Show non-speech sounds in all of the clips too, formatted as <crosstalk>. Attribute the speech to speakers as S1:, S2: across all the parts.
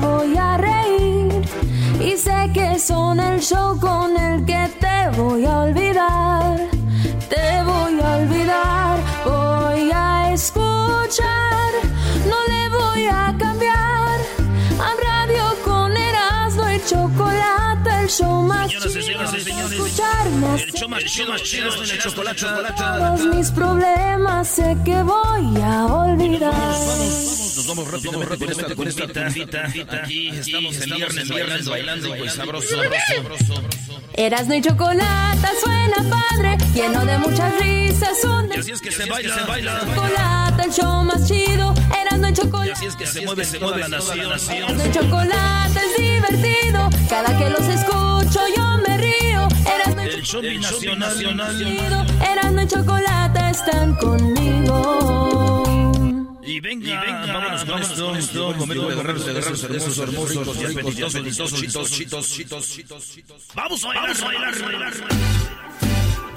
S1: Voy a reír y sé que son el show con el que te voy a olvidar. Te voy show más
S2: Señoras y
S1: chido.
S2: señores, y señores,
S1: Escucharme
S2: el show más chido, más chido es el chocolate, chocolate.
S1: todos mis problemas sé que voy a olvidar.
S2: Nos vamos rápidamente con esta, con esta tumbita. Aquí estamos el viernes bailando, bailando, pues sabroso, sabroso.
S1: Erasmo y chocolate suena padre, lleno de muchas risas.
S2: Y así es que se baila, se baila.
S1: chocolate, el show más chido. Erasmo y
S2: Y
S1: chocolate.
S2: así es que se mueve, se mueve la nación.
S1: Erasmo y chocolate es divertido. Cada que los escucho yo me río. Y
S2: El show binacional.
S1: chocolate. Y están conmigo.
S2: Y venga, vámonos con esto, guerreros, de guerreros, hermosos, hermosos, y apetitosos, apetitosos, chitos, chitos, chitos, chitos, chitos. Vamos a bailar, bailar, bailar.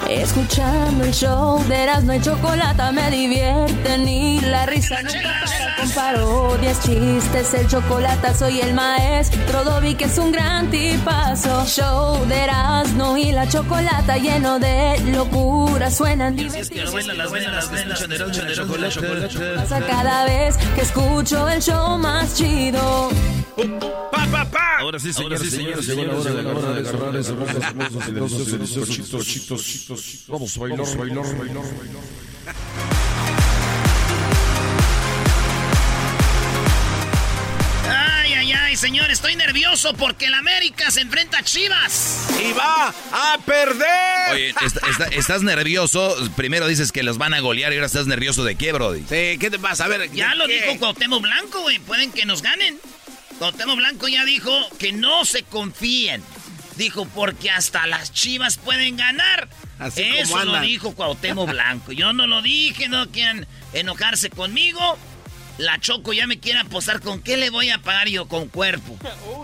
S1: Escuchando el show de Erasmo y Chocolata me divierten y la risa no para con parodias, chistes, el chocolate soy el maestro Dobby que es un gran tipazo. Show de Erasmo y la Chocolata lleno de locura, suenan
S2: Así es que
S1: divertidos.
S2: que escuchan Erasmo y la chocolate.
S1: Pasa cada vez que escucho el show más chido.
S2: Pa, pa, pa. Ahora sí, señores, sí, señores, señores,
S3: hora de agarrar, de agarrar esos hermosos, hermosos y deliciosos, deliciosos, chitos, chitos, chitos, chitos. Vamos a bailar, bailar, bailar, bailar.
S4: Ay, ay, ay, señor, estoy nervioso porque el América se enfrenta a Chivas.
S5: ¡Y va a perder!
S6: Oye, est- est- estás nervioso. Primero dices que los van a golear y ahora estás nervioso de qué, Brody.
S5: Sí, ¿qué te pasa? A ver,
S4: Ya lo
S5: ¿qué?
S4: dijo Cuauhtémoc Blanco, güey. Pueden que nos ganen. Cuauhtémoc Blanco ya dijo que no se confíen. Dijo, porque hasta las chivas pueden ganar.
S5: Así
S4: Eso
S5: como
S4: lo dijo Cuauhtémoc Blanco. Yo no lo dije, no quieran enojarse conmigo. La Choco ya me quiere apostar. ¿Con qué le voy a pagar yo? Con cuerpo.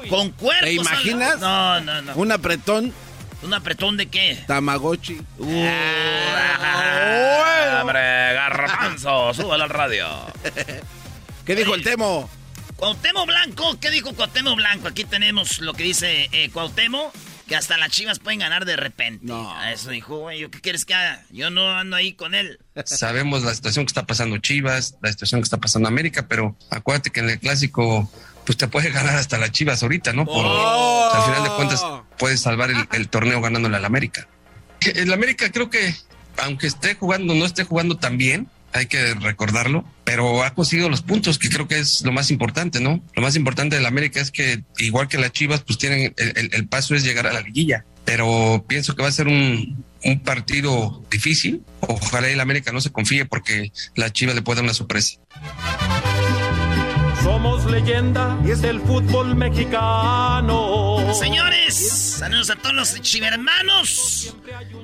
S4: Con cuerpo.
S5: ¿Te imaginas?
S4: No, no, no.
S5: Un apretón
S4: ¿Un apretón de qué?
S5: Tamagotchi.
S4: Ah, <laughs>
S6: Hombre, garbanzo, súbalo al radio. <laughs>
S5: ¿Qué dijo el Temo?
S4: Cuauhtémoc Blanco, ¿qué dijo Cuauhtémoc Blanco? Aquí tenemos lo que dice eh, Cuauhtémoc, que hasta las chivas pueden ganar de repente.
S5: No.
S4: A Eso dijo, güey, ¿yo ¿qué quieres que haga? Yo no ando ahí con él.
S7: Sabemos la situación que está pasando Chivas, la situación que está pasando América, pero acuérdate que en el clásico pues te puede ganar hasta las Chivas ahorita, ¿no? Por,
S5: Oh.
S7: o sea, al final de cuentas puedes salvar el, el torneo ganándole al América. El América creo que aunque esté jugando, no esté jugando tan bien, hay que recordarlo, pero ha conseguido los puntos, que creo que es lo más importante, ¿no? Lo más importante del América es que, igual que las Chivas, pues tienen, el, el- el paso es llegar a la liguilla, pero pienso que va a ser un, un partido difícil. Ojalá el América no se confíe porque la Chivas le puede dar una sorpresa.
S8: Somos leyenda del fútbol mexicano.
S4: Señores, saludos a todos los chivermanos.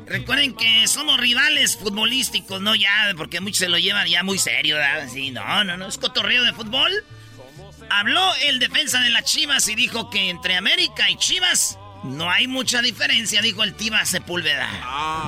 S4: Recuerden que somos rivales futbolísticos, ¿no? Ya, porque muchos se lo llevan ya muy serio. Sí, no, no, no, es cotorreo de fútbol. Habló el defensa de las Chivas y dijo que entre América y Chivas No hay mucha diferencia, dijo el Tiva Sepúlveda.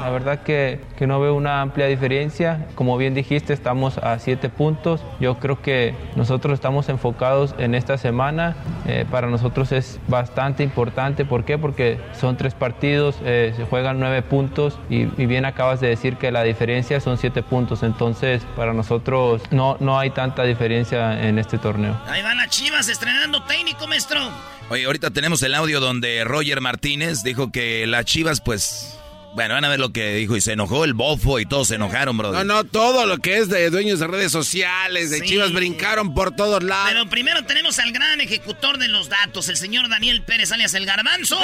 S9: La verdad que, que no veo una amplia diferencia. Como bien dijiste, estamos a siete puntos. Yo creo que nosotros estamos enfocados en esta semana. Eh, para nosotros es bastante importante. ¿Por qué? Porque son tres partidos, eh, se juegan nueve puntos y, y bien acabas de decir que la diferencia son siete puntos. Entonces, para nosotros no, no hay tanta diferencia en este torneo.
S4: Ahí van las chivas estrenando técnico, maestro.
S6: Oye, ahorita tenemos el audio donde Roger Martínez dijo que las chivas, pues. Bueno, van a ver lo que dijo y se enojó el bofo y todos se enojaron, brother.
S5: No, no, todo lo que es de dueños de redes sociales, de
S4: Sí.
S5: chivas, brincaron por todos lados.
S4: Pero primero tenemos al gran ejecutor de los datos, el señor Daniel Pérez, alias el Garbanzo,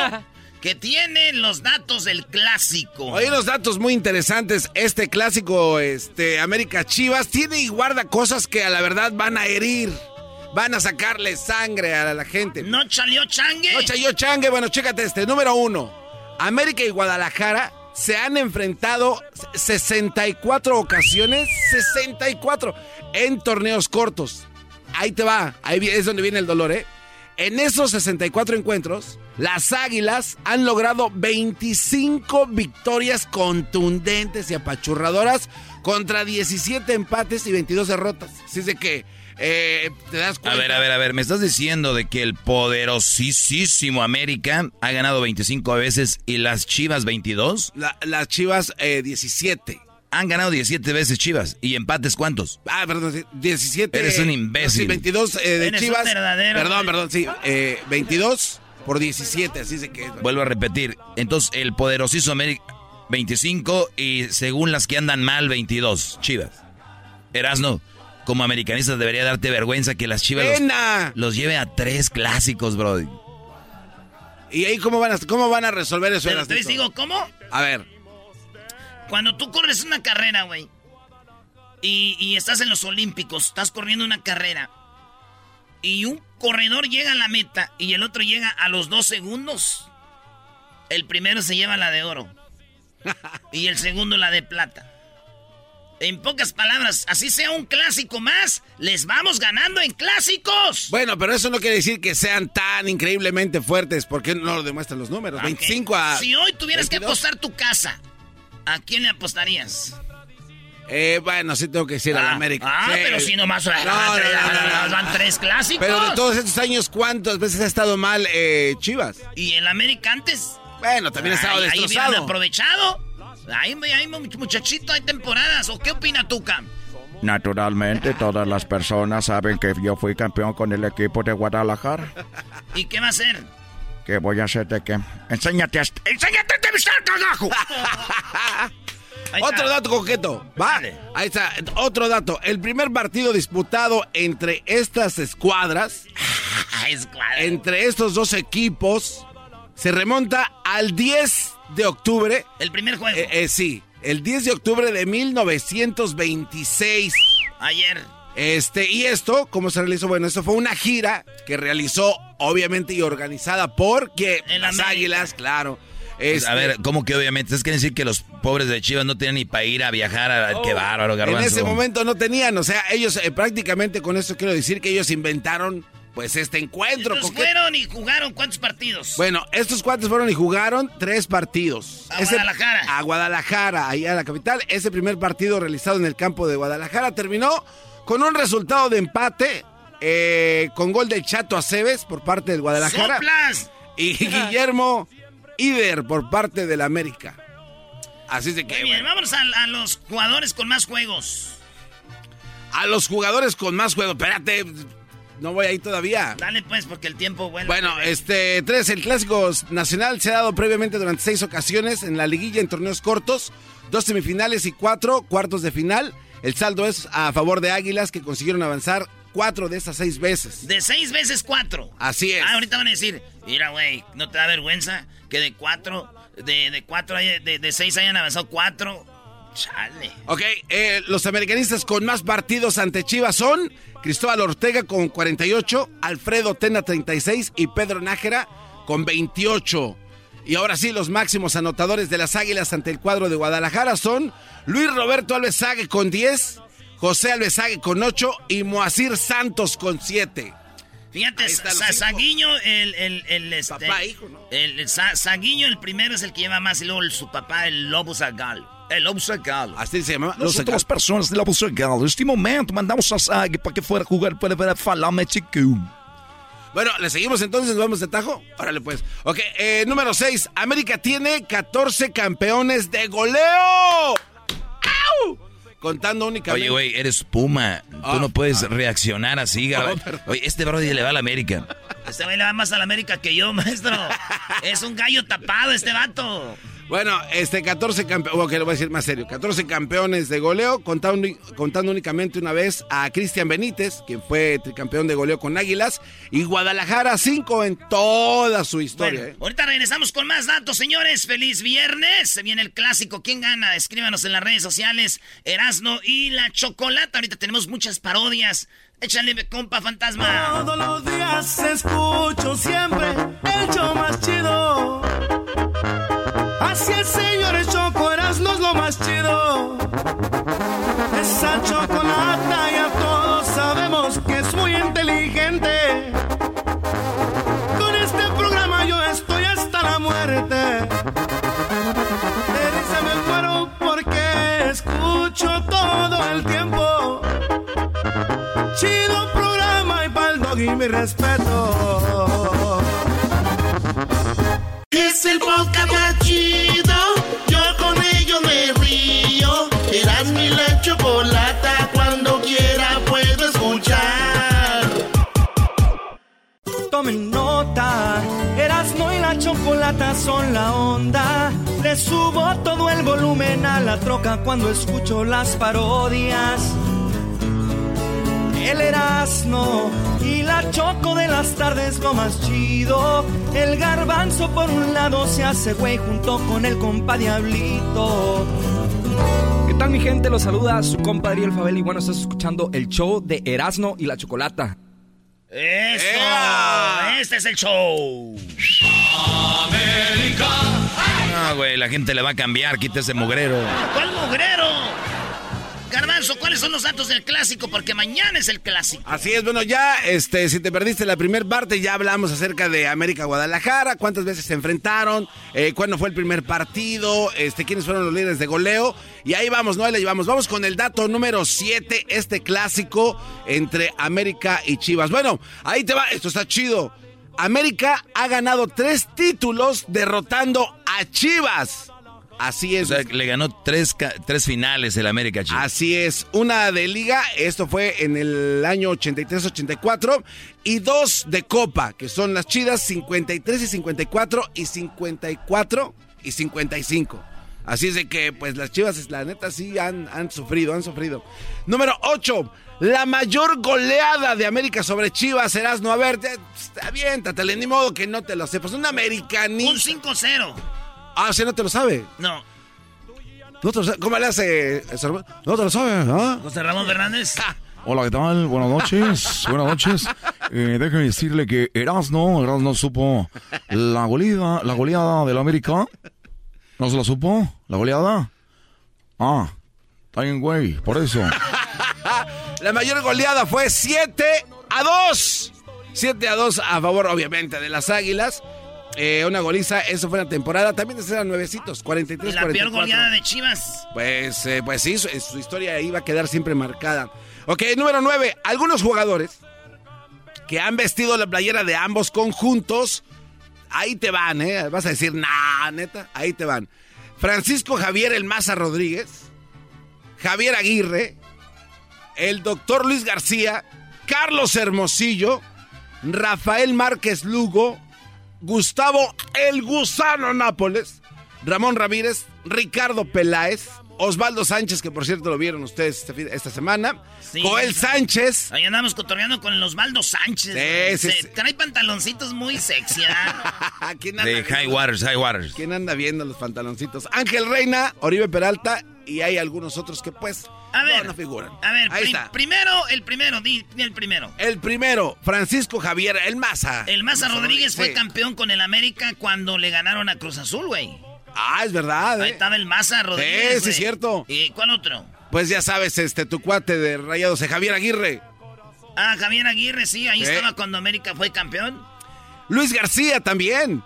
S4: que tiene los datos del clásico.
S5: Hay unos datos muy interesantes. Este clásico, este, América Chivas, tiene y guarda cosas que a la verdad van a herir. Van a sacarle sangre a la gente.
S4: ¿No chaleó changue?
S5: No chaleó changue. Bueno, chécate este. Número uno. América y Guadalajara se han enfrentado 64 ocasiones. 64 en torneos cortos. Ahí te va. Ahí es donde viene el dolor, ¿eh? En esos 64 encuentros, las Águilas han logrado 25 victorias contundentes y apachurradoras contra 17 empates y 22 derrotas. Así es de que eh, te das
S6: A
S5: cuenta.
S6: ver, a ver, a ver, me estás diciendo de que el poderosísimo América ha ganado 25 veces y las Chivas 22?
S5: La- las Chivas eh, 17.
S6: Han ganado 17 veces Chivas. ¿Y empates cuántos?
S5: Ah, perdón, sí, 17.
S6: Eres un imbécil.
S5: Sí, 22 eh, de
S4: Eres
S5: Chivas. Perdón, perdón, sí. eh, 22 por 17, así se que.
S6: Vuelvo a repetir. Entonces, el poderosísimo América 25 y según las que andan mal 22 Chivas. Erasno, como americanista debería darte vergüenza que las Chivas los, los lleve a tres clásicos, bro.
S5: ¿Y ahí cómo van a, cómo van a resolver eso?
S4: Pero te digo, ¿cómo?
S5: A ver.
S4: Cuando tú corres una carrera, güey, y, y estás en los Olímpicos, estás corriendo una carrera, y un corredor llega a la meta y el otro llega a los dos segundos, el primero se lleva la de oro <laughs> y el segundo la de plata. En pocas palabras, así sea un clásico más, les vamos ganando en clásicos.
S5: Bueno, pero eso no quiere decir que sean tan increíblemente fuertes, porque no lo demuestran los números.
S4: Ok.
S5: 25 a.
S4: Si hoy tuvieras que
S5: 22.
S4: apostar tu casa, ¿a quién le apostarías?
S5: Eh, bueno, sí tengo que decir a la
S4: Ah,
S5: América.
S4: Ah,
S5: Sí.
S4: pero si nomás
S5: No, no, no.
S4: van tres clásicos.
S5: Pero de todos estos años, ¿cuántas veces ha estado mal eh, Chivas?
S4: ¿Y el América antes?
S5: Bueno, también ha estado
S4: Ahí-
S5: destrozado.
S4: aprovechado. Ahí, ahí, muchachito, hay temporadas. ¿O qué opina tú, Cam?
S3: Naturalmente, todas las personas saben que yo fui campeón con el equipo de Guadalajara.
S4: ¿Y qué va a hacer?
S3: ¿Qué voy a hacer de qué? Enséñate a...
S4: ¡Enséñate a entrevistar, <laughs> está.
S5: Otro dato coqueto, va. Ahí está, otro dato. El primer partido disputado entre estas escuadras, <laughs>
S4: escuadra.
S5: entre estos dos equipos, se remonta al 10 de octubre.
S4: El primer juego.
S5: Eh, eh, sí, el 10 de octubre de 1926.
S4: Ayer.
S5: Este, y esto, ¿cómo se realizó? Bueno, esto fue una gira que realizó, obviamente, y organizada por que
S4: El
S5: las
S4: América.
S5: águilas, claro.
S6: Pues,
S5: Este,
S6: a ver, ¿cómo que obviamente? Es que decir que los pobres de Chivas no tienen ni para ir a viajar a... ¡Qué bárbaro,
S5: En
S6: garbanzo!
S5: ese momento no tenían, o sea, ellos eh, prácticamente con esto quiero decir que ellos inventaron pues este encuentro.
S4: Estos fueron y jugaron cuántos partidos?
S5: Bueno, estos cuates fueron y jugaron tres partidos.
S4: A Guadalajara.
S5: A Guadalajara, ahí a la capital. Ese primer partido realizado en el campo de Guadalajara terminó con un resultado de empate eh, con gol del Chato Aceves por parte del Guadalajara
S4: ¡Soplas!
S5: y <laughs> Guillermo Ider por parte del América. Así es de que
S4: Muy bien, vámonos a, a los jugadores con más juegos.
S5: a los jugadores con más juego. Espérate, no voy ahí todavía.
S4: Dale pues, porque el tiempo vuelve.
S5: Bueno, este, tres, el clásico nacional se ha dado previamente durante seis ocasiones en la liguilla en torneos cortos, dos semifinales y cuatro cuartos de final. El saldo es a favor de Águilas que consiguieron avanzar cuatro de esas seis veces.
S4: De seis veces cuatro.
S5: Así es.
S4: Ah, ahorita van a decir, mira, güey, ¿no te da vergüenza que de cuatro, de, de cuatro, de, de seis hayan avanzado cuatro? Chale.
S5: Ok, eh, los americanistas con más partidos ante Chivas son Cristóbal Ortega con 48, Alfredo Tena 36 y Pedro Nájera con 28. Y ahora sí, los máximos anotadores de las Águilas ante el cuadro de Guadalajara son Luis Roberto Alves Sague con 10, José Alves Sague con 8 y Moacir Santos con 7.
S4: Fíjate. Saguiño, el, el, el, este,
S5: Papá, hijo, ¿no?
S4: el, el Sa- Saguiño, el primero es el que lleva más, y luego su papá, el Lobo Zagal. El Zagal.
S5: Así se llama.
S3: Nós outras pessoas de Lobo Segal, neste momento, mandamos a SAG para que fuera a jugar para, para falar mexicano.
S5: Bueno, ¿le seguimos entonces? ¿Vamos de tajo? Órale, pues. Ok, eh, número 6. América tiene 14 campeones de goleo. ¡Au! Contando únicamente.
S6: Oye, güey, eres Puma. Tú
S5: Ah,
S6: no puedes reaccionar así.
S5: No, perdón.
S6: Oye, este brody le va a la América.
S4: Este güey le va más a la América que yo, maestro. es un gallo tapado este vato.
S5: Bueno, este 14 campeones, ok, lo voy a decir más serio, 14 campeones de goleo, contando, contando únicamente una vez a Cristian Benítez, quien fue tricampeón de goleo con Águilas, y Guadalajara 5 en toda su historia.
S4: Bueno,
S5: ¿eh?
S4: ahorita regresamos con más datos, señores. Feliz viernes. Se viene el clásico. ¿Quién gana? Escríbanos en las redes sociales. Erasno y la chocolata. Ahorita tenemos muchas parodias. Échale, compa fantasma.
S10: Todos los días escucho siempre el show más chido. Así es, señores, Choco Erasmo es lo más chido. Esa chocolata ya todos sabemos que es muy inteligente. Con este programa yo estoy hasta la muerte. De risa me porque escucho todo el tiempo. Chido programa y pa'l doggy mi respeto.
S11: Es el podcast más chido. Yo con ello me río. Eras mi la chocolata. Cuando quiera puedo escuchar.
S10: Tomen nota, Erasmo y la chocolata son la onda. Le subo todo el volumen a la troca cuando escucho las parodias. El Erasmo y la choco de las tardes lo más chido. El garbanzo por un lado se hace güey junto con el compa Diablito.
S12: ¿Qué tal mi gente? Los saluda su compa Ariel Fabel y bueno, estás escuchando el show de Erasmo y la Chocolata.
S4: ¡Eso! Este es el show.
S6: Ah, güey, la gente le va a cambiar. Quita ese mugrero.
S4: ¿Cuál mugrero? Garbanzo, ¿cuáles son los datos del clásico? Porque mañana es el clásico.
S5: Así es, bueno, ya, este, si te perdiste la primera parte, ya hablamos acerca de América Guadalajara, cuántas veces se enfrentaron, eh, cuándo fue el primer partido, este, quiénes fueron los líderes de goleo, y ahí vamos, ¿no? Ahí la llevamos. Vamos con el dato número 7, este clásico entre América y Chivas. Bueno, ahí te va, esto está chido. América ha ganado tres títulos derrotando a Chivas. Así es.
S6: O sea, le ganó tres, tres finales el América, chicos.
S5: Así es, una de liga, esto fue en el año 83-84, y dos de copa, que son las chidas 53 y 54 y 54 y 55. Así es de que, pues las chivas, la neta, sí han, han sufrido, han sufrido. Número 8, la mayor goleada de América sobre Chivas, serás no, a ver, te- aviéntatele, ni modo que no te lo sepas. Un americanista.
S4: Un 5-0.
S5: Ah, sea, no te lo sabe.
S4: No.
S5: No te lo sabe. ¿Cómo le hace? hermano? No te lo sabe, ¿ah?
S4: José Ramón Fernández.
S3: Hola, ¿qué tal? Buenas noches. <laughs> Buenas noches. Eh, déjeme decirle que Erasno, Erasno supo la goleada, la goleada del América. ¿No se la supo? ¿La goleada? Ah, está bien, güey, por eso. <laughs>
S5: La mayor goleada fue 7 a 2. 7 a 2 a favor, obviamente, de las Águilas. Eh, una goliza, eso fue la temporada. También eran nuevecitos, 43
S4: Y la peor
S5: 44.
S4: goleada de Chivas.
S5: Pues, eh, pues sí, su, su historia iba a quedar siempre marcada. Ok, número 9. Algunos jugadores que han vestido la playera de ambos conjuntos. Ahí te van, ¿eh? Vas a decir, nah, neta, ahí te van. Francisco Javier El Maza Rodríguez, Javier Aguirre, el doctor Luis García, Carlos Hermosillo, Rafael Márquez Lugo, Gustavo El Gusano Nápoles, Ramón Ramírez, Ricardo Peláez, Osvaldo Sánchez, que por cierto lo vieron ustedes este esta semana, Joel Sánchez,
S4: Ahí andamos cotorreando con el Osvaldo Sánchez.
S5: sí,
S4: Se-
S5: sí.
S4: Trae pantaloncitos muy sexy, ¿verdad? <laughs>
S5: ¿Quién anda
S6: De? High Waters, High Waters.
S5: ¿Quién anda viendo los pantaloncitos? Ángel Reina, Oribe Peralta y hay algunos otros que pues
S4: A ver.
S5: no, no figuran.
S4: A ver,
S5: Ahí está.
S4: primero, el primero, di, el primero.
S5: El primero, Francisco Javier, el Maza.
S4: El Maza Rodríguez fue
S5: Sí.
S4: campeón con el América cuando le ganaron a Cruz Azul, güey.
S5: Ah, es verdad.
S4: Ahí
S5: ¿eh?
S4: estaba el Maza Rodríguez.
S5: Sí, sí, es cierto.
S4: ¿Y cuál otro?
S5: Pues ya sabes, este, tu cuate de Rayados, eh, Javier Aguirre.
S4: Ah, Javier Aguirre, sí, ahí
S5: Sí.
S4: estaba cuando América fue campeón.
S5: Luis García también.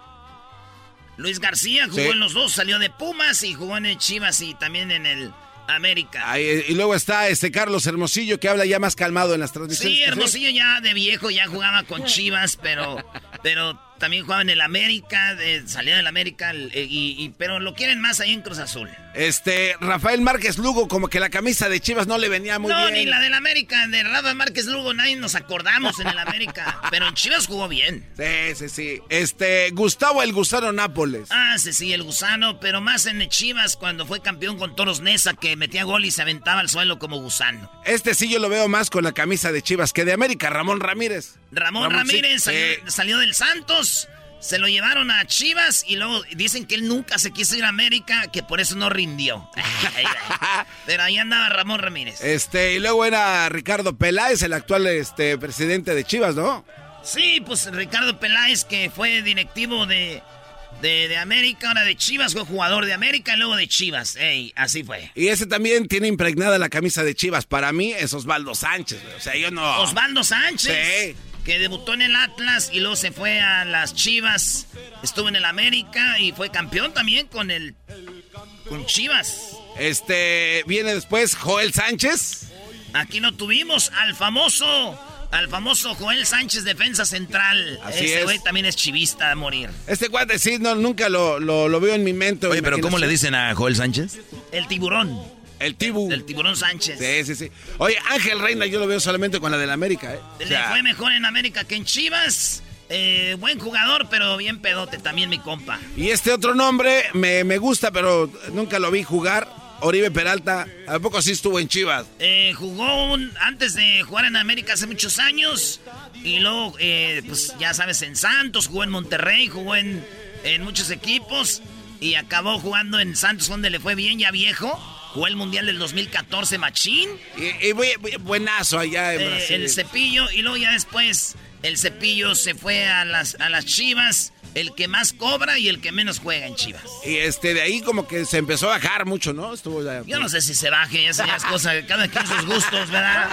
S4: Luis García jugó
S5: Sí.
S4: en los dos, salió de Pumas y jugó en el Chivas y también en el América.
S5: Ahí, y luego está este Carlos Hermosillo que habla ya más calmado en las transmisiones.
S4: Sí. Hermosillo ya de viejo ya jugaba con Chivas, pero pero también jugaba en el América, de, salía del América, eh, y, y- pero lo quieren más ahí en Cruz Azul.
S5: Este, Rafael Márquez Lugo, como que la camisa de Chivas no le venía muy
S4: no,
S5: bien.
S4: ni la del América, de Rafa Márquez Lugo, nadie nos acordamos en el América, <laughs> pero en Chivas jugó bien.
S5: Sí, sí, sí. Este, Gustavo el Gusano Nápoles.
S4: Ah, sí, sí, el gusano, pero más en el Chivas cuando fue campeón con Toros Nesa, que metía gol y se aventaba al suelo como gusano.
S5: Este sí yo lo veo más con la camisa de Chivas que de América, Ramón Ramírez.
S4: Ramón
S5: Ramón, sí.
S4: Ramírez salió,
S5: Eh,
S4: salió del Santos, se lo llevaron a Chivas y luego dicen que él nunca se quiso ir a América, que por eso no rindió. <laughs> Pero ahí andaba Ramón Ramírez.
S5: Este, y luego era Ricardo Peláez, el actual este, presidente de Chivas, ¿no?
S4: Sí, pues Ricardo Peláez, que fue directivo de, de, de América, ahora de Chivas, fue jugador de América y luego de Chivas. Ey, así fue.
S5: Y ese también tiene impregnada la camisa de Chivas. Para mí es Osvaldo Sánchez. O sea, yo no.
S4: Osvaldo Sánchez.
S5: Sí.
S4: Que debutó en el Atlas y luego se fue a las Chivas. Estuvo en el América y fue campeón también con el. con Chivas.
S5: Este, viene después Joel Sánchez.
S4: Aquí lo tuvimos al famoso. Al famoso Joel Sánchez, defensa central.
S5: Así
S4: Ese güey también es chivista a morir.
S5: Este cuate sí, no, nunca lo, lo, lo veo en mi mente.
S6: Oye, pero ¿cómo le dicen a Joel Sánchez?
S4: El tiburón.
S5: El tibu.
S4: El tiburón Sánchez.
S5: Sí, sí, sí. Oye, Ángel Reina yo lo veo solamente con la del América, ¿eh? O
S4: Le
S5: sea,
S4: fue mejor en América que en Chivas. Eh, buen jugador, pero bien pedote también, mi compa.
S5: y este otro nombre me, me gusta, pero nunca lo vi jugar. Oribe Peralta, ¿a poco sí estuvo en Chivas?
S4: Eh, jugó un- antes de jugar en América hace muchos años. Y luego, eh, pues ya sabes, en Santos, jugó en Monterrey, jugó en, en muchos equipos. Y acabó jugando en Santos, donde le fue bien, ya viejo. Jugó el Mundial del 2014, Machín.
S5: Y, y bu- bu- buenazo allá en
S4: Eh,
S5: Brasil.
S4: el cepillo. Y luego ya después, el cepillo se fue a las, a las Chivas. El que más cobra y el que menos juega en Chivas.
S5: Y este, de ahí como que se empezó a bajar mucho, ¿no? Estuvo ya-
S4: Yo no sé si se baje, esa ya es <laughs> cosa de cada quien sus gustos, ¿verdad?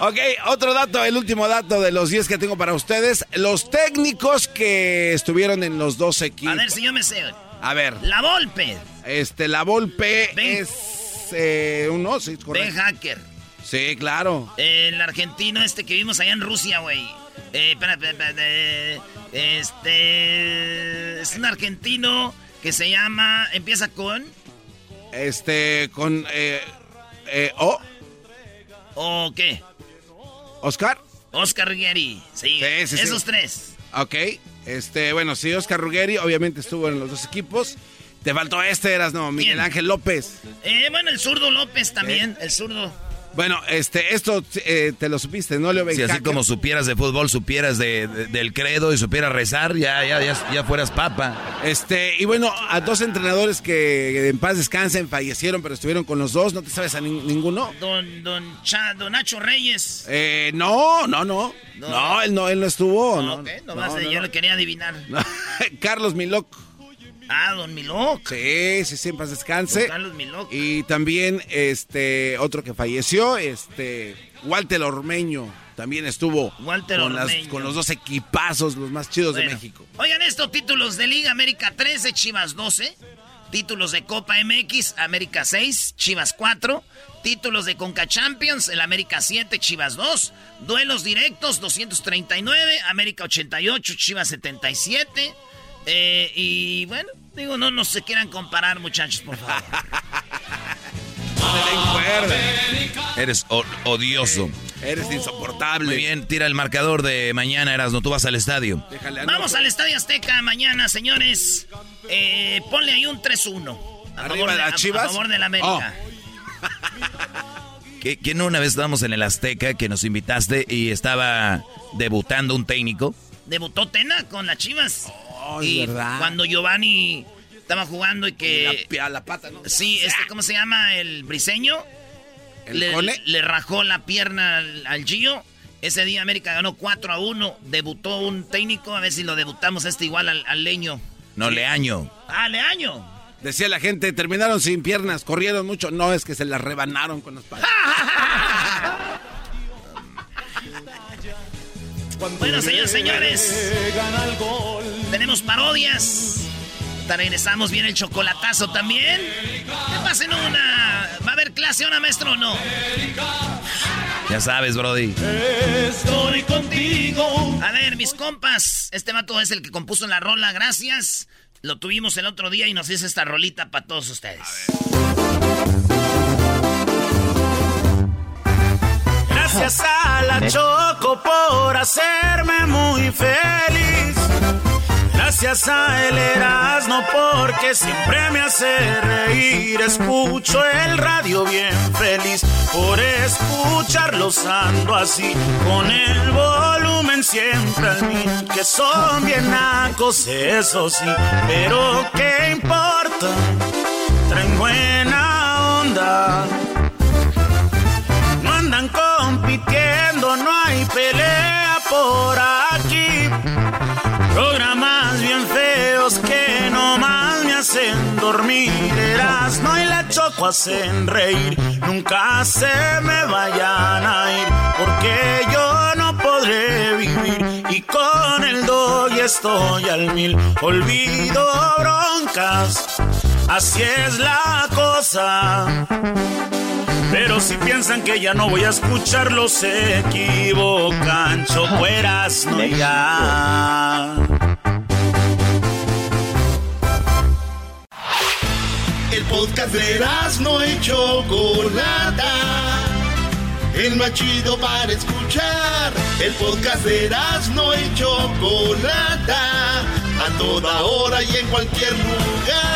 S5: Ok, otro dato, el último dato de los 10 que tengo para ustedes. Los técnicos que estuvieron en los dos
S4: A
S5: equipos.
S4: ver si yo me sé.
S5: A ver,
S4: La Volpe.
S5: Este, la Volpe
S4: Ben-
S5: es eh, uno, sí,
S4: Ben
S5: correcto.
S4: Hacker.
S5: Sí, claro.
S4: El argentino este que vimos allá en Rusia, güey. Eh, espera, espera, espera, Este. Es un argentino que se llama. Empieza con.
S5: Este, con eh, eh, O,
S4: ¿O qué?
S5: Oscar.
S4: Oscar Ruggeri. Sí,
S5: Sí, sí, sí.
S4: esos tres.
S5: Ok, este, bueno, sí, Oscar Ruggeri obviamente estuvo en los dos equipos. Te faltó este, eras no, Miguel
S4: ¿Quién?
S5: Ángel López.
S4: Eh, bueno, el zurdo López también. El zurdo.
S5: Bueno, este, esto eh, te lo supiste, ¿no, Leo
S6: Si así como supieras de fútbol, supieras de, de- del credo y supieras rezar, ya, ya, ya, ya fueras papa.
S5: Este, y bueno, a dos entrenadores que en paz descansen fallecieron, pero estuvieron con los dos, ¿no te sabes a nin- ninguno?
S4: Don, don, Cha- don Nacho Reyes.
S5: Eh, no, no, no.
S4: No.
S5: No, él no, él no estuvo. No,
S4: nomás
S5: no,
S4: eh,
S5: no,
S4: yo
S5: no.
S4: lo quería adivinar. <laughs>
S5: Carlos Miloc.
S4: Ah, don Miloc.
S5: Sí, sí, sí, en paz
S4: Don
S5: descanse.
S4: Carlos Miloc.
S5: Y también, este, otro que falleció, este, Walter Ormeño. También estuvo
S4: Walter
S5: con, las- con los dos equipazos, los más chidos de. México.
S4: Oigan esto, títulos de Liga América 13, Chivas 12. Títulos de Copa MX, América 6, Chivas 4. Títulos de Conca Champions, el América 7, Chivas 2. Duelos directos, 239, América 88, Chivas 77. Eh, y bueno, digo, no, no se quieran comparar, muchachos, por favor. <laughs>
S6: Eres odioso.
S5: Eres insoportable.
S6: Muy bien, tira el marcador de mañana, Erasno. Tú vas al estadio.
S5: Déjale,
S4: Vamos al Estadio Azteca mañana, señores. Eh, ponle ahí un 3-1. A
S5: Arriba
S4: favor
S5: de
S4: de-
S5: las
S4: a-
S5: Chivas.
S4: A favor de la América. <laughs>
S6: ¿Qué, ¿Quién una vez estábamos en el Azteca que nos invitaste y estaba debutando un técnico?
S4: Debutó Tena con las Chivas.
S5: Oh, es verdad.
S4: cuando Giovanni estaba jugando y que...
S5: La, a la pata, ¿no?
S4: Sí, este, ¿cómo se llama? El briseño.
S5: ¿El
S4: le,
S5: Cone?
S4: le rajó la pierna al, al Gio. Ese día América ganó 4 a 1. Debutó un técnico. A ver si lo debutamos este igual al, al leño.
S6: No, Leaño.
S4: Ah, Leaño.
S5: Decía la gente, terminaron sin piernas, corrieron mucho. No, es que se las rebanaron con las patas. <laughs>
S4: Bueno, señores, señores. Tenemos parodias. Te regresamos bien el chocolatazo también. Que pasen una. ¿Va a haber clase una maestro o no?
S6: Ya sabes, Brody.
S11: Estoy contigo.
S4: A ver, mis compas. Este vato es el que compuso la rola. Gracias. Lo tuvimos el otro día y nos hizo esta rolita para todos ustedes.
S13: Gracias a la Choco por hacerme muy feliz. Gracias a el Erasmo porque siempre me hace reír. Escucho el radio bien feliz por escucharlos ando así. Con el volumen siempre al mil. Que son bien nacos, eso sí. Pero qué importa, traen buena onda. Hay pelea por aquí. Programas bien feos que nomás me hacen dormir. no y la choco hacen reír. Nunca se me vayan a ir, porque yo no podré vivir. Y con el doy estoy al mil. Olvido broncas, así es la cosa. Pero si piensan que ya no voy a escucharlos, se equivocan. Chocueras, no ya.
S11: El podcast de no y Chocolata. El más chido para escuchar. El podcast de no y Chocolata. A toda hora y en cualquier lugar.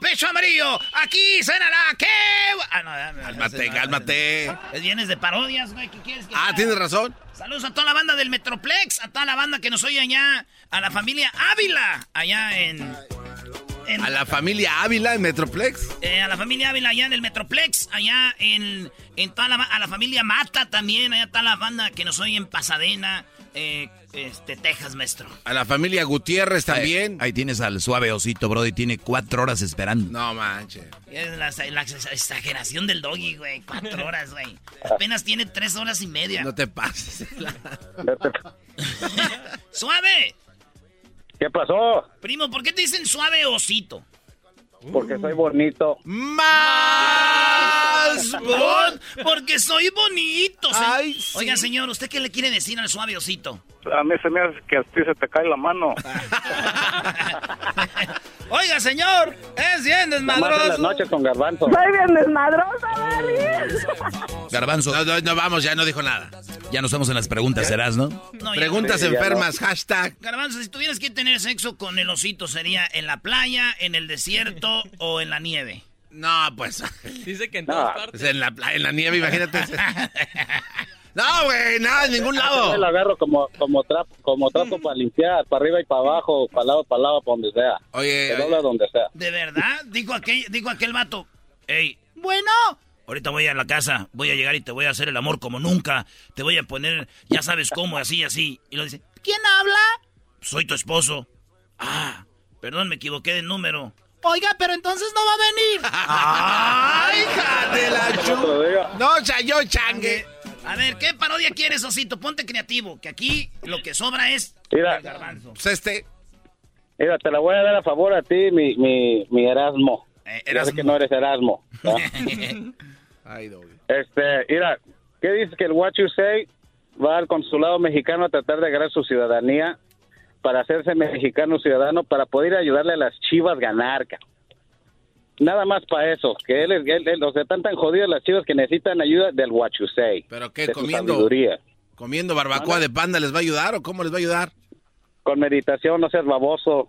S4: Pecho amarillo. Aquí cenará. ¿Qué? Ah, no,
S5: Cálmate, cálmate.
S4: Es vienes de parodias, güey. ¿Qué quieres que
S5: Ah,
S4: haga?
S5: tienes razón.
S4: Saludos a toda la banda del Metroplex, a toda la banda que nos oye allá, a la familia Ávila, allá en... en-
S5: A la familia Ávila en Metroplex.
S4: eh, a la familia Ávila allá en el Metroplex, allá en, en toda la, a la familia Mata también, allá está la banda que nos oye en Pasadena, eh, este, Texas, maestro.
S5: A la familia Gutiérrez también.
S6: Ahí tienes al suave osito, Brody. Tiene cuatro horas esperando.
S5: No manches.
S4: Es la, la exageración del doggy, güey. Cuatro horas, güey. Apenas tiene tres horas y media.
S5: No te pases. <laughs>
S4: ¡Suave!
S14: ¿Qué pasó?
S4: Primo, ¿por qué te dicen suave osito?
S14: Porque soy bonito.
S4: ¡Más! Bon- Porque soy bonito. se-
S14: Ay, sí.
S4: Oiga, señor, ¿usted qué le quiere decir al suave osito?
S14: A mí se me hace que a ti se te cae la mano. <laughs>
S4: Oiga, señor, es bien
S14: en las
S4: desmadroso.
S14: noches con garbanzo.
S15: Soy bien desmadrosa, Dani. <laughs>
S6: Garbanzo.
S5: No, no, no, vamos, ya no dijo nada.
S6: Ya nos vamos en las preguntas, ¿serás, no?
S4: No,
S5: Preguntas
S14: Sí,
S5: enfermas, hashtag.
S4: Garbanzo, si tuvieras que tener sexo con el osito, ¿sería en la playa, en el desierto <laughs> o en la nieve?
S5: No, pues. <laughs>
S12: Dice que en
S14: No.
S12: todas partes.
S5: pues en, la, pla- en la nieve, imagínate. <laughs> No, güey, nada, en ningún
S14: Yo
S5: lado.
S14: lo agarro como, como trapo, como trapo para limpiar, para arriba y para abajo, para lado, para lado, para donde sea.
S5: Oye,
S14: Se dobla donde sea.
S4: ¿De verdad? Dijo aquel, dijo aquel vato. Ey, bueno. Ahorita voy a la casa, voy a llegar y te voy a hacer el amor como nunca. Te voy a poner, ya sabes cómo, así, así. Y lo dice, ¿quién habla? Soy tu esposo. Ah, perdón, me equivoqué de número. Oiga, pero entonces no va a venir. <laughs>
S5: ¡Ay, hija de la chu-. No, chayo, changue.
S4: A ver, ¿qué parodia quieres, Osito? Ponte creativo, que aquí lo que sobra es
S14: Mira,
S4: el garbanzo.
S5: Pues este.
S14: mira, te la voy a dar a favor a ti, mi, mi, mi Erasmo. Sé que no eres Erasmo. ¿no? <laughs>
S5: Ay, Doggy.
S14: Este, mira, ¿qué dices que el What You Say va al consulado mexicano a tratar de agarrar su ciudadanía para hacerse mexicano ciudadano para poder ayudarle a las chivas a ganar? Nada más para eso, que él, es- él, él- o sea, están tan jodidas las chivas que necesitan ayuda del What You Say.
S5: ¿Pero qué? ¿Comiendo? ¿Comiendo barbacoa de panda les va a ayudar o cómo les va a ayudar?
S14: Con meditación, no seas baboso.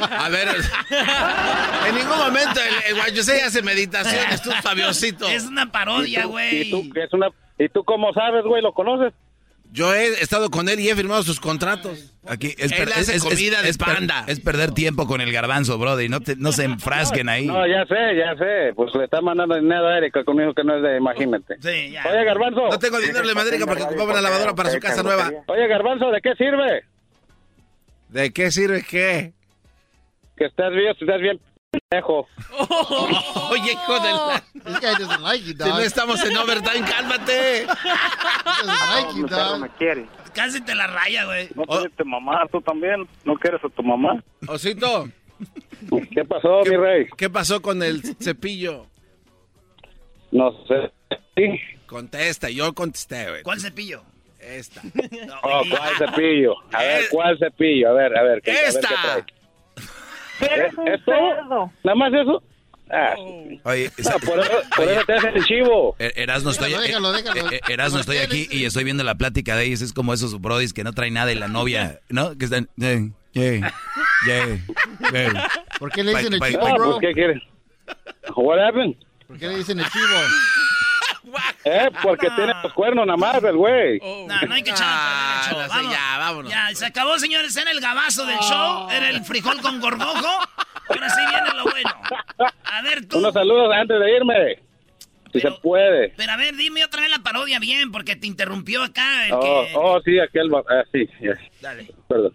S5: A ver, <laughs> en ningún momento el, el Guayusei hace meditación, es un Fabiosito.
S4: Es una parodia,
S14: ¿Y
S4: güey.
S14: tú, que es una, ¿Y tú cómo sabes, güey? ¿Lo conoces?
S5: Yo he estado con él y he firmado sus contratos.
S6: Aquí es,
S5: Él
S6: per-
S5: hace
S6: es- es-
S5: comida de
S6: es per- es perder tiempo con el garbanzo, brother. No, te- no se enfrasquen ahí.
S14: No, ya sé, ya sé. Pues le está mandando dinero a Erika conmigo que no es de, imagínate.
S4: Sí, ya.
S14: Oye, Garbanzo.
S5: No tengo dinero de Madrid porque ocupaba una lavadora para su casa nueva.
S14: Oye, Garbanzo, ¿de qué sirve?
S5: ¿De qué sirve qué?
S14: Que estás bien, estás bien pendejo. <laughs>
S5: Oye, hijo de la...
S16: This guy doesn't like you,
S5: Si no
S16: dog.
S5: estamos en overtime, cálmate.
S16: He doesn't like you, dog.
S14: me quiere.
S4: Casi te la raya, güey.
S14: ¿No quieres tu mamá? ¿Tú también? ¿No quieres a tu mamá?
S5: Osito,
S14: ¿Qué pasó, mi rey?
S5: ¿qué pasó con el cepillo?
S14: No sé. Sí.
S5: Contesta, yo contesté, güey.
S4: ¿Cuál cepillo?
S5: Esta.
S14: Oh, ¿cuál cepillo? A ver, ¿cuál cepillo? A ver, a ver. ¿qué- a ver
S5: Esta.
S14: qué trae? ¿Eh? ¿Esto? ¿Nada más eso? Ah,
S6: Oye,
S14: no, por eso, por eso te hacen el chivo.
S6: Er- Erasno, estoy,
S16: Déjalo, déjalo, déjalo.
S6: eh, eh, Erasno, estoy aquí y estoy viendo la plática de ellos. Es como esos brodis que no traen nada y la novia, ¿no? Que están... yeah, yeah, yeah.
S16: ¿Por qué le dicen el
S6: Pa- pa-
S16: chivo,
S14: Ah,
S16: bro?
S14: pues, ¿qué quieres? What happened?
S16: ¿Por qué le dicen el chivo?
S14: Eh, porque tiene los cuernos nada más, el güey.
S4: No, no hay que echar a perder el show.
S5: no sé,
S4: Vamos.
S5: ya, vámonos.
S4: Ya, se acabó, señores. Era el gabazo del show. Era el frijol con gorgojo. Ahora sí viene lo bueno. A ver, tú.
S14: Unos saludos antes de irme. Si se puede.
S4: Pero a ver, dime otra vez la parodia bien, porque te interrumpió acá. El
S14: Oh,
S4: que...
S14: oh, sí, aquel. Ah, sí.
S4: Dale.
S14: Perdón.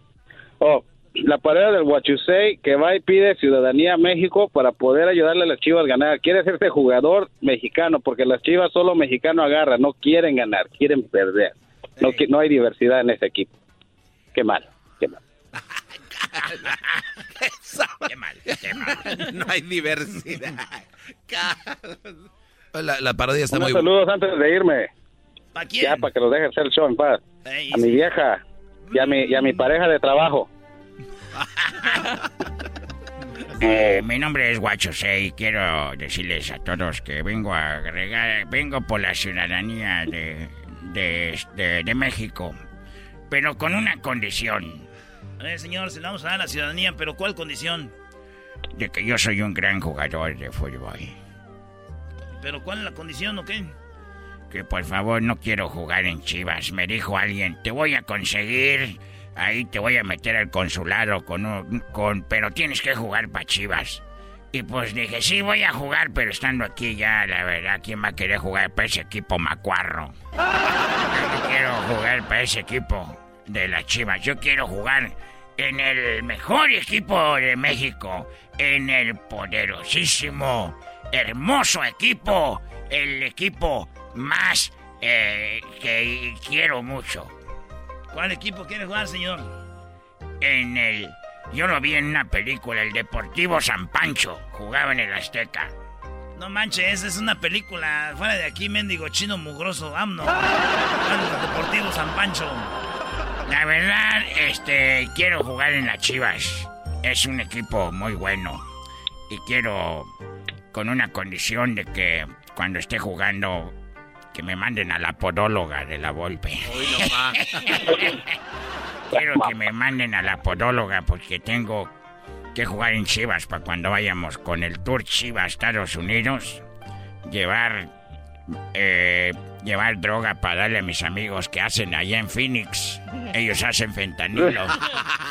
S14: Oh, la pareja del Huachusei que va y pide ciudadanía a México para poder ayudarle a las chivas a ganar. Quiere hacerse jugador mexicano porque las chivas solo mexicano agarran. No quieren ganar, quieren perder. No, qui- no hay diversidad en ese equipo. Qué mal, qué mal.
S4: Qué mal, qué mal.
S5: No hay diversidad.
S6: La, la parodia está
S14: Unos
S6: muy buena.
S14: saludos antes de irme.
S4: ¿Para quién?
S14: Ya, para que los dejen hacer el show en paz. A mi vieja y a mi, y a mi pareja de trabajo.
S17: Eh, mi nombre es Guacho y quiero decirles a todos que vengo a agregar, vengo por la ciudadanía de, de, de- de México, pero con una condición,
S4: Eh, señor, se le vamos a dar la ciudadanía, pero ¿cuál condición?
S17: de que yo soy un gran jugador de fútbol.
S4: ¿Pero cuál es la condición o qué?
S17: Que por favor no quiero jugar en Chivas. Me dijo alguien, te voy a conseguir, ahí te voy a meter al consulado con un, con, pero tienes que jugar para Chivas. Y pues dije, sí voy a jugar, pero estando aquí ya, la verdad, ¿quién va a querer jugar para ese equipo macuarro? Yo quiero jugar para ese equipo de las Chivas. Yo quiero jugar en el mejor equipo de México, en el poderosísimo, hermoso equipo, el equipo más eh, que quiero mucho.
S4: ¿Cuál equipo quiere jugar, señor?
S17: En el, yo lo vi en una película, el Deportivo San Pancho, jugaba en el Azteca.
S4: No manches, esa es una película fuera de aquí, mendigo chino mugroso. Vámonos, Deportivo San Pancho.
S17: La verdad, este, quiero jugar en las Chivas. Es un equipo muy bueno. Y quiero, con una condición de que cuando esté jugando, que me manden a la podóloga de la Volpe. <laughs> quiero que me manden a la podóloga porque tengo que jugar en Chivas para cuando vayamos con el Tour Chivas a Estados Unidos. Llevar eh, llevar droga para darle a mis amigos que hacen allá en Phoenix. Ellos hacen fentanilo.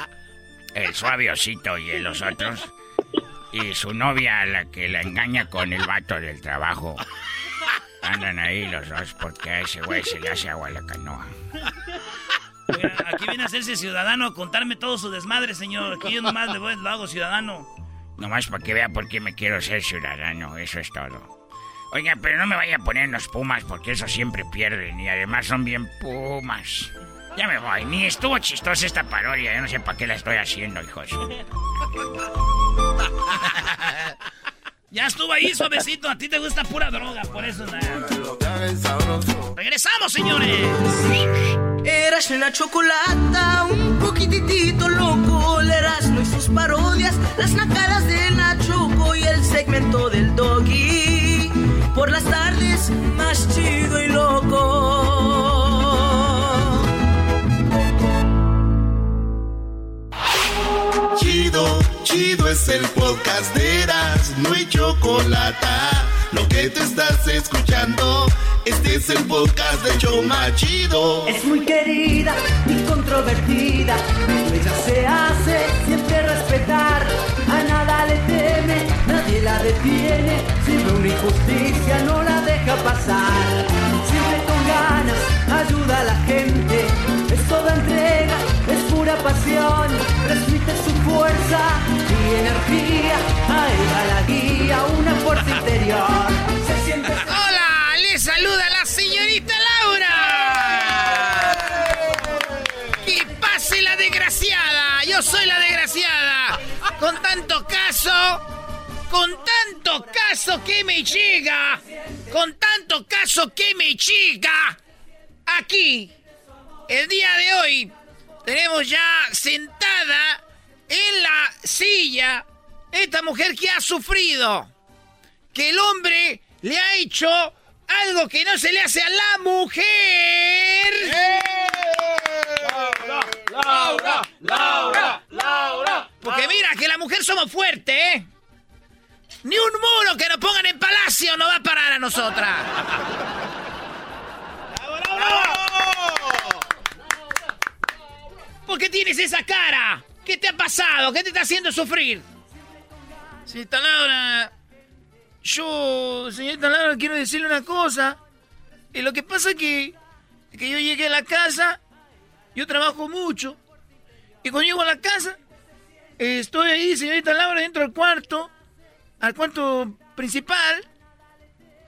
S17: <laughs> El suaviosito y los otros. Y su novia, la que la engaña con el vato del trabajo. Andan ahí los dos porque a ese güey se le hace agua a la canoa.
S4: Oiga, aquí viene a hacerse ciudadano, a contarme todo su desmadre, señor. Aquí yo nomás le voy, lo hago ciudadano.
S17: Nomás para que vea por qué me quiero ser ciudadano, eso es todo. Oiga, pero no me vaya a poner los pumas porque eso siempre pierden y además son bien pumas. Ya me voy, ni estuvo chistosa esta parodia, yo no sé para qué la estoy haciendo, hijos. <laughs>
S18: Ya estuvo ahí suavecito. A ti te gusta pura droga, por eso nada. Regresamos, señores.
S19: Eras la chocolata, un poquitito loco, el Erasmo y sus parodias, las nacadas de Nachoco y el segmento del doggy. Por las tardes, más chido y loco.
S11: Chido, es el podcast de Eras, no hay chocolate. Lo que te estás escuchando, este es el podcast de Choma Chido.
S19: Es muy querida y controvertida, ella se hace siempre respetar, a nada le teme, nadie la detiene, siempre una injusticia no la deja pasar, siempre con ganas ayuda a la gente, es toda entrega, pura pasión, transmite su fuerza y energía, ahí va la guía, una fuerza interior, se siente... <laughs>
S18: Hola, les saluda la señorita Laura. Que pase la desgraciada. Yo soy la desgraciada. Con tanto caso, con tanto caso que me llega, con tanto caso que me llega. Aquí, el día de hoy, tenemos ya sentada en la silla esta mujer que ha sufrido que el hombre le ha hecho algo que no se le hace a la mujer.
S11: Laura, Laura, Laura.
S18: Porque mira, que la mujer somos fuertes, ¿eh? Ni un muro que nos pongan en palacio no va a parar a nosotras. ¿Por qué tienes esa cara? ¿Qué te ha pasado? ¿Qué te está haciendo sufrir? Señorita Laura, yo, señorita Laura, quiero decirle una cosa. Y lo que pasa es que, yo llegué a la casa, yo trabajo mucho. Y cuando llego a la casa, eh, estoy ahí, señorita Laura, dentro del cuarto, al cuarto principal,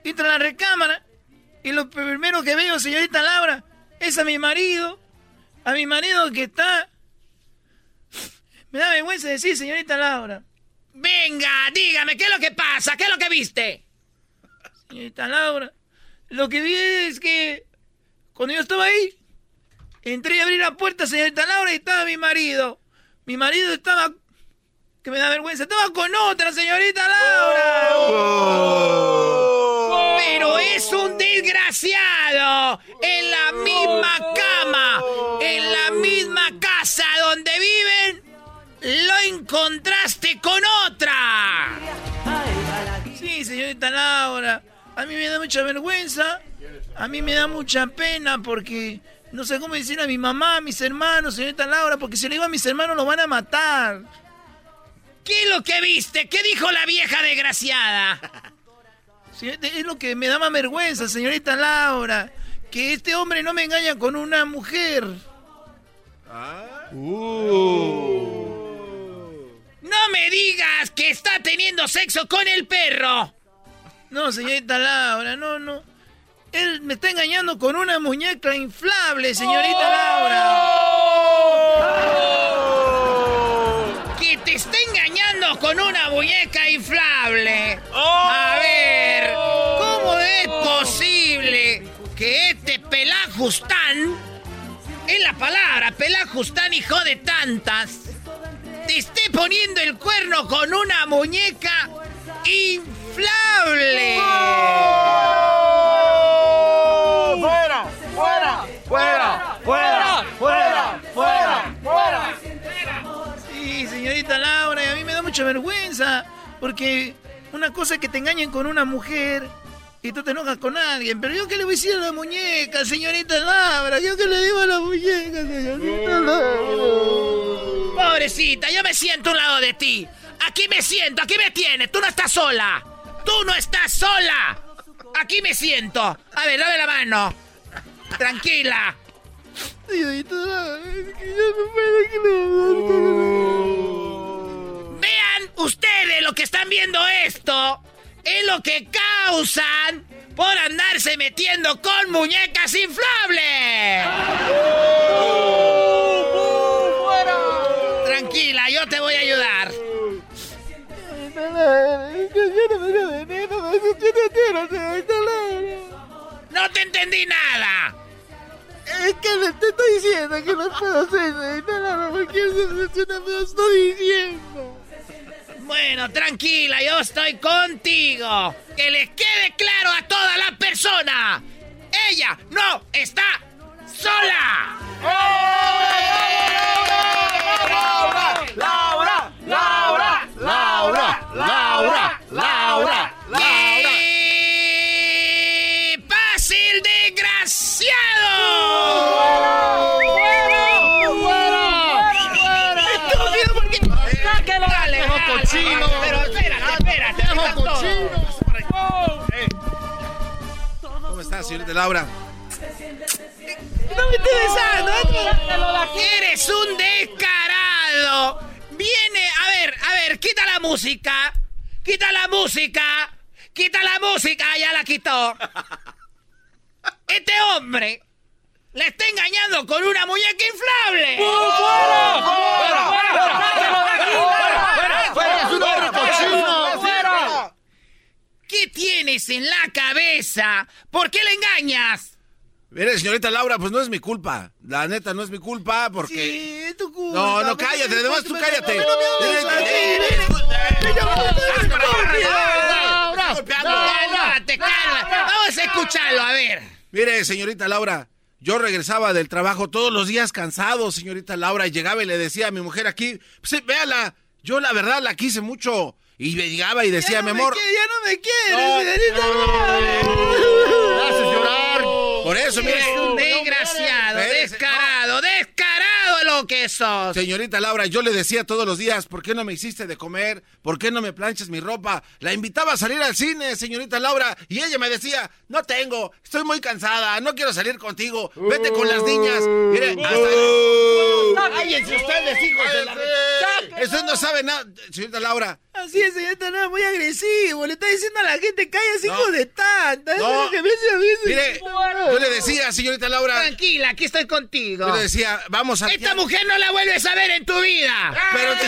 S18: entro a la recámara, y lo primero que veo, señorita Laura, es a mi marido, a mi marido que está... Me da vergüenza decir, señorita Laura. Venga, dígame, ¿qué es lo que pasa? ¿Qué es lo que viste? Señorita Laura, lo que vi es que cuando yo estaba ahí, entré a abrir la puerta, señorita Laura, y estaba mi marido. Mi marido estaba, que me da vergüenza, estaba con otra, señorita Laura. Pero es un desgraciado. En la misma cama, en la misma casa donde viven, lo encontraste con otra. Sí, señorita Laura. A mí me da mucha vergüenza. A mí me da mucha pena porque no sé cómo decir a mi mamá, a mis hermanos, señorita Laura, porque si le digo a mis hermanos lo van a matar. ¿Qué es lo que viste? ¿Qué dijo la vieja desgraciada? Es lo que me da más vergüenza, señorita Laura. Que este hombre no me engaña con una mujer. No me digas que está teniendo sexo con el perro. No, señorita Laura, no, no. Él me está engañando con una muñeca inflable, señorita Laura. Que te está engañando con una muñeca inflable. A ver, ¿cómo es posible que este pelajustán, es la palabra, pelajustán hijo de tantas, te esté poniendo el cuerno con una muñeca inflable?
S11: ¡Fuera! ¡Fuera! ¡Fuera! ¡Fuera! ¡Fuera! ¡Fuera! ¡Fuera!
S18: Sí, señorita Laura, y a mí me da mucha vergüenza, porque una cosa es que te engañen con una mujer y tú te enojas con alguien, pero yo qué le voy a decir a la muñeca, señorita Laura, yo qué le digo a la muñeca, señorita Laura. Pobrecita, yo me siento a un lado de ti. Aquí me siento, aquí me tienes, tú no estás sola. Tú no estás sola. Aquí me siento. A ver, dame la mano. Tranquila. Señorita Laura, es que yo no puedo Vean ustedes lo que están viendo esto es lo que causan por andarse metiendo con muñecas inflables. Tranquila, yo te voy a ayudar.
S16: No te entendí nada. Es que te estoy diciendo que no, no, no, no, no, no,
S4: bueno, tranquila, yo estoy contigo. Que les quede claro a toda la persona. Ella no está sola.
S16: Laura, Laura, Laura, Laura, Laura, Laura,
S5: ¿Cómo estás, señorita Laura?
S4: No me estés besando. Eres un descarado. Viene, a ver, a ver, quita la música. Quita la música. Quita la música. Ya la quitó. Este hombre le está engañando con una muñeca inflable.
S16: ¡Fuera! ¡Fuera! ¡Fuera! ¡Fuera! ¡Es un hombre cochino!
S4: ¡Fuera! ¿Qué tienes en la cabeza? ¿Por qué le engañas?
S5: Mire, señorita Laura, pues no es mi culpa. La neta, no es mi culpa porque...
S4: Sí, es tu culpa.
S5: No, no, cállate. Además, tú cállate.
S4: Cálmate, cálmate. Vamos a escucharlo, a ver.
S5: Mire, señorita Laura, yo regresaba del trabajo todos los días cansado, señorita Laura, y llegaba y le decía a mi mujer aquí, pues sí, véala, yo la verdad la quise mucho. Y me llegaba y decía, mi amor...
S4: ya no me quieres.
S5: Me haces llorar. Por eso,
S4: un desgraciado, descarado, descarado lo que sos.
S5: Señorita Laura, yo le decía todos los días, ¿por qué no me hiciste de comer? ¿Por qué no me planchas mi ropa? La invitaba a salir al cine, señorita Laura, y ella me decía, no tengo, estoy muy cansada, no quiero salir contigo, vete con las niñas. Mire, hasta... ¡Cállense ustedes, hijos de la... Usted no sabe nada, señorita Laura.
S4: Así es, señorita, no, muy agresivo. Le está diciendo a la gente, cállate,
S5: No.
S4: hijo de tanta. Eso
S5: No.
S4: es lo que me hace a mí.
S5: Mire, yo le decía, señorita Laura,
S4: Tranquila, aquí estoy contigo.
S5: yo le decía, vamos a...
S4: Esta mujer no la vuelves a ver en tu vida.
S5: Pero te-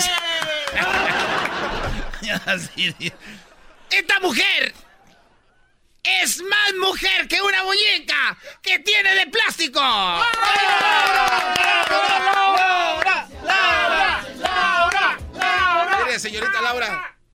S5: <laughs>
S4: Esta mujer es más mujer que una muñeca que tiene de plástico.
S5: Mire, señorita Laura.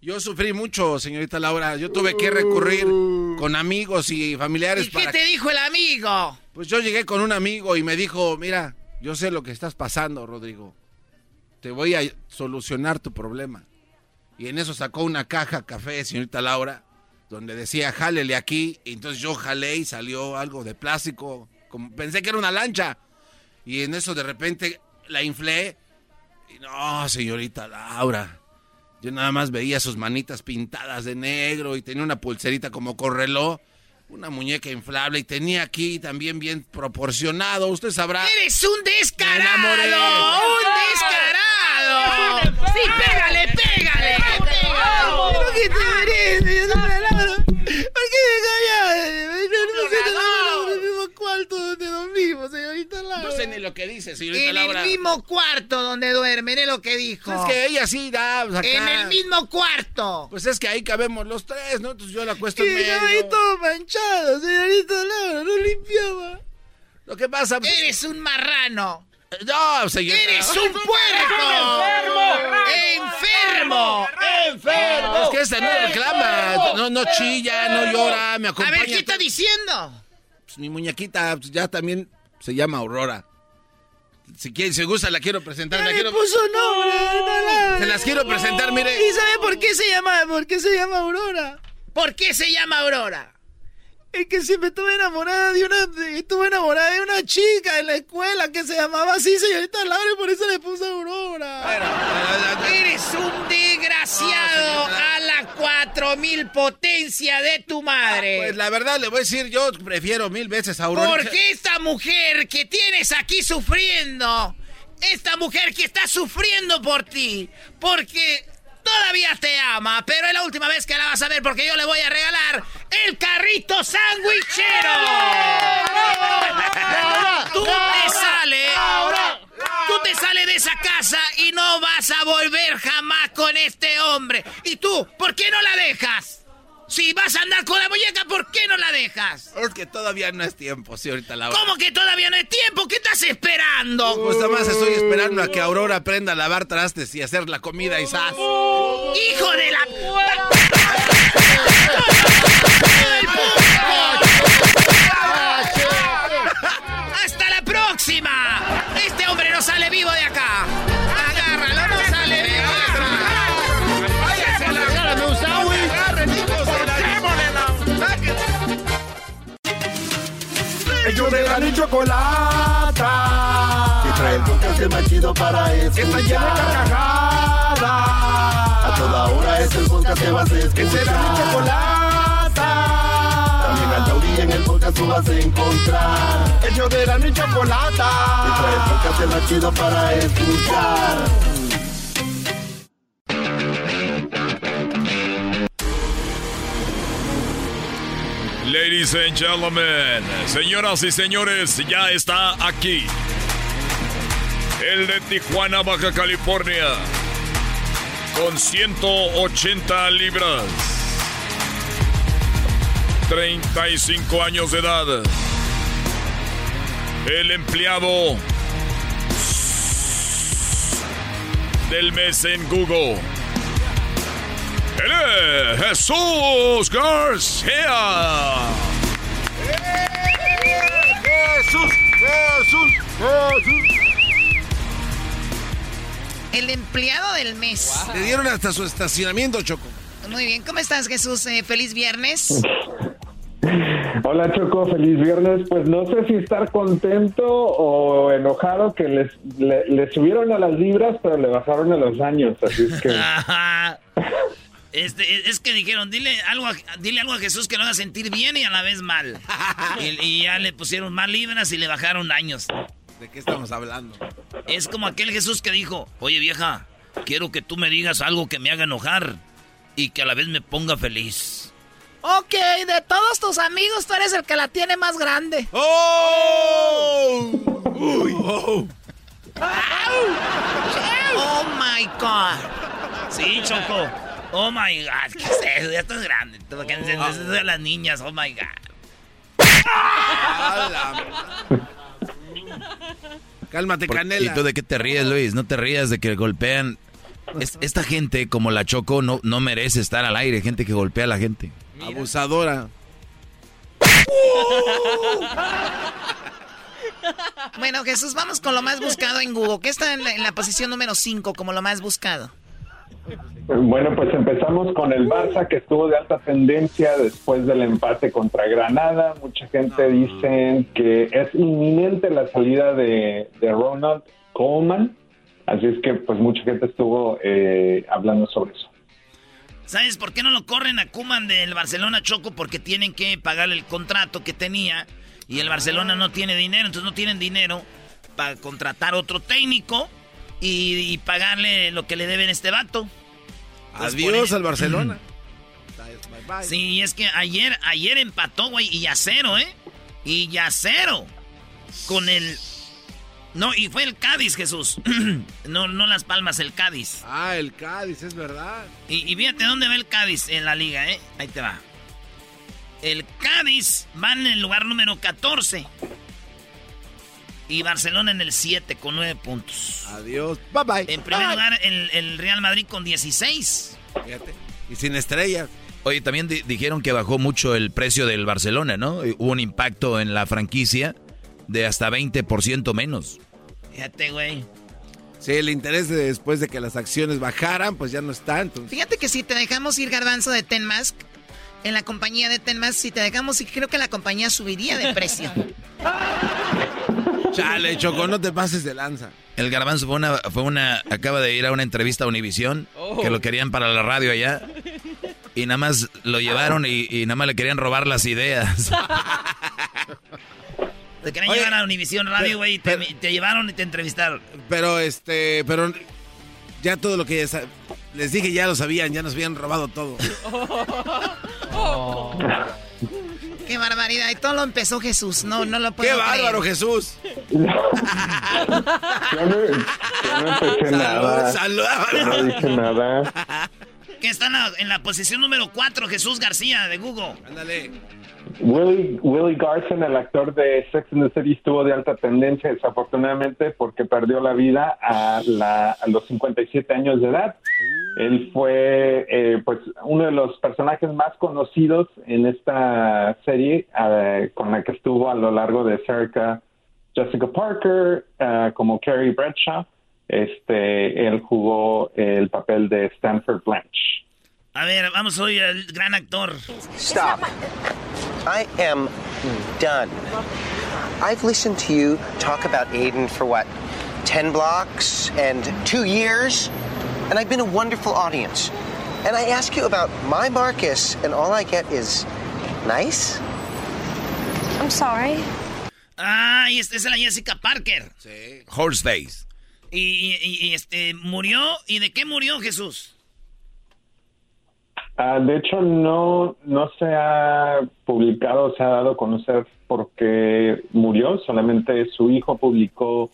S5: Yo sufrí mucho, señorita Laura. Yo tuve que recurrir con amigos y familiares
S4: ¿Y qué
S5: para...
S4: te dijo el amigo?
S5: Pues yo llegué con un amigo y me dijo, mira, yo sé lo que estás pasando, Rodrigo. Te voy a solucionar tu problema. Y en eso sacó una caja café, señorita Laura, donde decía, jálele aquí. Y entonces yo jalé y salió algo de plástico. Como, pensé que era una lancha. Y en eso de repente la inflé. Y no, señorita Laura. Yo nada más veía sus manitas pintadas de negro y tenía una pulserita como correló, una muñeca inflable y tenía aquí también bien proporcionado. Usted sabrá.
S4: ¡Eres un descarado! ¡Un descarado! ¡Sí, pégale, pégale! ¿Pero qué te mereces? ¿Por qué me engañas? En el mismo cuarto donde dormimos, señorita Laura.
S5: No sé ni lo que dice, señorita
S4: En
S5: Laura.
S4: el mismo cuarto donde duermen, en
S18: lo que dijo.
S5: Es que ella sí da. pues, acá.
S18: En el mismo cuarto.
S5: Pues es que ahí cabemos los tres, ¿no? Entonces yo la acuesto
S16: Y
S5: en medio.
S16: ahí todo manchado, señorita Laura, no limpiaba.
S5: Lo que pasa. pues,
S18: Eres un marrano.
S5: No, señorita.
S18: ¡Eres un puerco! ¡Enfermo! ¡Enfermo!
S5: Es que esta no reclama, no, no chilla, no llora, me
S18: A
S5: acompaña.
S18: ver, ¿qué está diciendo?
S5: Pues mi muñequita pues, ya también se llama Aurora. Si quieren, si gusta, la quiero presentar. La quiero...
S16: puso nombre, Laura.
S5: Se las quiero presentar, mire.
S16: ¿Y sabe por qué se llama, por qué se llama Aurora?
S18: ¿Por qué se llama Aurora?
S16: Es que siempre estuve enamorada de una, estuve enamorada de una chica en la escuela que se llamaba así, señorita Laura, y por eso le puse Aurora.
S18: Eres un desgraciado a la 4000 potencia de tu madre.
S5: Pues la verdad le voy a decir, yo prefiero mil veces a Aurora.
S18: Porque esta mujer que tienes aquí sufriendo, esta mujer que está sufriendo por ti, porque todavía te ama, pero es la última vez que la vas a ver porque yo le voy a regalar el carrito sandwichero. Tú te sales, tú te sales de esa casa y no vas a volver jamás con este hombre. ¿Y tú, por qué no la dejas? Si vas a andar con la muñeca, ¿por qué no la dejas?
S5: Es que todavía no es tiempo, sí, ahorita la
S18: ¿Cómo que todavía no hay tiempo? ¿Qué estás esperando?
S5: Pues nada más estoy esperando a que Aurora aprenda a lavar trastes y hacer la comida y sas.
S18: ¡Hijo de la...
S20: Ellos de la ni chocolata. Que trae el podcast más chido para escuchar. Está llena de carcajadas. A toda hora es el podcast que vas a escuchar. Que será mi chocolata. También al taurí en el podcast tú vas a encontrar. Ellos de la ni chocolata. Que trae el podcast más chido para escuchar.
S21: Ladies and gentlemen, señoras y señores, ya está aquí. El de Tijuana, Baja California. Con 180 libras. 35 años de edad. El empleado del mes en Google. Él es Jesús García.
S20: Jesús, Jesús, Jesús.
S18: El empleado del mes.
S5: Le dieron hasta su estacionamiento, Choco.
S18: Muy bien, ¿cómo estás, Jesús? Eh, feliz viernes.
S22: Hola Choco, feliz viernes. Pues no sé si estar contento o enojado que les, le, le subieron a las libras, pero le bajaron a los años. Así es que
S4: Ajá. <laughs> Este, es que dijeron, dile algo, a, dile algo a Jesús que lo haga sentir bien y a la vez mal. <laughs> Y, y ya le pusieron más libras y le bajaron años.
S5: ¿De qué estamos hablando?
S4: Es como aquel Jesús que dijo, oye vieja, quiero que tú me digas algo que me haga enojar y que a la vez me ponga feliz.
S18: Ok, de todos tus amigos, tú eres el que la tiene más grande.
S5: ¡Oh! Uy.
S18: ¡Oh! ¡Oh, my God!
S4: Sí, Choco. Oh my God, ¿qué es eso? Ya estás grande. Todo que a las niñas, oh my God.
S5: Cálmate,
S6: Por-
S5: Canela.
S6: ¿Y tú de qué te ríes, Luis? No te rías de que golpean. Es- esta gente como la Choco no, no merece estar al aire. Gente que golpea a la gente.
S5: Abusadora.
S18: Bueno, Jesús, vamos con lo más buscado en Google. ¿Qué está en la, en la posición número 5 como lo más buscado?
S22: Bueno, pues empezamos con el Barça que estuvo de alta tendencia después del empate contra Granada. Mucha gente dice que es inminente la salida de, de Ronald Koeman. Así es que pues mucha gente estuvo eh, hablando sobre eso.
S4: ¿Sabes por qué no lo corren a Kuman del Barcelona Choco? Porque tienen que pagar el contrato que tenía y el Barcelona no tiene dinero, entonces no tienen dinero para contratar otro técnico y, y pagarle lo que le deben a este vato. Entonces,
S5: Adiós al Barcelona. <clears throat>
S4: Sí, es que ayer, ayer empató, güey, y ya cero, ¿eh? Y ya cero. Con el No, y fue el Cádiz, Jesús. <clears throat> no, no Las Palmas, el Cádiz.
S5: Ah, el Cádiz, es verdad.
S4: Y, y fíjate dónde va el Cádiz en la liga, ¿eh? Ahí te va. El Cádiz va en el lugar número 14. Y Barcelona en el 7 con 9 puntos.
S5: Adiós. Bye bye.
S4: En primer
S5: Bye.
S4: lugar, el, el Real Madrid con 16.
S5: Fíjate. Y sin estrellas.
S6: Oye, también di- dijeron que bajó mucho el precio del Barcelona, ¿no? Y Hubo un impacto en la franquicia de hasta 20% menos.
S4: Fíjate, güey.
S5: Sí, el interés de después de que las acciones bajaran, pues ya no está. Entonces,
S18: Fíjate que si te dejamos ir garbanzo de Tenmask, en la compañía de Tenmask, si te dejamos ir, creo que la compañía subiría de precio. <laughs>
S5: chale, <laughs> Choco, no te pases de lanza.
S6: El garbanzo fue una, fue una, acaba de ir a una entrevista a Univisión,
S5: Oh.
S6: que lo querían para la radio allá, y nada más lo llevaron y, y nada más le querían robar las ideas. <laughs>
S4: Te querían
S5: Oye,
S4: llevar a Univisión Radio, güey, y te, te llevaron y te entrevistaron.
S5: Pero este, pero ya todo lo que ya les dije ya lo sabían, ya nos habían robado todo. <laughs>
S18: Qué barbaridad. Y todo lo empezó Jesús. No, no lo puedo
S5: ¡Qué
S18: creer.
S5: bárbaro, Jesús! <laughs>
S22: Yo no, yo no empecé nada.
S5: salud.
S22: Yo no dije nada.
S4: Que está en la, en la posición número 4, Jesús García, de Google.
S5: Ándale.
S22: Willie, Willie Garson, el actor de Sex and the City, estuvo de alta tendencia desafortunadamente porque perdió la vida a, la- a los 57 años de edad. Él fue eh, pues uno de los personajes más conocidos en esta serie eh, con la que estuvo a lo largo de cerca Jessica Parker eh, como Carrie Bradshaw. Este, él jugó el papel de Stanford Blanche.
S4: A ver, vamos hoy al gran actor.
S23: Stop. I am done. I've listened to you talk about Aiden for what, 10 blocks and two years? And I've been a wonderful audience. And I ask you about my Marcus, and all I get is nice?
S24: I'm sorry.
S4: Ah, y esta es la Jessica Parker.
S5: Sí.
S6: Horseface.
S4: Y, y- y- y, este, murió. ¿Y de qué murió Jesús?
S22: Ah, de hecho, no, no se ha publicado, se ha dado a conocer por qué murió. Solamente su hijo publicó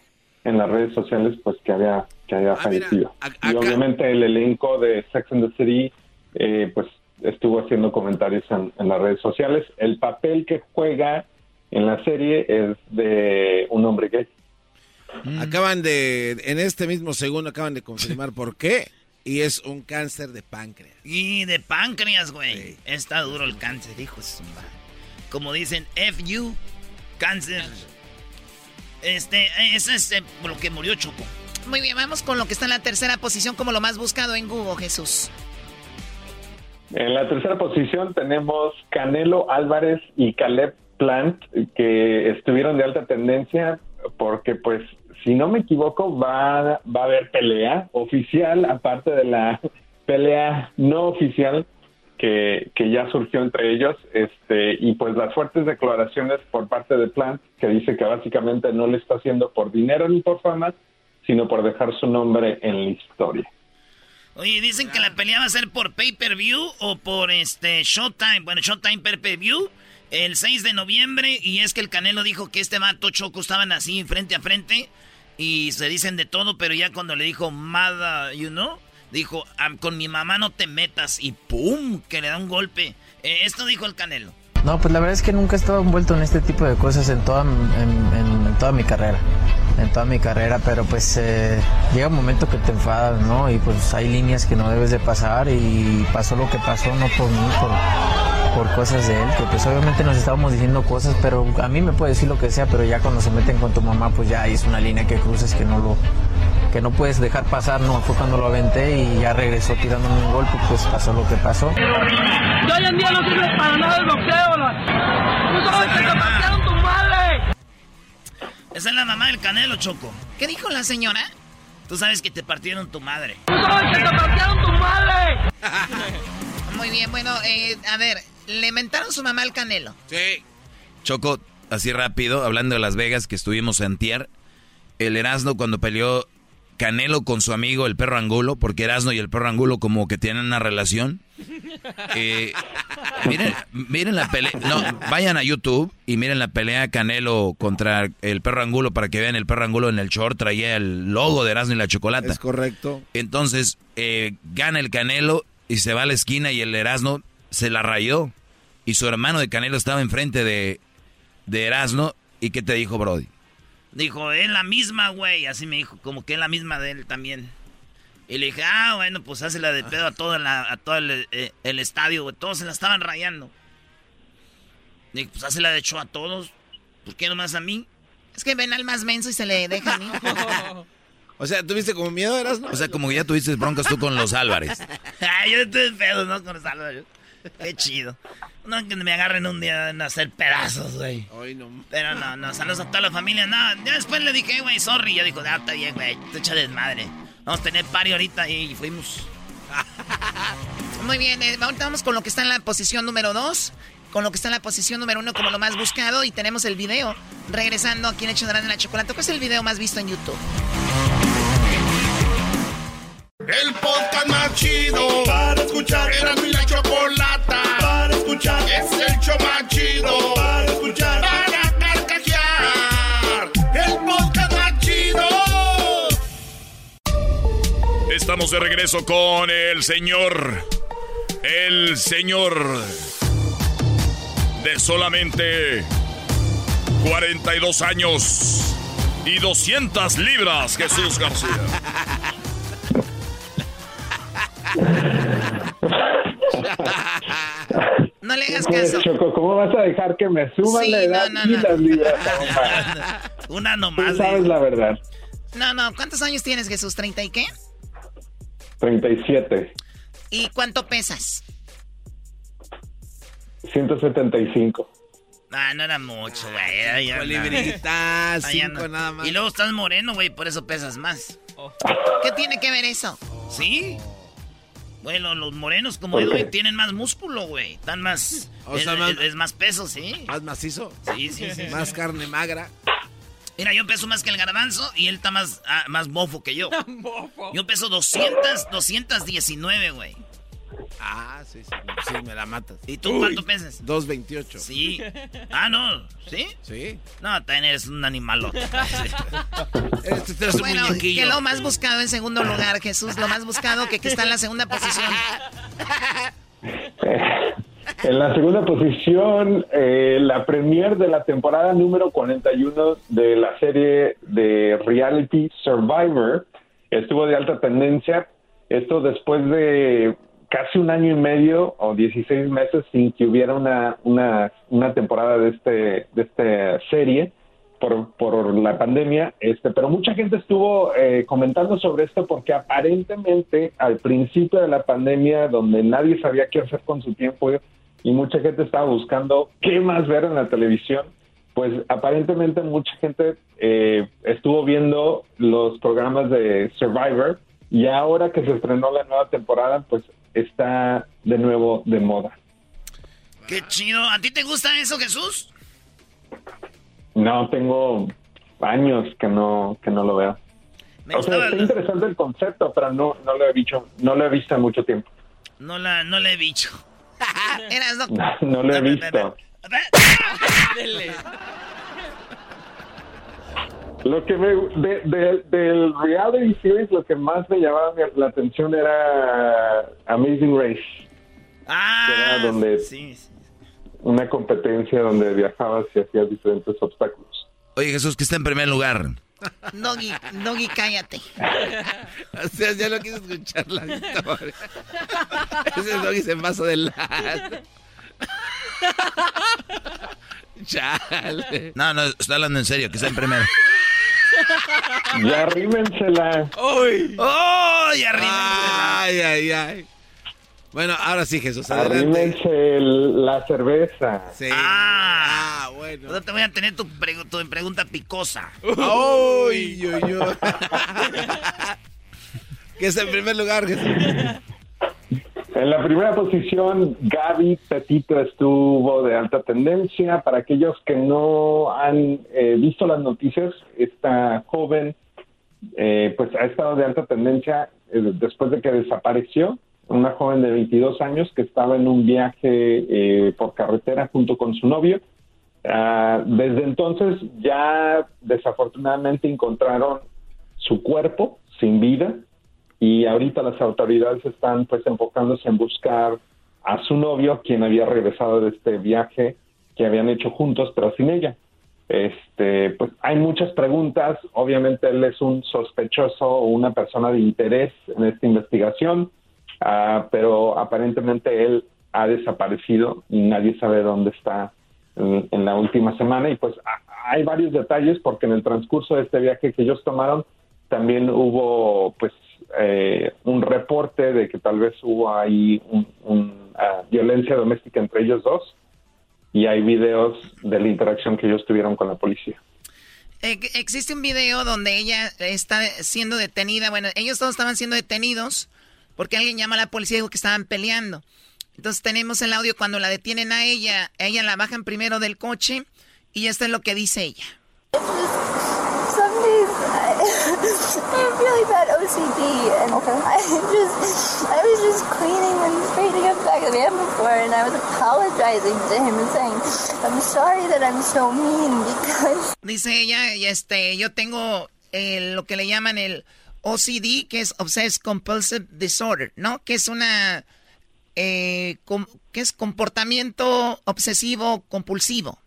S22: en las redes sociales pues que había, que había fallecido. y obviamente el elenco de Sex and the City eh, pues estuvo haciendo comentarios en, en las redes sociales. El papel que juega en la serie es de un hombre gay.
S5: Acaban de, en este mismo segundo, acaban de confirmar por qué. Y es un cáncer de páncreas.
S4: Y de páncreas, güey. Está duro el cáncer, hijo de su madre. Como dicen, FU, cáncer. Este, eso es eh, por lo que murió Choco.
S18: Muy bien, vamos con lo que está en la tercera posición como lo más buscado en Google, Jesús.
S22: En la tercera posición tenemos Canelo Álvarez y Caleb Plant, que estuvieron de alta tendencia porque, pues, si no me equivoco, va, va a haber pelea oficial, aparte de la pelea no oficial que, que ya surgió entre ellos, este, y pues las fuertes declaraciones por parte de Plant, que dice que básicamente no le está haciendo por dinero ni por fama, sino por dejar su nombre en la historia.
S4: Oye, dicen que la pelea va a ser por pay-per-view o por este Showtime. Bueno, Showtime pay-per-view el 6 de noviembre. Y es que el Canelo dijo que este vato Choco estaban así frente a frente. Y se dicen de todo, pero ya cuando le dijo Mada, you know, dijo, "Am- con mi mamá no te metas. Y ¡pum! Que le da un golpe. Eh, esto dijo el Canelo.
S25: No, pues la verdad es que nunca he estado envuelto en este tipo de cosas en toda, en toda mi carrera. En toda mi carrera, pero pues eh, llega un momento que te enfadas, ¿no? Y pues hay líneas que no debes de pasar y pasó lo que pasó, no por mí, por, por cosas de él, que pues obviamente nos estábamos diciendo cosas, pero a mí me puede decir lo que sea, pero ya cuando se meten con tu mamá, pues ya es una línea que cruzas que no lo que no puedes dejar pasar, no, fue cuando lo aventé y ya regresó tirándome un golpe, pues pasó lo que pasó.
S10: Y hoy en día no sirve para nada el boxeo. la- Tú sabes que te tu madre.
S4: Esa es la mamá del Canelo, Choco.
S18: ¿Qué dijo la señora?
S4: Tú sabes que te partieron tu madre.
S10: Tú sabes que te patearon tu madre. <laughs>
S18: Muy bien, bueno, eh, a ver, le mentaron su mamá al Canelo.
S5: Sí.
S6: Choco, así rápido, hablando de Las Vegas, que estuvimos en Tier, el Erasmo cuando peleó Canelo con su amigo el perro Angulo, porque Erasno y el perro Angulo como que tienen una relación. <laughs> Eh, miren, miren la pelea, no, vayan a YouTube y miren la pelea Canelo contra el perro Angulo para que vean el perro Angulo en el short traía el logo de Erasno y la chocolata.
S5: Es correcto.
S6: Entonces, eh, gana el Canelo y se va a la esquina y el Erasno se la rayó. Y su hermano de Canelo estaba enfrente de, de Erasno. ¿Y qué te dijo, Brody?
S4: Dijo, es la misma, güey. Así me dijo, como que es la misma de él también. Y le dije, ah, bueno, pues la de pedo a todo, la, a todo el, eh, el, estadio, güey. Todos se la estaban rayando. Dije, pues la de hecho a todos. ¿Por qué nomás a mí?
S18: Es que ven al más menso y se le deja a mí. <laughs>
S5: o sea, ¿tuviste como miedo, eras,
S6: O sea, como que ya tuviste broncas tú con los Álvarez. <laughs>
S4: Ay, yo estoy pedo, ¿no? Con los Álvarez. Qué chido. No que me agarren un día en hacer pedazos, güey. Pero no, no, saludos a toda la familia. No, ya después le dije, güey, sorry. Ya dijo, ah, está bien, güey, te echa desmadre. Vamos a tener pari ahorita y fuimos. <laughs>
S18: Muy bien, eh, ahorita vamos con lo que está en la posición número 2, con lo que está en la posición número 1 como lo más buscado y tenemos el video. Regresando aquí en Hecho en la Chocolate, ¿cuál es el video más visto en YouTube?
S11: El podcast más chido para escuchar. Era mi la chocolata para escuchar. Es el show más chido para escuchar. Para carcajear. El podcast más chido.
S21: Estamos de regreso con el señor. El señor. De solamente 42 años y 200 libras, Jesús García. <laughs>
S18: No le hagas caso.
S22: Choco, ¿cómo vas a dejar que me suban la edad y las libras? <laughs>
S4: Una nomás.
S22: Tú sabes la verdad.
S18: No, no. ¿Cuántos años tienes, Jesús? ¿30 y qué?
S22: 37.
S18: ¿Y cuánto pesas?
S22: 175.
S4: Ah, no era mucho, güey.
S5: Cinco nada más.
S4: Y luego estás moreno, güey, por eso pesas más.
S18: ¿Qué tiene que ver eso?
S4: ¿Sí? Bueno, los morenos como Edwin tienen más músculo, güey. Están más, es, más... peso, sí.
S5: ¿Más macizo?
S4: Sí, sí, sí.
S5: Más carne magra.
S4: Mira, yo peso más que el garbanzo y él está más, ah, más bofo que yo. <laughs> yo peso 200, 219, güey.
S5: Ah, sí, sí, sí, me la matas.
S4: ¿Y tú cuánto pesas?
S5: 2.28.
S4: Sí. Ah, no, ¿sí?
S5: Sí.
S4: No, también eres un animal. <laughs>
S18: este es bueno, que lo más buscado en segundo lugar, Jesús, lo más buscado que, que está en la segunda posición. <laughs>
S22: En la segunda posición, eh, la premier de la temporada número 41 de la serie de Reality Survivor estuvo de alta tendencia. Esto después de casi un año y medio o 16 meses sin que hubiera una, una, una temporada de, este, de esta serie por, por la pandemia, este, pero mucha gente estuvo eh, comentando sobre esto porque aparentemente al principio de la pandemia, donde nadie sabía qué hacer con su tiempo y mucha gente estaba buscando qué más ver en la televisión, pues aparentemente mucha gente eh, estuvo viendo los programas de Survivor y ahora que se estrenó la nueva temporada, pues está de nuevo de moda.
S4: Qué chido. ¿A ti te gusta eso, Jesús?
S22: No, tengo años que no que no lo veo. o sea, está interesante el concepto, pero no no lo he visto no lo he visto en mucho tiempo.
S4: No la no le he visto.
S22: no, <laughs> <laughs> no lo he visto. Lo que me, de, del reality series, lo que más me llamaba la atención era Amazing Race.
S4: Ah,
S22: era donde
S4: sí,
S22: Una competencia donde viajabas y hacías diferentes obstáculos.
S6: Oye, Jesús, que está en primer lugar. <laughs>
S18: Nogui, Nogui, cállate. <laughs>
S5: o sea, ya no quise escuchar la historia. <laughs> Ese Nogui se pasó del lado. Chale.
S6: No, no, está hablando en serio, que está en primero.
S22: Ya arrímensela.
S5: ¡Uy!
S4: ¡Oh! Arrímensela.
S5: Ay, ay, ay. Bueno, ahora sí, Jesús.
S22: Arrímense la cerveza.
S4: Sí. Ah, ah bueno. No te voy a tener tu, tu pregunta picosa.
S5: ¡Uy, uy, uy! <laughs> ¿Qué es en primer lugar, Jesús?
S22: En la primera posición, Gaby Petito estuvo de alta tendencia. Para aquellos que no han eh, visto las noticias, esta joven eh, pues ha estado de alta tendencia eh, después de que desapareció una joven de 22 años que estaba en un viaje eh, por carretera junto con su novio. Ah, desde entonces ya desafortunadamente encontraron su cuerpo sin vida y ahorita las autoridades están pues enfocándose en buscar a su novio quien había regresado de este viaje que habían hecho juntos pero sin ella. Este, pues hay muchas preguntas. Obviamente él es un sospechoso o una persona de interés en esta investigación, ah, pero aparentemente él ha desaparecido y nadie sabe dónde está en, la última semana. Y pues hay varios detalles porque en el transcurso de este viaje que ellos tomaron también hubo pues eh, un reporte de que tal vez hubo ahí un, ah, violencia doméstica entre ellos dos y hay videos de la interacción que ellos tuvieron con la policía.
S18: Eh, existe un video donde ella está siendo detenida. Bueno, ellos todos estaban siendo detenidos porque alguien llama a la policía y dijo que estaban peleando. Entonces tenemos el audio cuando la detienen a ella. A ella la bajan primero del coche y esto es lo que dice ella.
S24: I have really bad OCD, and okay. <laughs> I just, I was just cleaning and straightening up back of the van before, and I was apologizing to him and saying, I'm sorry that I'm so mean because. <laughs>
S18: Dice ella, y este, yo tengo eh, lo que le llaman el OCD, que es Obsessive Compulsive Disorder, ¿no? Que es una, eh, com, que es comportamiento obsesivo compulsivo.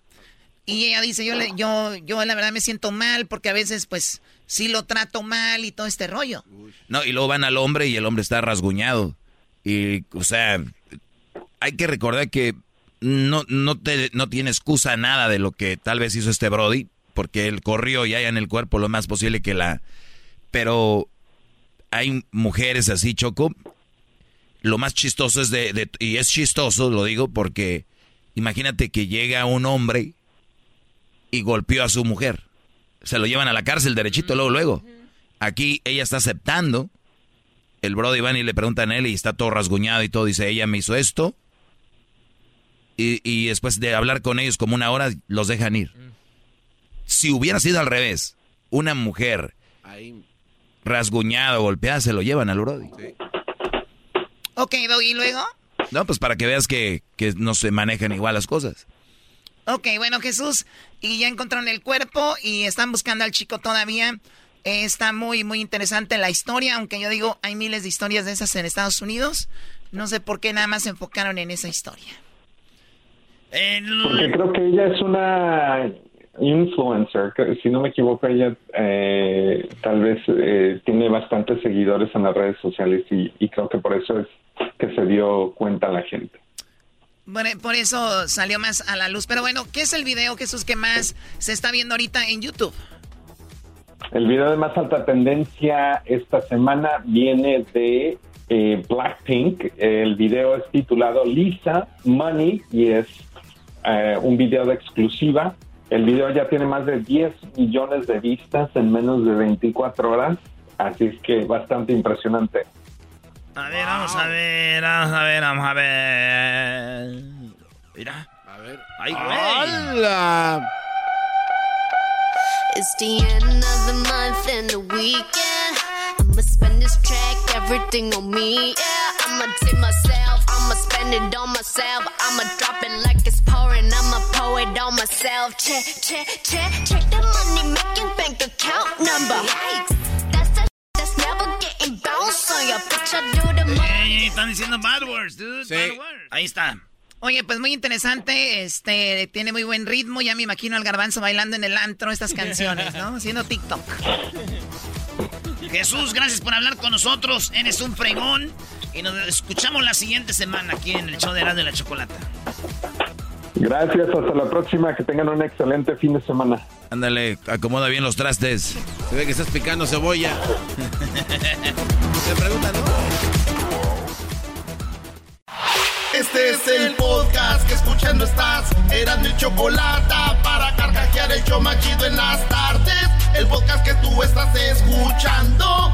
S18: Y ella dice, yo, le, yo, yo la verdad me siento mal porque a veces, pues, sí lo trato mal y todo este rollo.
S6: No, y luego van al hombre y el hombre está rasguñado. Y, o sea, hay que recordar que no, no, te, no tiene excusa nada de lo que tal vez hizo este Brody, porque él corrió y hay en el cuerpo lo más posible que la... Pero hay mujeres así, Choco. Lo más chistoso es de... Y es chistoso, lo digo, porque imagínate que llega un hombre y golpeó a su mujer se lo llevan a la cárcel derechito luego, luego. Aquí ella está aceptando. El Brody van y le preguntan a él y está todo rasguñado y todo. Dice, ella me hizo esto. Y, después de hablar con ellos como una hora, los dejan ir. Si hubiera sido al revés, una mujer rasguñada o golpeada, se lo llevan al Brody.
S18: Ok, ¿y luego?
S6: No, pues para que veas que, que no se manejan igual las cosas.
S18: Ok, bueno, Jesús, y ya encontraron el cuerpo y están buscando al chico todavía. Eh, está muy, muy interesante la historia, aunque yo digo, hay miles de historias de esas en Estados Unidos. No sé por qué nada más se enfocaron en esa historia.
S22: Porque creo que ella es una influencer, si no me equivoco, ella eh, tal vez eh, tiene bastantes seguidores en las redes sociales y, y creo que por eso es que se dio cuenta la gente.
S18: Bueno, por eso salió más a la luz. Pero bueno, ¿qué es el video, Jesús, que más se está viendo ahorita en YouTube?
S22: El video de más alta tendencia esta semana viene de eh, Blackpink. El video es titulado Lisa Money y es eh, un video de exclusiva. El video ya tiene más de 10 millones de vistas en menos de 24 horas, así es que bastante impresionante.
S4: A ver, vamos a ver, vamos a ver, vamos a ver. Mira. A ver. ¡Ay, güey! ¡Hola! It's the end of the month and the weekend. I'ma spend this track, everything on me. Yeah, I'ma take myself, I'ma spend it on myself. I'ma drop it like it's pouring, I'ma pour it on myself. Check, check, check, check the money making bank account number. Yikes. Están diciendo bad words, dude. Bad words. Ahí está.
S18: Oye, pues muy interesante, este, tiene muy buen ritmo, ya me imagino al garbanzo bailando en el antro estas canciones, ¿no? Haciendo TikTok.
S4: Jesús, gracias por hablar con nosotros, eres un fregón y nos escuchamos la siguiente semana aquí en el show de de la Chocolata.
S22: Gracias, hasta la próxima, que tengan un excelente fin de semana.
S6: Ándale, acomoda bien los trastes.
S5: Se ve que estás picando cebolla. <laughs> Se pregunta,
S11: Este es el podcast que escuchando estás. Eran mi chocolate para carcajear el yo machido en las tardes. El podcast que tú estás escuchando.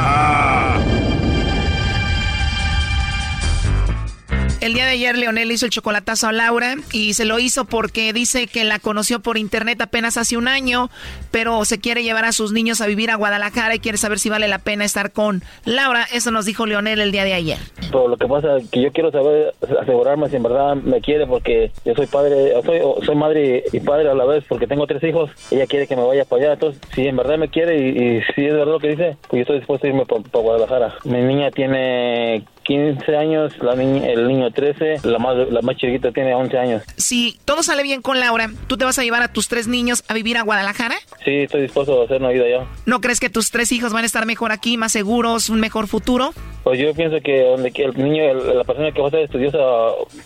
S18: El día de ayer Leonel hizo el chocolatazo a Laura y se lo hizo porque dice que la conoció por internet apenas hace un año, pero se quiere llevar a sus niños a vivir a Guadalajara y quiere saber si vale la pena estar con Laura. Eso nos dijo Leonel el día de ayer.
S26: Pero lo que pasa es que yo quiero saber, asegurarme si en verdad me quiere porque yo soy padre, soy, madre y padre a la vez porque tengo tres hijos. Ella quiere que me vaya para allá. Entonces, si en verdad me quiere y, si es verdad lo que dice, pues yo estoy dispuesto a irme para Guadalajara. Mi niña tiene 15 años, la niña, el niño 13, la más, la más chiquita tiene 11 años.
S18: Si todo sale bien con Laura, ¿tú te vas a llevar a tus tres niños a vivir a Guadalajara?
S26: Sí, estoy dispuesto a hacer una vida allá.
S18: ¿No crees que tus tres hijos van a estar mejor aquí, más seguros, un mejor futuro?
S26: Pues yo pienso que donde el niño, la persona que va a ser estudiosa,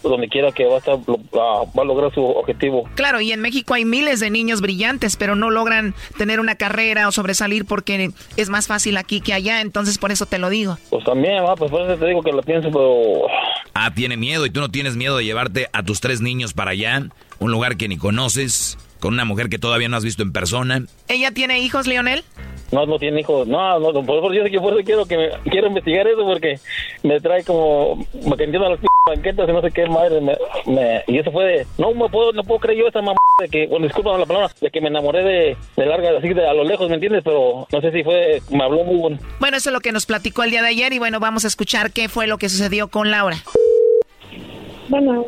S26: donde quiera que va a estar, va a lograr su objetivo.
S18: Claro, y en México hay miles de niños brillantes, pero no logran tener una carrera o sobresalir porque es más fácil aquí que allá, entonces por eso te lo digo.
S26: Pues también, pues por eso te digo que lo pienso, pero...
S6: Ah, tiene miedo y tú no tienes miedo de llevarte a tus tres niños para allá, un lugar que ni conoces, con una mujer que todavía no has visto en persona.
S18: ¿Ella tiene hijos, Leonel?
S26: No, no tiene hijos. No, no, por favor, yo, por eso quiero que me, quiero investigar eso porque me trae como me entiendo las banquetas y no sé qué madre me, y eso fue de no me puedo no puedo creer yo esa mamá de que bueno disculpa la palabra de que me enamoré de, de larga así de a lo lejos, ¿me entiendes? Pero no sé si fue me habló muy bueno.
S18: Bueno, eso es lo que nos platicó el día de ayer y bueno, vamos a escuchar qué fue lo que sucedió con Laura.
S27: Bueno.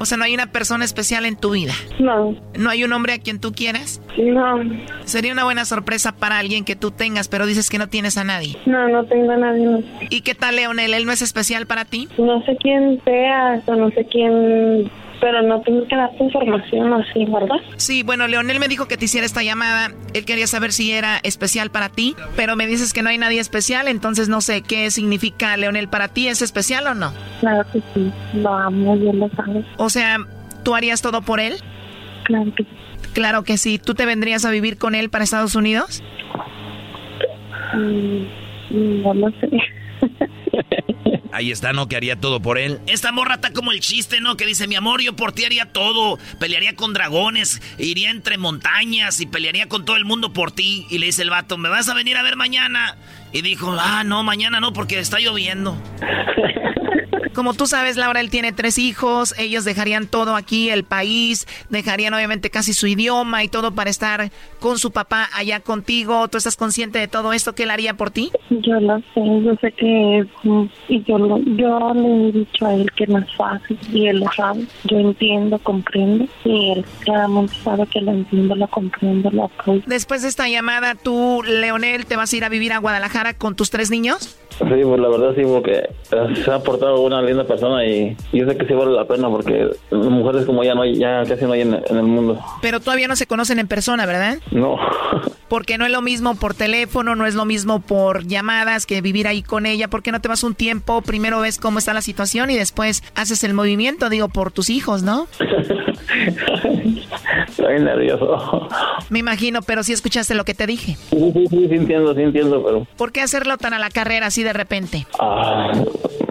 S18: O sea, no hay una persona especial en tu vida.
S27: No.
S18: ¿No hay un hombre a quien tú quieras?
S27: No.
S18: Sería una buena sorpresa para alguien que tú tengas, pero dices que no tienes a nadie.
S27: No, no tengo a nadie.
S18: ¿Y qué tal, Leonel? ¿Él no es especial para ti?
S27: No sé quién sea, o no sé quién pero no tengo que darte información así, ¿verdad?
S18: Sí, bueno, Leonel me dijo que te hiciera esta llamada. Él quería saber si era especial para ti, pero me dices que no hay nadie especial, entonces no sé qué significa Leonel para ti. ¿Es especial o no?
S27: Claro que sí, lo amo, bien lo sabes.
S18: O sea, ¿tú harías todo por él?
S27: Claro que sí.
S18: Claro que sí. ¿Tú te vendrías a vivir con él para Estados Unidos?
S27: Mm, no lo sé. <laughs> <laughs>
S6: Ahí está, ¿no? Que haría todo por él.
S4: Esta morra está como el chiste, ¿no? Que dice, mi amor, yo por ti haría todo. Pelearía con dragones, iría entre montañas y pelearía con todo el mundo por ti. Y le dice el vato, ¿me vas a venir a ver mañana? Y dijo, ah, no, mañana no, porque está lloviendo. <laughs>
S18: Como tú sabes, Laura, él tiene tres hijos, ellos dejarían todo aquí, el país, dejarían obviamente casi su idioma y todo para estar con su papá allá contigo. ¿Tú estás consciente de todo esto que él haría por ti?
S27: Yo lo sé, yo sé que y yo, yo le he dicho a él que no es fácil y él lo sabe. Yo entiendo, comprendo y él claramente sabe que lo entiendo, lo comprendo, lo apoyo.
S18: Después de esta llamada, tú, Leonel, te vas a ir a vivir a Guadalajara con tus tres niños?
S26: Sí, pues la verdad sí, porque se ha portado una linda persona y yo sé que sí vale la pena porque mujeres como ella no hay, ya casi no hay en, el mundo.
S18: Pero todavía no se conocen en persona, ¿verdad?
S26: No.
S18: Porque no es lo mismo por teléfono, no es lo mismo por llamadas que vivir ahí con ella. ¿Por qué no te vas un tiempo, primero ves cómo está la situación y después haces el movimiento, digo, por tus hijos, ¿no? <laughs>
S26: Estoy nervioso.
S18: Me imagino, pero sí escuchaste lo que te dije.
S26: Sí, sí, sí, sí entiendo, sí entiendo, pero...
S18: ¿Por qué hacerlo tan a la carrera así de repente?
S26: Ah,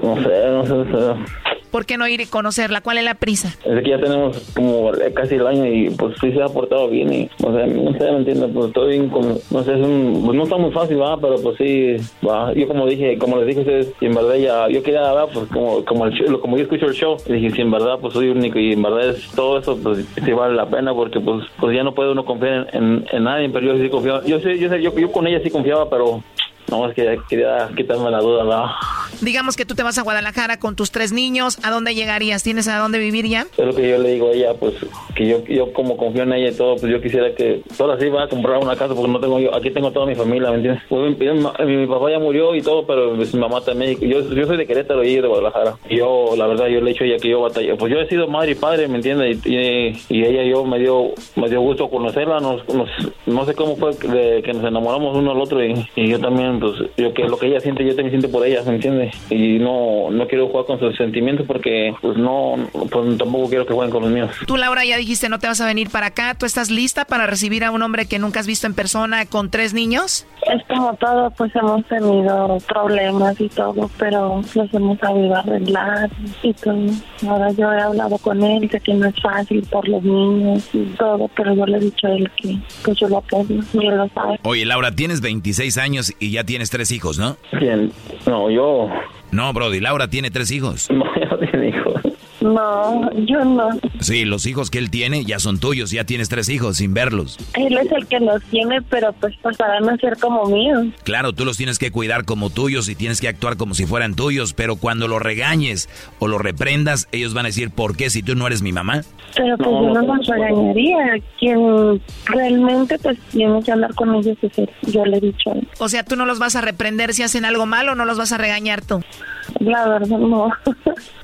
S26: no sé, no sé, no sé.
S18: ¿Por qué no ir y conocerla? ¿Cuál es la prisa?
S26: Es que ya tenemos como casi el año y pues sí se ha portado bien y, o sea, no sé, me entiendo, pues estoy bien como, no sé, es un, pues no está muy fácil, va, pero pues sí, va. Yo como dije, como les dije a ustedes, y en verdad ya, yo quería, hablar, pues como, como, el show, como yo escucho el show, dije, si en verdad pues soy único y en verdad es todo eso, pues sí vale la pena porque pues, pues ya no puede uno confiar en, en, nadie, pero yo sí confiaba, yo sé, yo sé, yo, yo con ella sí confiaba, pero No, es que quería quitarme la duda.
S18: Digamos que tú te vas a Guadalajara con tus tres niños, ¿a dónde llegarías? ¿Tienes a dónde vivir ya?
S26: Es lo que yo le digo a ella, pues que yo, yo como confío en ella y todo, pues yo quisiera que toda así va a comprar una casa porque no tengo yo, aquí tengo toda mi familia, ¿me entiendes? Pues, mi, mi, papá ya murió y todo, pero mi mamá también, yo, yo soy de Querétaro y ella de Guadalajara. Y yo, la verdad, yo le he dicho a ella que yo batallé, pues yo he sido madre y padre, ¿me entiendes? Y, y, ella yo me dio, me dio gusto conocerla, nos, nos, no sé cómo fue de, que nos enamoramos uno al otro y, y, yo también, pues yo que lo que ella siente, yo también siento por ella, ¿me entiendes? Y no, no quiero jugar con sus sentimientos porque pues no, pues tampoco quiero que jueguen con los míos.
S18: Tú, Laura, ya dijiste no te vas a venir para acá, ¿tú estás lista para recibir a un hombre que nunca has visto en persona con tres niños?
S27: Es como todo, pues hemos tenido problemas y todo, pero los hemos sabido arreglar y todo. Ahora yo he hablado con él, sé que no es fácil por los niños y todo, pero yo le he dicho a él que pues yo lo apoyo y él lo sabe.
S6: Oye, Laura, tienes 26 años y ya tienes tres hijos, ¿no?
S26: Bien, no, yo...
S6: No, Brody, Laura tiene tres hijos. <laughs>
S26: No, ya no tiene hijos.
S27: No, yo no.
S6: Sí, los hijos que él tiene ya son tuyos, ya tienes tres hijos sin verlos.
S27: Él es el que los tiene, pero pues pasarán a ser como míos.
S6: Claro, tú los tienes que cuidar como tuyos y tienes que actuar como si fueran tuyos, pero cuando los regañes o los reprendas, ellos van a decir, ¿por qué si tú no eres mi mamá?
S27: Pero pues yo no los regañaría. Quien realmente pues tiene que hablar con ellos es él. Yo le he dicho.
S18: O sea, tú no los vas a reprender si hacen algo malo o no los vas a regañar tú.
S27: La verdad, no.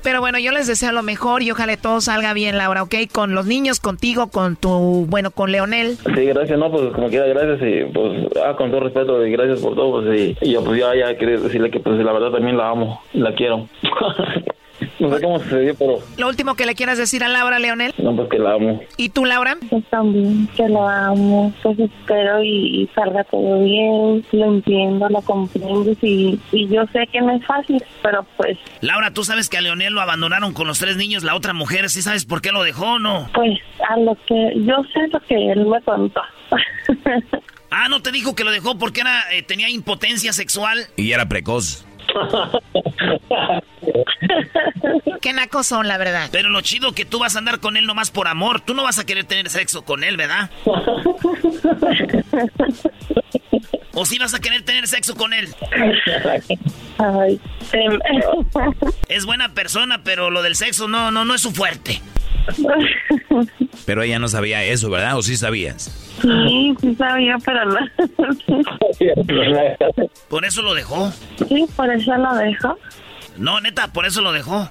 S18: Pero bueno, yo les deseo lo mejor y ojalá todo salga bien, Laura, ¿ok? Con los niños, contigo, con tu, bueno, con Leonel.
S26: Sí, gracias, no, pues como quiera, gracias y pues, ah, con todo respeto y gracias por todo, pues y, y yo pues ya, ya quería decirle que pues la verdad también la amo, la quiero. <laughs> No sé cómo sucedió, pero...
S18: Lo último que le quieras decir a Laura, Leonel.
S26: No, pues que la amo.
S18: ¿Y tú, Laura?
S27: Pues también, que la amo. Pues espero y, salga todo bien. Lo entiendo, lo comprendo y, y yo sé que no es fácil, pero pues...
S4: Laura, ¿tú sabes que a Leonel lo abandonaron con los tres niños? La otra mujer, ¿sí sabes por qué lo dejó o no?
S27: Pues a lo que... Yo sé lo que él me contó. <laughs>
S4: ah, ¿no te dijo que lo dejó porque era, eh, tenía impotencia sexual?
S6: Y era precoz.
S18: Qué nacos son, la verdad.
S4: Pero lo chido que tú vas a andar con él nomás por amor. Tú no vas a querer tener sexo con él, ¿verdad? ¿O sí vas a querer tener sexo con él?
S27: Ay,
S4: es buena persona, pero lo del sexo no, no, no es su fuerte.
S6: Pero ella no sabía eso, ¿verdad? ¿O sí sabías?
S27: Sí, sí sabía, pero no.
S4: ¿Por eso lo dejó?
S27: Sí, por eso lo dejó.
S4: No, neta, por eso lo dejó.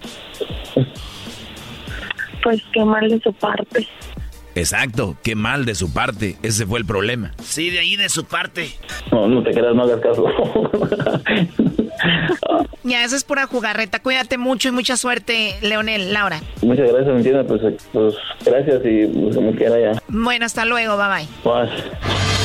S27: Pues qué mal de su parte.
S6: Exacto, qué mal de su parte. Ese fue el problema.
S4: Sí, de ahí de su parte.
S26: No, no te creas, no hagas caso. <laughs>
S18: ya, eso es pura jugarreta. Cuídate mucho y mucha suerte, Leonel, Laura.
S26: Muchas gracias, ¿me entiendes? Pues, pues gracias y pues, como quiera ya.
S18: Bueno, hasta luego, bye bye.
S26: Bye.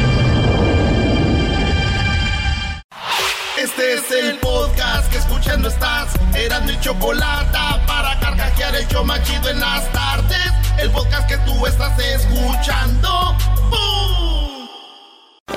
S11: Este es el podcast que escuchando estás. Eran mi chocolate para carcajear el show machido en las tardes. El podcast que tú estás escuchando.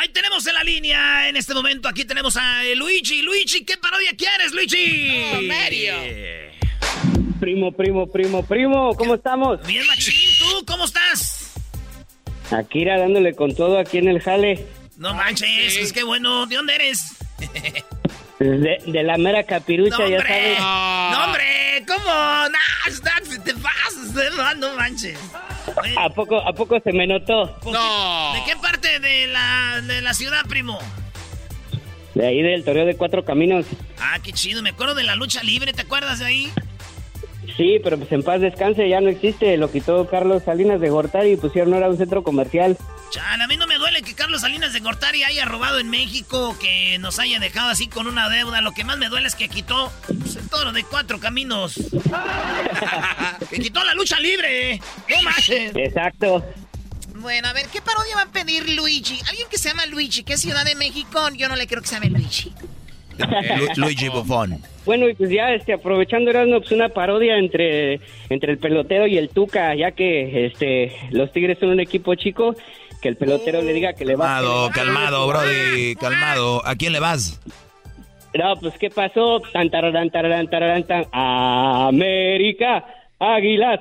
S4: Ahí tenemos en la línea, en este momento, aquí tenemos a Luigi. Luigi, ¿qué parodia quieres, Luigi?
S28: Oh, Mario.
S29: Primo, primo, primo, primo, ¿cómo estamos?
S4: Bien, machín, ¿tú cómo estás?
S29: Aquí irá dándole con todo aquí en el jale.
S4: No manches, es que bueno, ¿de dónde eres?
S29: De, de la mera capirucha,
S4: no,
S29: ya sabes.
S4: No, hombre, ¿cómo? No, te pasas, no manches.
S29: ¿A poco, ¿A poco se me notó?
S4: No. ¿De qué parte de la, de la ciudad, primo?
S29: De ahí del toreo de Cuatro Caminos.
S4: Ah, qué chido, me acuerdo de la lucha libre, ¿te acuerdas de ahí?
S29: Sí, pero pues en paz descanse, ya no existe. Lo quitó Carlos Salinas de Gortari y pusieron ahora un centro comercial.
S4: Chan, a mí no me duele que Carlos Salinas de Gortari haya robado en México, que nos haya dejado así con una deuda? Lo que más me duele es que quitó pues, el toro de cuatro caminos. <laughs> que quitó la lucha libre. ¿Qué más?
S29: Exacto.
S30: Bueno, a ver, ¿qué parodia va a pedir Luigi? Alguien que se llama Luigi, que es Ciudad de México, yo no le creo que se llame Luigi.
S6: Luigi Buffon.
S29: Bueno, y pues ya este, aprovechando Erasmo, pues una parodia entre, entre el pelotero y el Tuca, ya que este los Tigres son un equipo chico, que el pelotero le diga que le va
S6: Calmado, calmado, Brody, calmado. ¿A quién le vas?
S29: No, pues ¿qué pasó? Tan, tararán, tararán, tararán, tan. América, Águilas.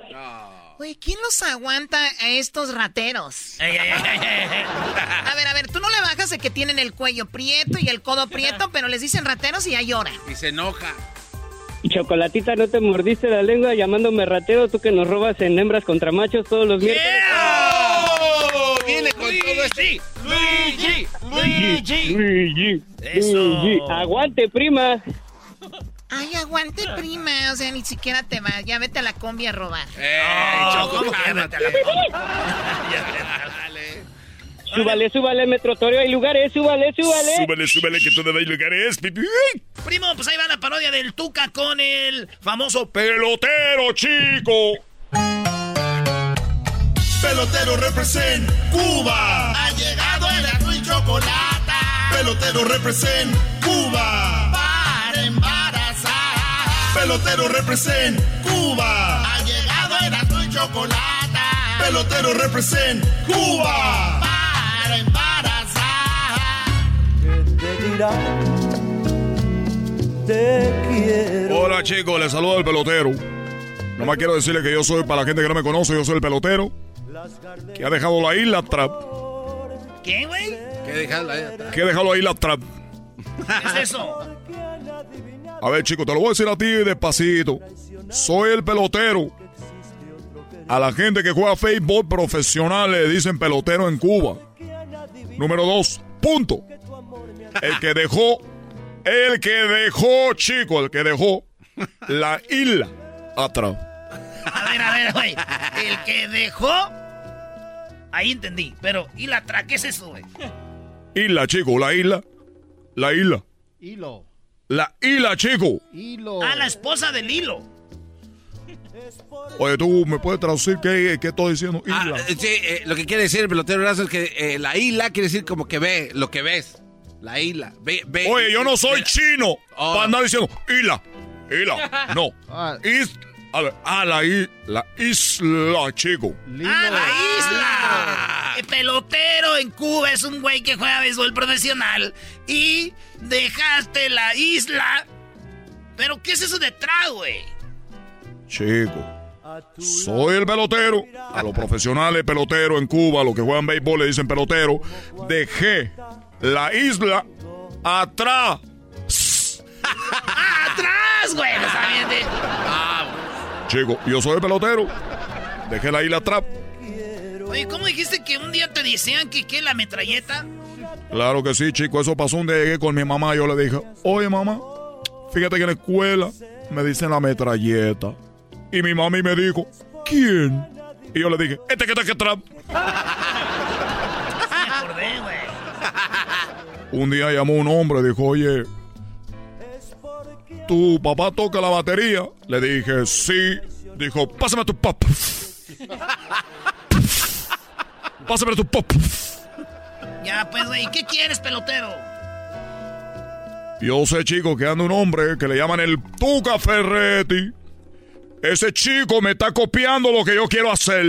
S30: Oye, ¿quién los aguanta a estos rateros? <laughs> A ver, a ver, tú no le bajas de que tienen el cuello prieto y el codo prieto, <laughs> pero les dicen rateros y ya llora.
S5: Y se enoja.
S29: Chocolatita, ¿no te mordiste la lengua llamándome ratero? Tú que nos robas en hembras contra machos todos los miércoles.
S5: ¡Oh! Viene con todo este.
S4: Luigi, Luigi.
S29: Luigi,
S4: Eso.
S29: Luigi. Aguante, prima.
S30: Ay, aguante, prima. O sea, ni siquiera te va. Ya vete a la combi a robar.
S5: ¡Eh,
S4: No,
S5: Choco,
S4: ¿cómo que
S5: cálmate. <laughs>
S29: Súbale, súbale, Metrotorio. Hay lugares, súbale, súbale.
S21: Súbele, súbele, que todavía hay lugares. pipi.
S4: Primo, pues ahí va la parodia del Tuca con el famoso
S21: Pelotero, chico.
S11: Pelotero represent Cuba. Ha llegado el azul y chocolate. Pelotero represent Cuba. Pelotero represent Cuba. Ha llegado el azul y chocolate. Pelotero represent Cuba. Para embarazar.
S10: te dirá te quiero.
S21: Hola chicos, les saluda el pelotero. Nomás quiero decirle que yo soy, para la gente que no me conoce, yo soy el pelotero que ha dejado la isla trap.
S4: ¿Qué, güey?
S5: ¿Qué dejarla ahí atrás?
S21: Que ha dejado la isla trap.
S4: ¿Qué es eso?
S21: A ver chicos, te lo voy a decir a ti despacito. Soy el pelotero. A la gente que juega fútbol profesional le dicen pelotero en Cuba. Número dos, punto. El que dejó, el que dejó, chico, el que dejó la isla atrás.
S4: A ver, a ver, güey. El que dejó. Ahí entendí. Pero, ¿y la tra? ¿Qué es eso, güey?
S21: Isla, chico, la isla. La isla.
S16: Hilo.
S21: La isla, chico.
S16: Hilo.
S4: Ah, la esposa del hilo.
S21: Oye, tú me puedes traducir qué, qué estoy diciendo.
S5: Ah,
S21: Isla.
S5: eh, sí, eh, lo que quiere decir el pelotero brazo es que eh, la isla quiere decir como que ve lo que ves. La isla. Ve, ve.
S21: Oye, yo no soy chino
S5: Oh.
S21: para andar diciendo isla, isla. <laughs> No.
S16: Ah.
S21: Is, a ver, ah, la, la isla, chico.
S4: ¡Ah, la isla! El pelotero en Cuba es un güey que juega béisbol profesional. Y dejaste la isla. ¿Pero qué es eso detrás, güey?
S21: Chico. Soy el pelotero. A los profesionales peloteros en Cuba, a los que juegan béisbol le dicen pelotero. Dejé la isla atrás.
S4: ¡Ah, <laughs> atrás, güey! No de-
S21: Chico, yo soy el pelotero. Dejé la isla atrás.
S4: Oye, ¿cómo dijiste que un día te decían que qué, la metralleta?
S21: Claro que sí, chico. Eso pasó un día con mi mamá. Yo le dije, oye, mamá, fíjate que en la escuela me dicen la metralleta. Y mi mami me dijo, ¿quién? Y yo le dije, este que está
S4: acordé, güey.
S21: Un día llamó un hombre y dijo, oye, ¿tu papá toca la batería? Le dije, sí. Dijo, pásame tu pop. <laughs> Pásame tu pop.
S4: Ya, pues, güey, ¿qué quieres, pelotero?
S21: Yo sé, chico, que anda un hombre que le llaman el Tuca Ferretti. Ese chico me está copiando lo que yo quiero hacer.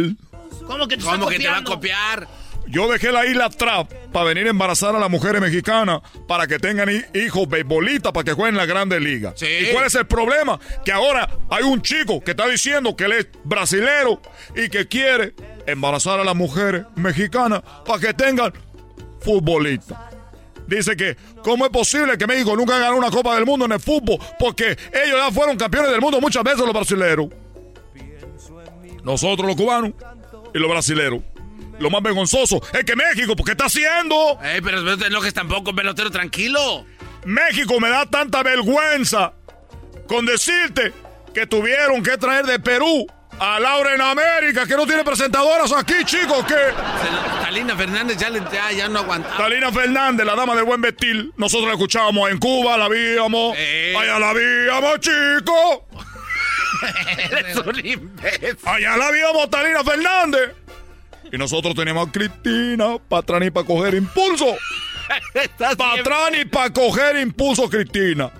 S4: ¿Cómo que te
S5: ¿Cómo que te va a copiar?
S21: Yo dejé la isla Trap para venir a embarazar a las mujeres mexicanas para que tengan hi- hijos beisbolistas para que jueguen en la Grande Liga.
S5: Sí.
S21: ¿Y cuál es el problema? Que ahora hay un chico que está diciendo que él es brasilero y que quiere embarazar a las mujeres mexicanas para que tengan futbolistas. Dice que, ¿cómo es posible que México nunca ganó una Copa del Mundo en el fútbol? Porque ellos ya fueron campeones del mundo muchas veces los brasileros. Nosotros los cubanos y los brasileros. Lo más vergonzoso es que México, ¿por qué está haciendo?
S5: Ey, pero no te enojes tampoco, pelotero, tranquilo.
S21: México me da tanta vergüenza con decirte que tuvieron que traer de Perú A Laura en América, que no tiene presentadoras aquí, chicos, que...
S5: Talina Fernández ya, le- ya, ya no aguanta.
S21: Talina Fernández, la dama del buen vestir. Nosotros la escuchábamos en Cuba, la víamos.
S5: Eh.
S21: Allá la víamos, chicos. <laughs>
S5: Eres un imbécil.
S21: Allá la víamos, Talina Fernández. Y nosotros teníamos a Cristina, Patrani para coger impulso. <laughs> Patrani para coger impulso, Cristina.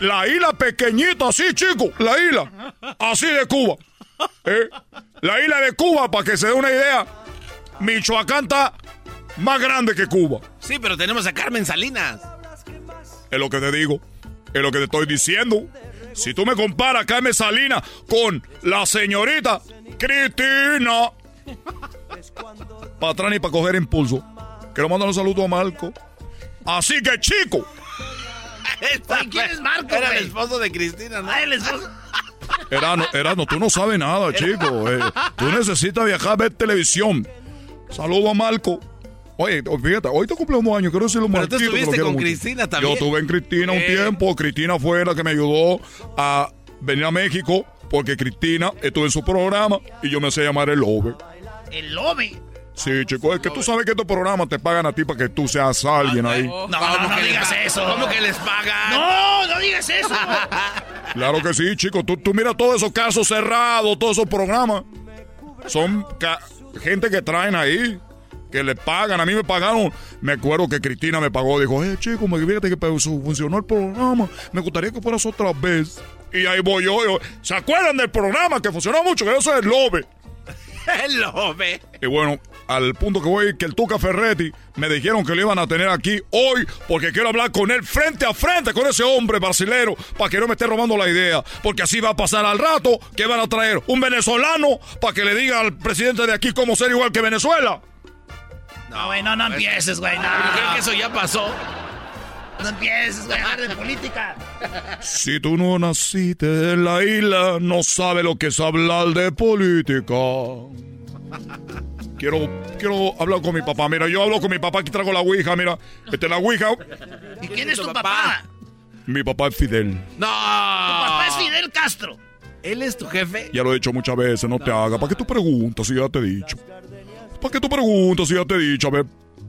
S21: La isla pequeñita, así, chico. La isla. Así de Cuba. ¿Eh? La isla de Cuba, para que se dé una idea. Michoacán está más grande que Cuba.
S5: Sí, pero tenemos a Carmen Salinas.
S21: Es lo que te digo. Es lo que te estoy diciendo. Si tú me comparas a Carmen Salinas con la señorita Cristina. Para atrás ni para coger impulso. Quiero mandar un saludo a Marco. Así que, chico. <laughs>
S5: Oye,
S4: ¿quién es Marco,
S5: Era el esposo de Cristina, ¿no?
S4: Ah, el esposo. <laughs>
S21: Erano, Erano, tú no sabes nada, chico. eh. tú necesitas viajar a ver televisión. Saludo a Marco. Oye, fíjate, hoy te cumpleaños años, quiero decirle un
S5: Pero tú
S21: Marquito que lo
S5: estuviste
S21: quiero
S5: con
S21: mucho.
S5: Cristina también.
S21: Yo estuve en Cristina un tiempo. Cristina fue la que me ayudó a venir a México porque Cristina estuvo en su programa y yo me hacía llamar el Lobe.
S4: El lobe.
S21: Sí, chico, es que tú sabes que estos programas te pagan a ti para que tú seas alguien ahí.
S4: No, no, no
S5: que
S4: digas eso.
S5: ¿Cómo que les pagan?
S4: No, no digas eso. <laughs>
S21: Claro que sí, chico. Tú, tú mira todos esos casos cerrados, todos esos programas. Son ca- gente que traen ahí, que le pagan. A mí me pagaron. Me acuerdo que Cristina me pagó. Dijo, eh, chico, me fíjate que funcionó el programa. Me gustaría que fueras otra vez. Y ahí voy yo. yo, ¿Se acuerdan del programa que funcionó mucho? Que yo soy el Lobe. <laughs>
S5: El lobe.
S21: Y bueno, al punto que voy, que el Tuca Ferretti me dijeron que lo iban a tener aquí hoy porque quiero hablar con él frente a frente con ese hombre brasilero para que no me esté robando la idea. Porque así va a pasar al rato que van a traer un venezolano para que le diga al presidente de aquí cómo ser igual que Venezuela.
S4: No, güey, no, no empieces, güey. No,
S5: creo que eso ya pasó.
S4: no empieces, güey, a hablar de política.
S21: Si tú no naciste en la isla, no sabes lo que es hablar de política. Quiero, quiero hablar con mi papá. Mira, yo hablo con mi papá, aquí traigo la ouija, mira. Esta es la ouija.
S4: ¿Y quién es tu papá?
S21: Mi papá es Fidel.
S5: No.
S4: Tu papá es Fidel Castro.
S5: ¿Él es tu jefe?
S21: Ya lo he dicho muchas veces, no te hagas. ¿Para qué tú preguntas si ya te he dicho? ¿Para qué tú preguntas si ya te he dicho? A ver,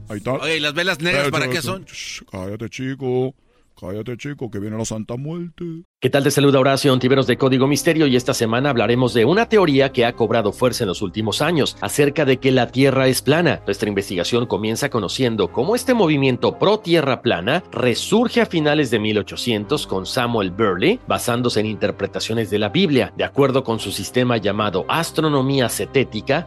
S21: ahí está.
S5: Oye, ¿y las velas negras para qué son?
S21: Cállate, chico. Cállate, chico, que viene la Santa Muerte.
S31: ¿Qué tal? Te saluda Horacio Ontiveros de Código Misterio y esta semana hablaremos de una teoría que ha cobrado fuerza en los últimos años acerca de que la Tierra es plana. Nuestra investigación comienza conociendo cómo este movimiento pro Tierra plana resurge a finales de 1800 con Samuel Burley basándose en interpretaciones de la Biblia. De acuerdo con su sistema llamado astronomía cetética,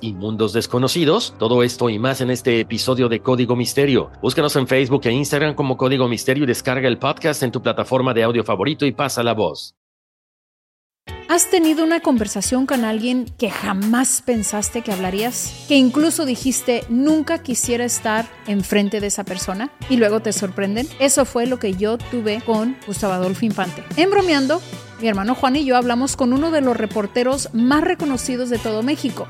S31: y mundos desconocidos? Todo esto y más en este episodio de Código Misterio. Búscanos en Facebook e Instagram como Código Misterio y descarga el podcast en tu plataforma de audio favorito y pasa la voz.
S32: ¿Has tenido una conversación con alguien que jamás pensaste que hablarías? Que incluso dijiste nunca quisiera estar enfrente de esa persona y luego te sorprenden? Eso fue lo que yo tuve con Gustavo Adolfo Infante. En bromeando, mi hermano Juan y yo hablamos con uno de los reporteros más reconocidos de todo México,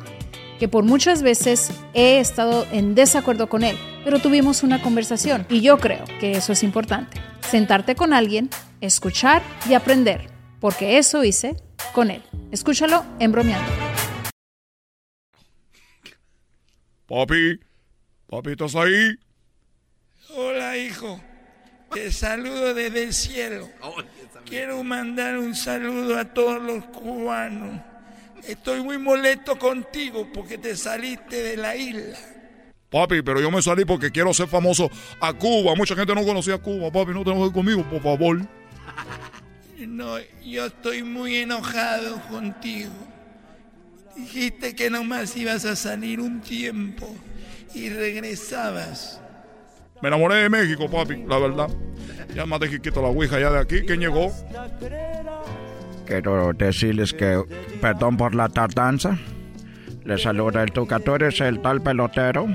S32: que por muchas veces he estado en desacuerdo con él, pero tuvimos una conversación y yo creo que eso es importante. Sentarte con alguien, escuchar y aprender, porque eso hice con él. Escúchalo en bromeando.
S21: Papi, papi, ¿estás ahí?
S33: Hola, hijo. Te saludo desde el cielo. Quiero mandar un saludo a todos los cubanos. Estoy muy molesto contigo porque te saliste de la isla.
S21: Papi, pero yo me salí porque quiero ser famoso a Cuba. Mucha gente no conocía a Cuba. Papi, no te enojes conmigo, por favor. <laughs>
S33: No, yo estoy muy enojado contigo. Dijiste que nomás ibas a salir un tiempo y regresabas.
S21: Me enamoré de México, papi, la verdad. Ya más dejé quito la ouija ya de aquí. ¿Quién llegó?
S3: Quiero decirles que perdón por la tardanza. Les saluda el Tuca. ¿Tú eres el tal pelotero?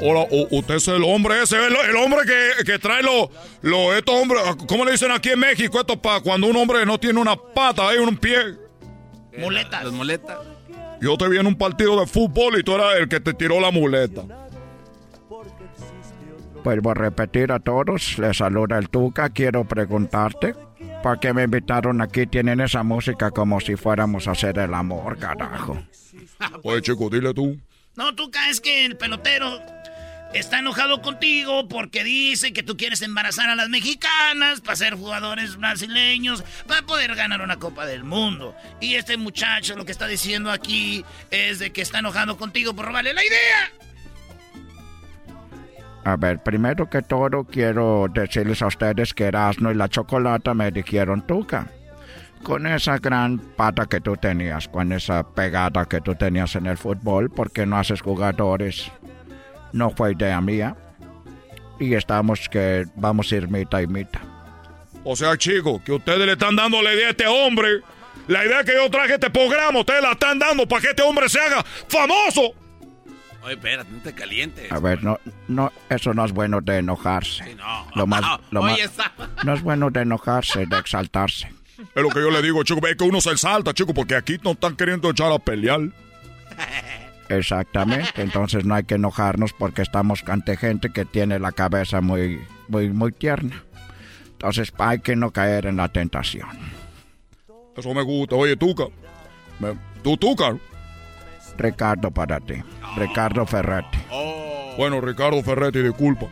S21: Hola, usted es el hombre ese, el, el hombre que, que trae lo, lo, estos hombres, ¿cómo le dicen aquí en México? Esto para cuando un hombre no tiene una pata, hay un pie.
S4: Muletas.
S5: Las muletas.
S21: Yo te vi en un partido de fútbol y tú eras el que te tiró la muleta.
S3: Vuelvo a repetir a todos. Les saluda el Tuca. Quiero preguntarte. ¿Por qué me invitaron aquí? Tienen esa música como si fuéramos a hacer el amor, carajo. <laughs>
S21: Oye, chico, dile tú.
S4: No, tú es que el pelotero está enojado contigo porque dice que tú quieres embarazar a las mexicanas para ser jugadores brasileños, para poder ganar una Copa del Mundo. Y este muchacho lo que está diciendo aquí es de que está enojado contigo por robarle la idea.
S3: A ver, primero que todo quiero decirles a ustedes que Erasmo y la Chocolata me dijeron Tuca. Con esa gran pata que tú tenías, con esa pegada que tú tenías en el fútbol, porque no haces jugadores? No fue idea mía. Y estamos que vamos a ir mitad y mitad.
S21: O sea, chico, que ustedes le están dando la idea a este hombre. La idea que yo traje este programa, ustedes la están dando para que este hombre se haga famoso.
S5: Oye, espérate, no te calientes.
S3: A ver, no, no, eso no es bueno de enojarse.
S5: no.
S3: Lo más, lo <laughs>
S5: Oye,
S3: más-
S5: está-
S3: no es bueno de enojarse, de exaltarse.
S21: Es lo que yo le digo, chico, ve que uno se salta, chico, porque aquí no están queriendo echar a pelear. <laughs>
S3: Exactamente, entonces no hay que enojarnos porque estamos ante gente que tiene la cabeza muy, muy, muy tierna. Entonces hay que no caer en la tentación.
S21: Eso me gusta. Oye, Tuca. me- tú, Tuca.
S3: Ricardo para ti. Ricardo Ferretti.
S21: Bueno, Ricardo Ferretti, disculpa.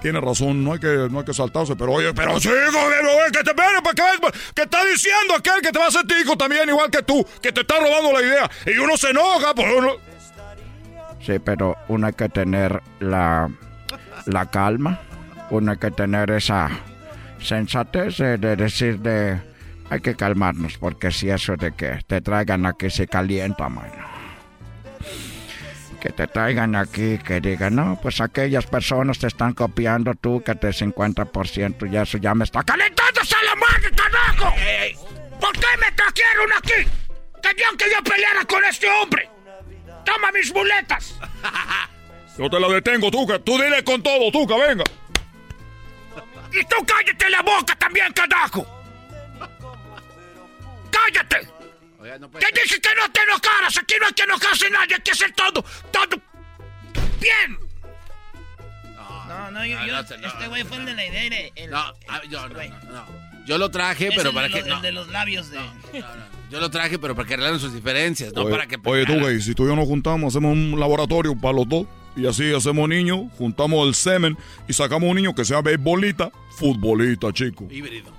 S21: Tiene razón, no hay que, no hay que saltarse, pero oye, pero chico, que, que te espere, ¿para qué? Que está diciendo aquel que te va a hacer tico también, igual que tú, que te está robando la idea. Y uno se enoja, pues uno...
S3: Sí, pero uno hay que tener la, la calma. Uno hay que tener esa sensatez de, de decir de... Hay que calmarnos porque si eso de que te traigan aquí se calienta, mano. Que te traigan aquí, que digan, no, pues aquellas personas te están copiando tú, que te 50% y eso ya me está calentando.
S34: ¡Calentando a la madre, carajo! ¿Por qué me trajeron aquí? Tenían que yo peleara con este hombre. Toma mis muletas. <laughs>
S21: Yo te la detengo, Tuca. Tú dile con todo, Tuca, venga.
S34: Y tú cállate la boca también, carajo. ¡Cállate! Te dije que no te enojaras. Aquí no hay que enojarse nadie. Hay que hacer todo, todo bien.
S4: No, no, yo, yo- este güey fue el de la idea. el- el-
S5: No, ah, yo, no, no, no. Yo lo traje,
S4: es
S5: pero
S4: el
S5: para
S4: de
S5: que. no.
S4: el de los labios de...
S5: Yo lo traje, pero para que arreglen sus diferencias, no
S21: oye,
S5: para que.
S21: oye, Tuca, y si tú y yo nos juntamos, hacemos un laboratorio para los dos. Y así hacemos niños, juntamos el semen y sacamos un niño que sea beisbolista, futbolista, chico.
S5: Híbrido.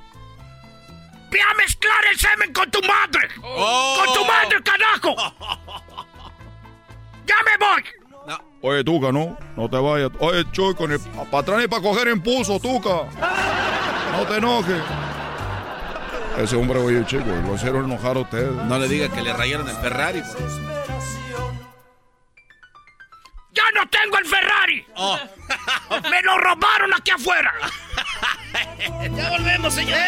S34: El semen con tu madre. Con tu madre, carajo. <laughs> Ya me voy.
S21: Oye, Tuca, no, no te vayas. Oye, Choco, ni para atrás ni para coger impulso, Tuca. No te enojes. Ese hombre, oye, chico, lo hicieron enojar a ustedes.
S5: No le diga que le rayaron el Ferrari.
S34: Ya no tengo el Ferrari. Me lo robaron aquí afuera. <laughs> <laughs>
S4: ya volvemos, señores.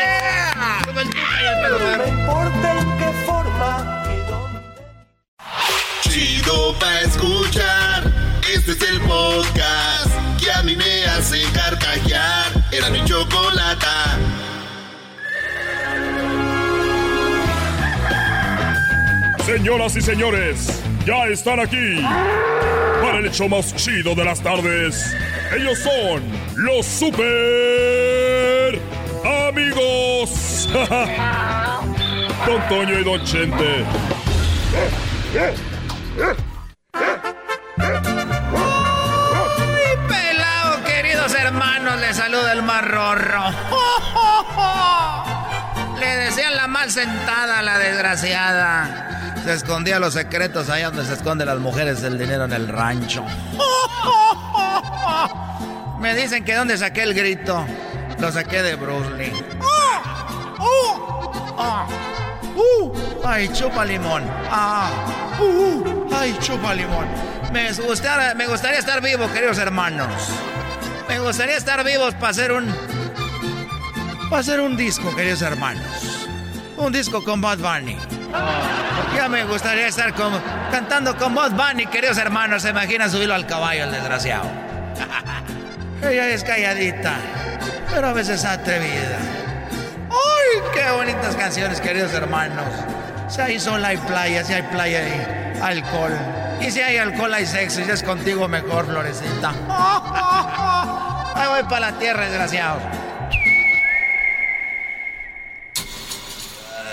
S4: Y el
S34: No importa en qué forma
S11: Chido pa' escuchar. Este es el podcast que a mí me hace carcajear. Era mi chocolata.
S21: Señoras y señores, ya están aquí para el hecho más chido de las tardes. Ellos son los super amigos. <laughs> Don Toño y Don Chente.
S35: ¡Ay, pelado, queridos hermanos! Les saluda el marrorro. <laughs> Le decían la mal sentada a la desgraciada. Se escondía los secretos allá donde se esconden las mujeres el dinero en el rancho. <laughs> Me dicen que dónde saqué el grito. Lo saqué de Bruce Lee. Ah, uh, ¡Ay, chupa limón! ¡Ah! Uh, uh, ¡Ay, chupa limón! Me gustaría, me gustaría estar vivo, queridos hermanos. Me gustaría estar vivos para hacer un. Para hacer un disco, queridos hermanos.
S18: un disco con Bud Bunny. ya me gustaría estar cantando con Bud Bunny, queridos hermanos. Se imagina subirlo al caballo el desgraciado. <laughs> Ella es calladita, pero a veces atrevida. ¡Ay, qué bonitas canciones, queridos hermanos! Si hay sol, hay playa, si hay playa, hay alcohol. Y si hay alcohol, hay sexo. Y si es contigo mejor, florecita. <laughs> Ahí voy para la tierra, desgraciado.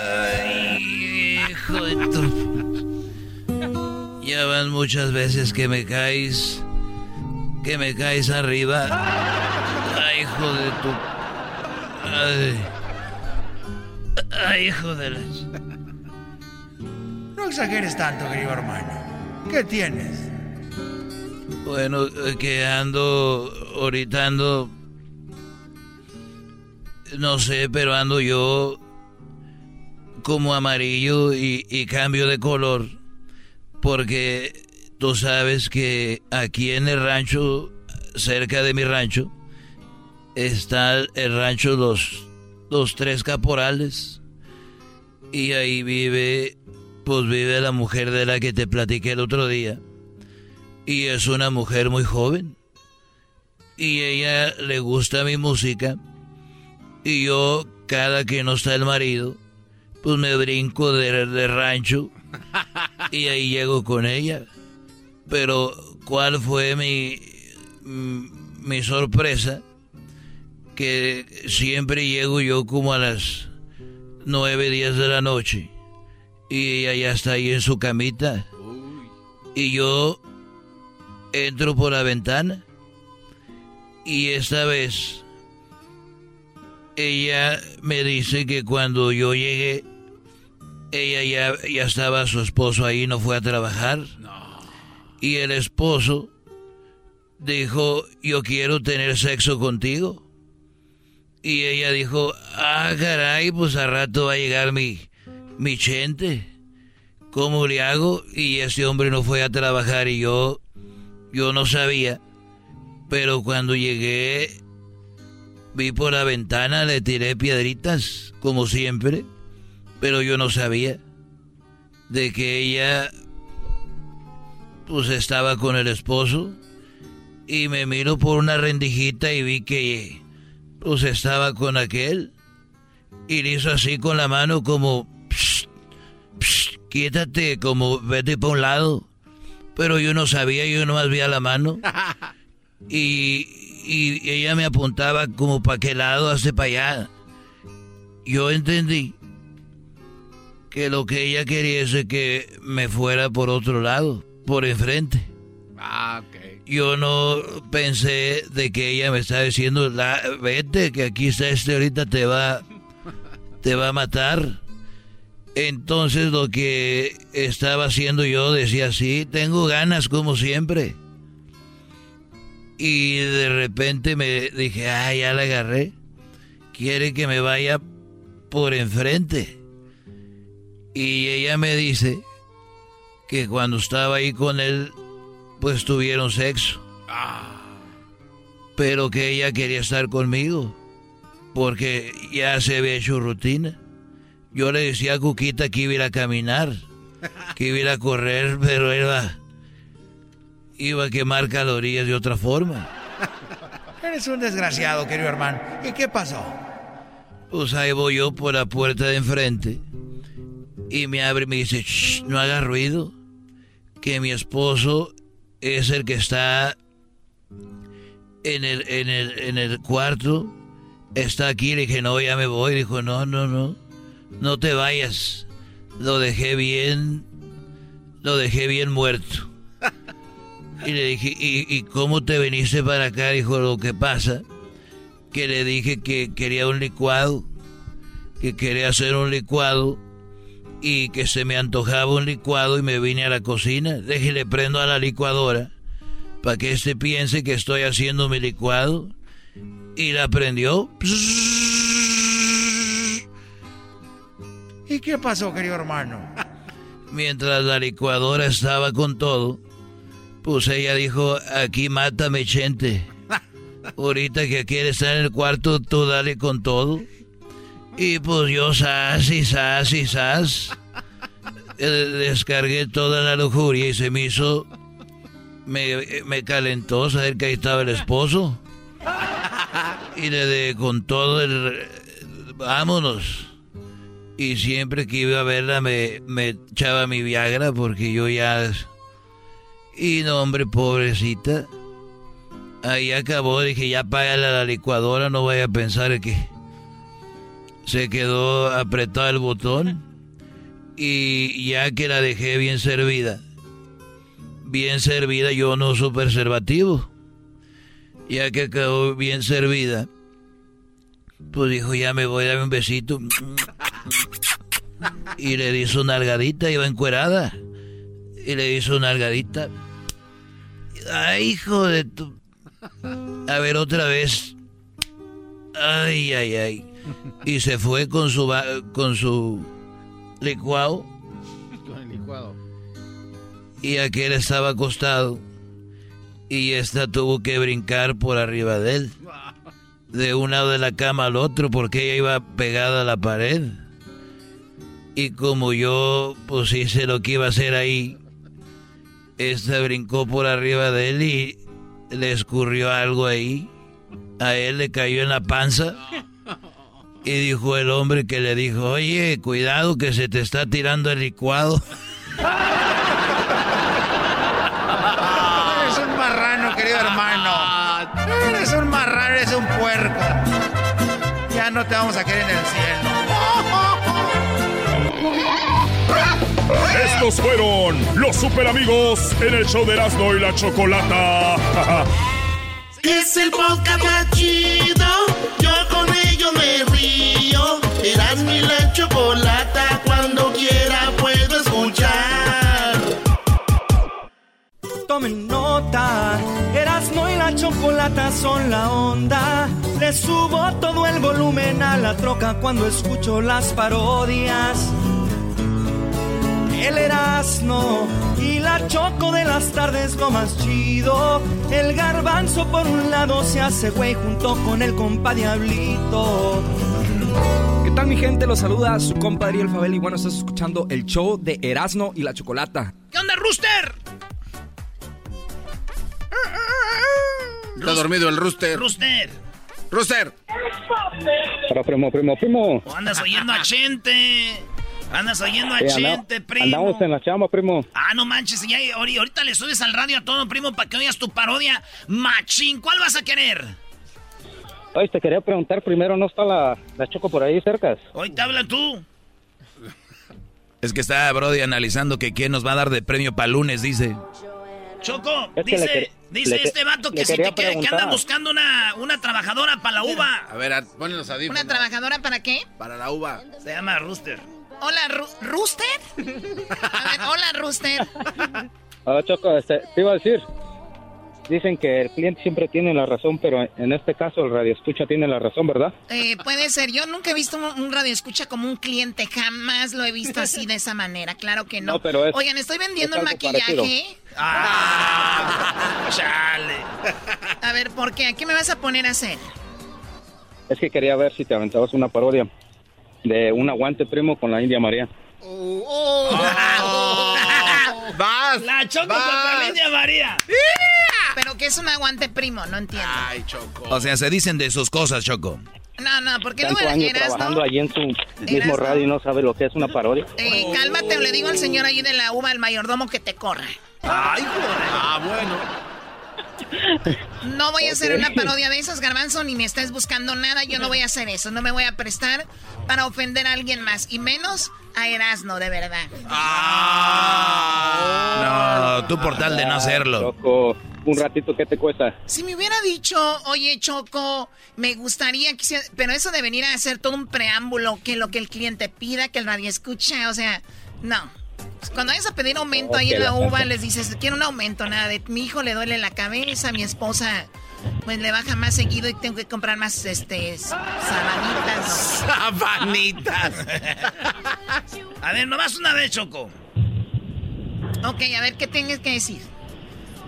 S6: Ay, hijo de tu... Ya van muchas veces que me caes. Que me caes arriba. Ay, hijo de tu... Ay, Ay hijo de la...
S18: No exageres tanto, querido hermano. ¿Qué tienes?
S6: Bueno, eh, que ando, ahorita ando, no sé, pero ando yo como amarillo y, y cambio de color, porque tú sabes que aquí en el rancho, cerca de mi rancho, está el rancho Los, los Tres Caporales, y ahí vive pues vive la mujer de la que te platiqué el otro día. Y es una mujer muy joven. Y ella le gusta mi música. Y yo, cada que no está el marido, pues me brinco de, rancho. <laughs> Y ahí llego con ella. Pero, ¿cuál fue mi, mi sorpresa? Que siempre llego yo como a las nueve días de la noche y ella ya está ahí en su camita. Y yo entro por la ventana. Y esta vez ella me dice que cuando yo llegué, ella ya, ya estaba su esposo ahí, no fue a trabajar. Y el esposo dijo, yo quiero tener sexo contigo. Y ella dijo, ah, caray, pues a rato va a llegar mi, mi gente, ¿cómo le hago? Y ese hombre no fue a trabajar y yo, yo no sabía. Pero cuando llegué, vi por la ventana, le tiré piedritas, como siempre, pero yo no sabía de que ella, pues estaba con el esposo y me miro por una rendijita y vi que, pues estaba con aquel y le hizo así con la mano como quítate, como vete para un lado. Pero yo no sabía, yo nomás veía la mano. <laughs> Y, y ella me apuntaba como para qué lado, hace para allá. Yo entendí que lo que ella quería es que me fuera por otro lado, por enfrente.
S5: Ah, ok.
S6: Yo no pensé de que ella me estaba diciendo, la, vete, que aquí está este ahorita te va, te va a matar. Entonces lo que estaba haciendo yo decía, sí, tengo ganas como siempre. Y de repente me dije, ah, ya la agarré. Quiere que me vaya por enfrente. Y ella me dice que cuando estaba ahí con él, pues tuvieron sexo. Pero que ella quería estar conmigo. Porque ya se había hecho rutina. Yo le decía a Cuquita que iba a ir a caminar, que iba a ir a correr, pero iba, iba a quemar calorías de otra forma.
S18: Eres un desgraciado, querido hermano. ¿Y qué pasó?
S6: Pues ahí voy yo por la puerta de enfrente y me abre y me dice, Shh, no haga ruido, que mi esposo es el que está en el, en el, en el cuarto, está aquí. Le dije, no, ya me voy. Dijo, no, no, no no te vayas. Lo dejé bien, lo dejé bien muerto. Y le dije, ¿y, cómo te viniste para acá? Dijo, lo que pasa, que le dije que quería un licuado, que quería hacer un licuado y que se me antojaba un licuado y me vine a la cocina. Déjele prendo a la licuadora para que este piense que estoy haciendo mi licuado. Y la prendió.
S18: ¿Y qué pasó, querido hermano? <laughs>
S6: Mientras la licuadora estaba con todo, pues ella dijo, aquí mátame, gente. <laughs> Ahorita que quiere estar en el cuarto, tú dale con todo. Y pues yo sas y sas y sas. eh, Descargué toda la lujuria y se me hizo... Me, me calentó saber que ahí estaba el esposo. Y le de con todo el... Vámonos. Y siempre que iba a verla me, me echaba mi Viagra porque yo ya... Y no, hombre, pobrecita. Ahí acabó, dije, ya págale a la licuadora, no vaya a pensar que se quedó apretado el botón. Y ya que la dejé bien servida, bien servida, yo no uso preservativo. Ya que quedó bien servida, pues dijo, ya me voy a dar un besito. Y le hizo una algadita, iba encuerada. Y le hizo una algadita. Ay, hijo de tu... A ver, otra vez. Ay, ay, ay. <laughs> Y se fue con su, con su licuado. <laughs>
S5: Con el licuado.
S6: Y aquel estaba acostado. Y esta tuvo que brincar por arriba de él. <laughs> De un lado de la cama al otro porque ella iba pegada a la pared. Y como yo pues hice lo que iba a hacer ahí, esta brincó por arriba de él y le escurrió algo ahí. A él le cayó en la panza. Y dijo el hombre que le dijo, oye, cuidado que se te está tirando el licuado.
S36: Eres un marrano, querido hermano. Eres un marrano, eres un puerco. Ya no te vamos a querer en el cielo.
S20: Estos fueron los super amigos en el show de Erasmo y la Chocolata. <laughs>
S11: Es el podcast más chido. Chocolata. Cuando quiera puedo escuchar.
S10: Tomen nota, Erasmo y la chocolata son la onda. Le subo todo el volumen a la troca cuando escucho las parodias. El Erasmo y la choco de las tardes lo más chido. El garbanzo por un lado se hace güey junto con el compa Diablito.
S37: ¿Qué tal mi gente? Los saluda su compadre El Fabel y bueno, estás escuchando el show de Erasmo y la Chocolata.
S4: ¿Qué onda, Rooster?
S5: Está dormido el rooster.
S4: Rooster.
S5: Rooster.
S14: Para primo, primo, primo.
S4: O andas oyendo a Chente. Andas oyendo a
S14: Eh, anda-
S4: Chente, primo.
S14: Andamos en la chamba, primo.
S4: Ah, no manches, ya ahori- ahorita le subes al radio a todo, primo, para que oigas tu parodia machín. ¿Cuál vas a querer?
S14: Oye, te quería preguntar primero, ¿no está la, la Choco por ahí cerca?
S4: Hoy te habla tú.
S6: Es que está Brody analizando que quién nos va a dar de premio para lunes, dice.
S4: Choco,
S14: Es que
S4: dice,
S14: le
S4: dice
S14: le que-
S4: este vato que si te quiere, que anda buscando una, una trabajadora para la uva.
S5: A ver, a- ponle los audífonos.
S18: ¿Una trabajadora para qué?
S5: Para la uva.
S4: Se llama Rooster.
S18: Hola, Ru- ¿Rooster? <laughs> A ver, hola, Rooster.
S14: Ah, Choco, este, te iba a decir. Dicen que el cliente siempre tiene la razón, pero en este caso el radio escucha tiene la razón, ¿verdad?
S18: Eh, puede ser. Yo nunca he visto un, un radio escucha como un cliente. Jamás lo he visto así de esa manera. Claro que no.
S14: No, pero es-
S18: Oigan, estoy vendiendo
S14: es
S18: maquillaje.
S14: parecido.
S4: Ah, <laughs> chale.
S18: A ver, ¿por qué? ¿A qué me vas a poner a hacer?
S14: Es que quería ver si te aventabas una parodia de un aguante primo con la India María. <laughs>
S5: Vas.
S4: La Choco
S5: vas.
S4: contra la India María.
S18: Pero que es un aguante primo, no entiendo.
S5: Ay, Choco.
S6: O sea, se dicen de sus cosas, Choco.
S18: No, no, porque no
S14: Tanto
S18: me
S14: años
S18: eras,
S14: trabajando
S18: ¿no?
S14: allí en su mismo radio y no sabe lo que es una parodia.
S18: Eh, cálmate le digo al señor ahí de la uva, al mayordomo, que te corra.
S4: Ay, joder.
S5: Ah, bueno.
S18: No voy a hacer una parodia de esos, Garbanzo, ni me estés buscando nada. Yo no voy a hacer eso. No me voy a prestar para ofender a alguien más. Y menos a Erasno, de verdad.
S6: No, tú por tal de no hacerlo.
S14: Choco, un ratito, ¿qué te cuesta?
S18: Si me hubiera dicho, oye, Choco, me gustaría que hiciera- Pero eso de venir a hacer todo un preámbulo, que lo que el cliente pida, que el radio escucha, o sea, no. Cuando vayas a pedir aumento ahí en la uva, les dices, quiero un aumento, nada de mi hijo le duele la cabeza, mi esposa pues le baja más seguido y tengo que comprar más este sabanitas.
S5: Sabanitas. <laughs>
S4: A ver, nomás una vez, Choco.
S18: Ok, a ver qué tienes que decir.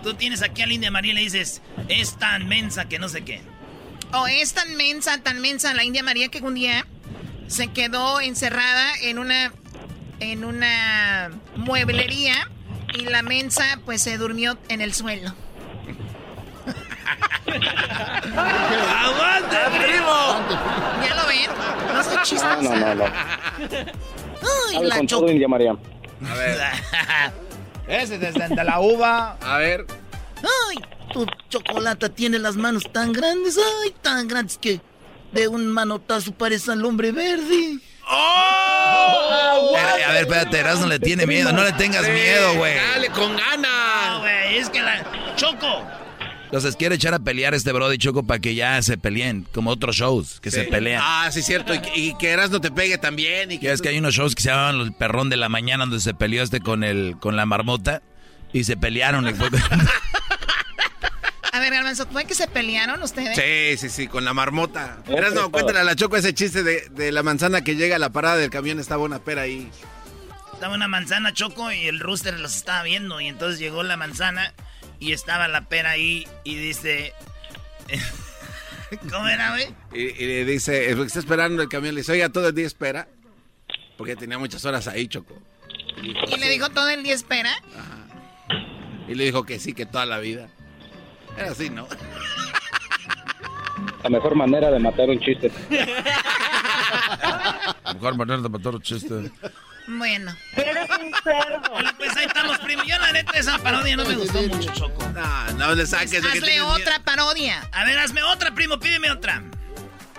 S4: Tú tienes aquí a la India María y le dices, es tan mensa que no sé qué.
S18: O es tan mensa, tan mensa la India María que un día se quedó encerrada en una en una mueblería y la mensa pues se durmió en el suelo.
S4: ¡Aguante, primo!
S18: ¿Ya lo ven? No soy chistosa.
S14: No, no, no.
S18: Ay,
S14: Hable
S18: la
S14: con todo India María.
S5: A ver. <laughs>
S38: Ese desde de la uva.
S5: A ver.
S39: Ay, tu chocolate tiene las manos tan grandes, ay, tan grandes que de un manotazo parece al hombre verde.
S6: Eh, A ver, espérate, no le tiene miedo. No le tengas miedo, güey.
S5: Dale, con ganas.
S4: No, güey, es que la... Choco.
S6: Entonces quiere echar a pelear este Brody Choco para que ya se peleen, como otros shows que se pelean.
S5: Ah, sí, cierto. Y, que- y que Erasmo te pegue también. Y que
S6: es que hay unos shows que se llaman El Perrón de la Mañana donde se peleó este con el con la marmota y se pelearon. y fue- <laughs>
S18: A ver, Garbanzo, ¿fue que se pelearon ustedes?
S5: Sí, sí, sí, con la marmota. Erasmo, cuéntale a la Choco ese chiste de, de la manzana que llega a la parada del camión. Estaba una pera ahí.
S4: Estaba una manzana choco y el rooster los estaba viendo. Y entonces llegó la manzana y estaba la pera ahí y dice. <laughs> ¿Cómo era, güey?
S5: Y, y le dice, porque está esperando el camión, le dice, oiga, todo el día espera. Porque tenía muchas horas ahí, Choco. Y, dijo,
S18: Y le dijo todo el día espera.
S5: y le dijo que sí, que toda la vida. Era así, ¿no?
S14: La mejor manera de matar un chiste. <laughs>
S6: Mejor manera de matar un chiste.
S18: Bueno.
S4: Eres un cerdo. Hola, <laughs> pues ahí estamos, primo. Yo la neta esa parodia no me gustó mucho, Choco.
S5: No, no le saques de que
S18: Hazle otra parodia.
S4: A ver, hazme otra, primo, pídeme otra.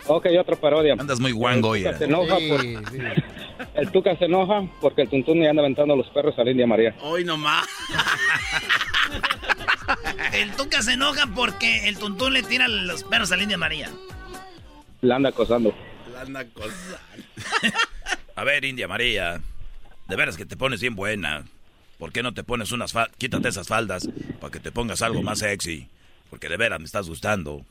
S14: Ok, otra parodia.
S6: Andas muy guango, oye.
S14: se enoja por... <laughs> El Tuca se enoja porque el Tuntún le anda aventando los perros a la India María.
S5: Hoy nomás. <laughs>
S4: El Tuca se enoja porque el Tuntún le tira los perros a la India María.
S14: La anda acosando.
S5: La anda acosando.
S6: A ver, India María, de veras que te pones bien buena. ¿Por qué no te pones unas faldas? Quítate esas faldas para que te pongas algo más sexy. Porque de veras me estás gustando.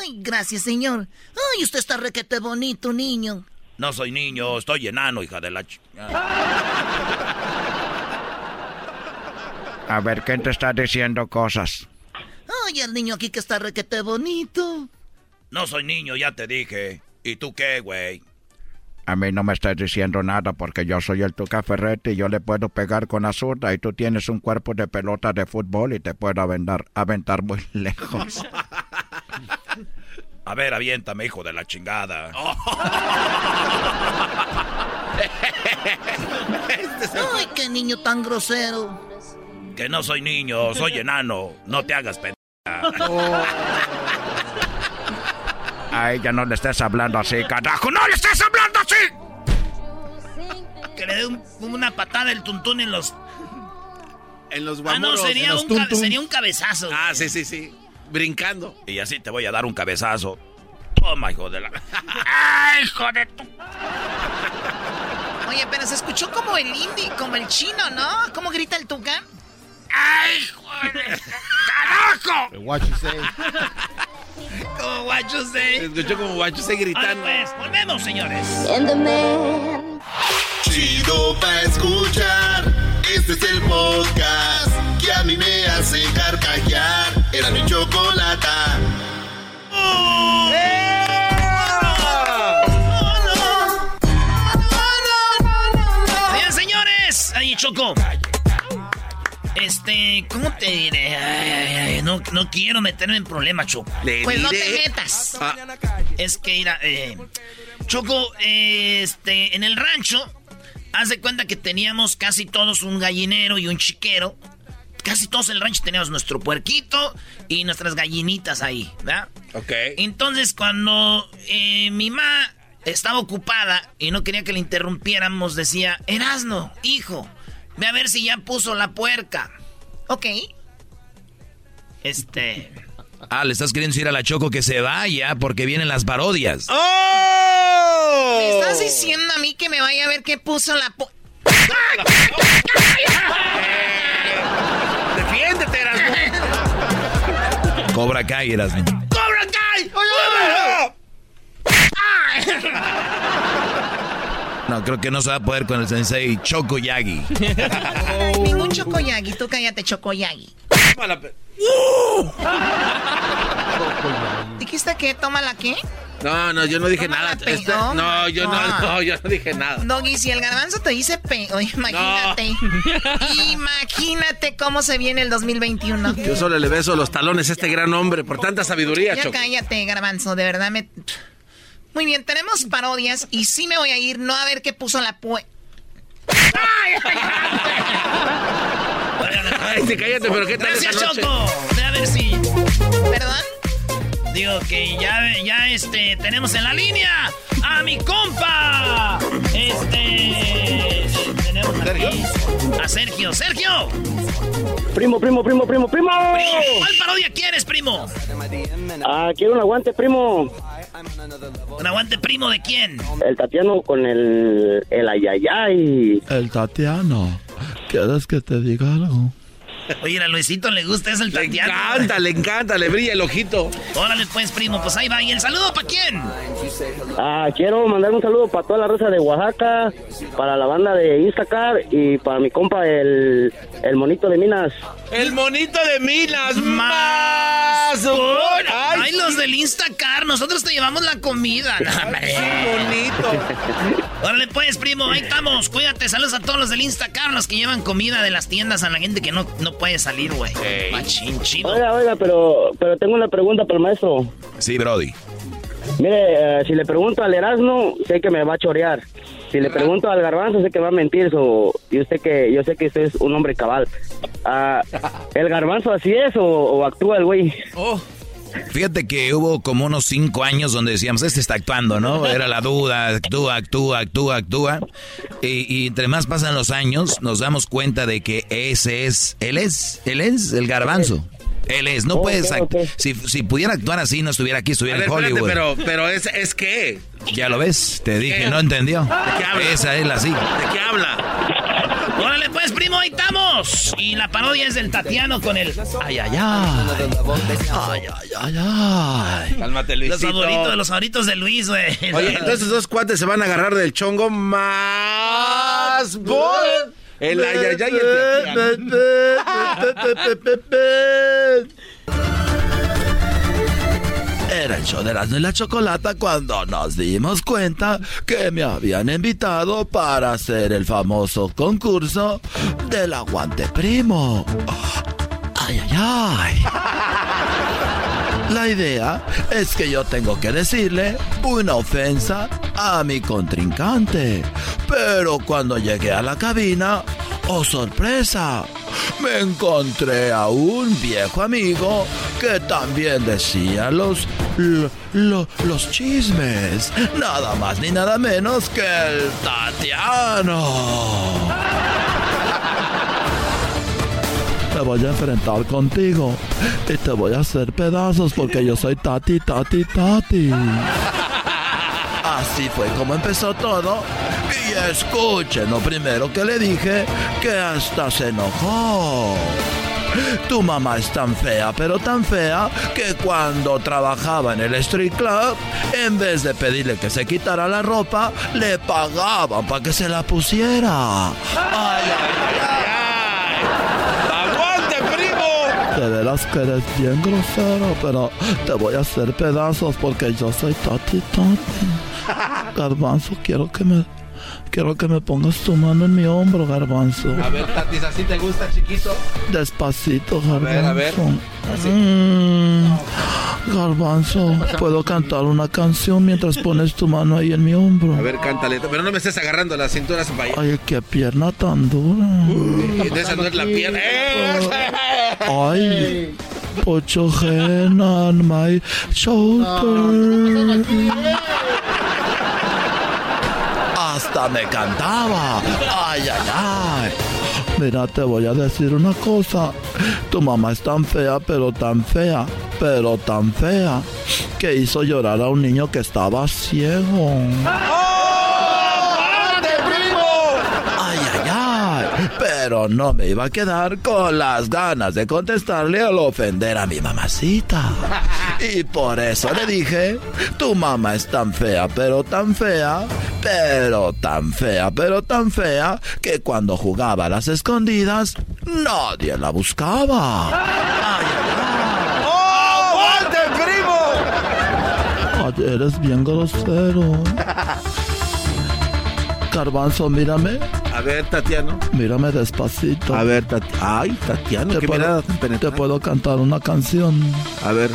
S39: Ay, gracias, señor. Ay, usted está requete bonito, niño.
S6: No soy niño, estoy enano, hija de la ch...
S3: A ver, ¿quién te está diciendo cosas?
S39: Ay, el niño aquí que está requete bonito.
S6: No soy niño, ya te dije. ¿Y tú qué, güey?
S3: A mí no me estás diciendo nada porque yo soy el Tuca Ferretti y yo le puedo pegar con la zurda y tú tienes un cuerpo de pelota de fútbol y te puedo aventar, aventar muy <laughs> lejos. <laughs>
S6: A ver, aviéntame, hijo de la chingada. <laughs>
S39: Ay, qué niño tan grosero.
S6: Que no soy niño, soy enano. No te hagas pendeja.
S3: A ella no le estés hablando así, carajo. ¡No le estés hablando
S4: dé un- una patada el Tuntún en los...
S5: En los
S4: Ah, no,
S5: guamuros.
S4: sería un, sería cabezazo.
S5: Ah, sí, sí, sí. Brincando.
S6: Y así te voy a dar un cabezazo. Toma, hijo de la... ¡Ay, <laughs> hijo de tu...
S18: Oye, pero se escuchó como el indie, como el chino, ¿no? ¿Cómo grita el Tuca?
S4: ¡Ay, joder! ¡Carajo!
S40: What you say?
S4: Como guacho
S5: Se
S4: sé.
S5: escuchó como guacho se gritando.
S4: pues, volvemos, señores.
S11: Chido pa' escuchar. Este es el podcast que a mí me hace carcajear. Era mi chocolata.
S4: Bien, señores. Ahí, Choco. Este, ¿cómo te diré? Ay, ay, ay, no, no quiero meterme en problemas, Choco.
S5: Le
S18: Pues no te metas.
S5: Ah,
S4: Es que, mira, eh, Choco, eh, este, en el rancho, haz de cuenta que teníamos casi todos un gallinero y un chiquero. Casi todos en el rancho teníamos nuestro puerquito y nuestras gallinitas ahí, ¿verdad?
S5: ok.
S4: Entonces, cuando eh, mi mamá estaba ocupada y no quería que le interrumpiéramos, decía, Erasno, hijo, ve a ver si ya puso la puerca.
S18: Ok.
S4: Este...
S6: Ah, le estás queriendo decir a la Choco que se vaya porque vienen las parodias.
S5: ¡Oh!
S18: ¿Me estás diciendo a mí que me vaya a ver qué puso la... po-
S5: Defiéndete, Erasmo.
S6: Cobra Kai, Erasmo.
S4: ¡Cobra Kai! <laughs>
S6: No, creo que no se va a poder con el sensei Choco Yagi.
S18: Ay, <laughs> ningún chocoyagi. Tú cállate, chocoyagi.
S5: Pe- <laughs>
S18: ¿Dijiste que toma la qué?
S5: No, no, yo no dije nada. Este, no, yo no, no, yo no dije nada.
S18: Doggy, si el garbanzo te dice pe... Oye, imagínate. imagínate cómo se viene el 2021.
S5: Yo solo le beso los talones a este gran hombre por tanta sabiduría,
S18: Ya cállate, garbanzo, de verdad me... Muy bien, tenemos parodias y sí me voy a ir, no a ver qué puso la pue...
S5: Ay, sí, cállate, pero ¿qué tal
S4: Gracias,
S5: esa noche?
S4: Choco. A ver si...
S18: ¿Perdón?
S4: Digo que ya, ya este, tenemos en la línea a mi compa. Este. Tenemos aquí a Sergio. ¡Sergio!
S29: Primo, primo, primo, primo, primo.
S4: ¿Cuál parodia quieres, primo?
S29: Ah, quiero un aguante, primo.
S4: ¿Un aguante primo de quién?
S29: El Tatiano con el, el ayayay.
S35: El Tatiano. ¿Quieres que te diga algo?
S4: Oye, a Luisito le gusta eso el
S5: Le
S4: Tatiano.
S5: encanta, le encanta, le brilla el ojito.
S4: Órale, pues, primo, pues ahí va. ¿Y el saludo para quién?
S29: Ah, quiero mandar un saludo para toda la raza de Oaxaca, para la banda de Instacar y para mi compa el, el monito de Minas.
S5: El monito de Minas más.
S4: Ay, Ay, los del Instacar, nosotros te llevamos la comida.
S5: Bonito.
S4: Órale, pues, primo, ahí estamos. Cuídate, saludos a todos los del Instacar, los que llevan comida de las tiendas a la gente que no, no puede salir, güey. Machín, chido.
S29: Oiga, oiga, pero, pero tengo una pregunta para el maestro.
S6: Sí, Brody.
S29: Mire, eh, si le pregunto al Erasmo, sé que me va a chorear. Si le pregunto al Garbanzo, sé que va a mentir. So, yo, sé que, yo sé que usted es un hombre cabal. Ah, ¿El Garbanzo así es o, o actúa el güey?
S6: Fíjate que hubo como unos cinco años donde decíamos, este está actuando, ¿no? Era la duda, actúa, actúa, actúa, actúa. Y, y entre más pasan los años, nos damos cuenta de que ese es, él es, él es el garbanzo. Él es, no puedes, act-
S29: ok.
S6: si, si pudiera actuar así, no estuviera aquí, estuviera
S5: ver,
S6: en
S5: espérate,
S6: Hollywood.
S5: pero, pero es, es qué?
S6: Ya lo ves, te dije,
S5: ¿Qué?
S6: no entendió.
S5: ¿De qué habla?
S6: Esa es la sí.
S5: ¿De qué habla?
S4: Órale, pues, primo, ahí estamos. Y la parodia es del Tatiano con el...
S35: Ay, ay, ay. Ay, ay, ay, ay.
S5: Cálmate,
S4: Los
S5: Luisito.
S4: favoritos, los favoritos de Luis, güey.
S5: Oye, entonces dos cuates se van a agarrar del chongo más bol. El ayayay y el
S35: Era el show de Erasmo y la Chocolata cuando nos dimos cuenta que me habían invitado para hacer el famoso concurso del aguante primo. Ay, ay, ay. La idea es que yo tengo que decirle una ofensa a mi contrincante. Pero cuando llegué a la cabina, oh sorpresa, me encontré a un viejo amigo que también decía los, lo- lo- los chismes. Nada más ni nada menos que el Tatiano. Me voy a enfrentar contigo y te voy a hacer pedazos porque yo soy Tati, Tati, Tati. Así fue como empezó todo. Y escuchen lo primero que le dije, que hasta se enojó. Tu mamá es tan fea, pero tan fea, que cuando trabajaba en el street club, en vez de pedirle que se quitara la ropa, le pagaban para que se la pusiera. Ay,
S5: ¡Aguante,
S35: de veras que eres bien grosero, pero te voy a hacer pedazos porque yo soy Tati Tati. <laughs> Garbanzo, quiero que me quiero que me pongas tu mano en mi hombro, Garbanzo.
S5: A ver, Tatis, ¿así te gusta, chiquito?
S35: Despacito, Garbanzo.
S5: ver, a ver. Así.
S35: Mm, garbanzo, puedo cantar una canción mientras pones tu mano ahí en mi hombro.
S5: A ver, cántale. Pero no me estés agarrando la cintura, vaya.
S35: Ay, qué pierna tan dura.
S5: De esa no es la pierna. ¡Eh!
S35: Ay, put your hand on my shoulder. Me cantaba. Ay, ay, ay. Mira, te voy a decir una cosa. Tu mamá es tan fea, pero tan fea, pero tan fea, que hizo llorar a un niño que estaba ciego.
S5: ¡Aguante, primo!
S35: Ay, ay, ay. Pero no me iba a quedar con las ganas de contestarle al ofender a mi mamacita. <laughs> Y por eso le dije, tu mamá es tan fea, pero tan fea, pero tan fea, pero tan fea, que cuando jugaba a las escondidas, nadie la buscaba. Ay, ay, ay.
S5: ¡Oh, primo!
S33: Ay, eres bien grosero. <laughs> Garbanzo, mírame.
S5: A ver, Tatiano.
S33: Mírame despacito.
S5: A ver, Tatiano. Ay, Tatiano,
S33: Te
S5: qué
S33: puedo-
S5: mirada tan
S33: Te puedo cantar una canción.
S5: A ver,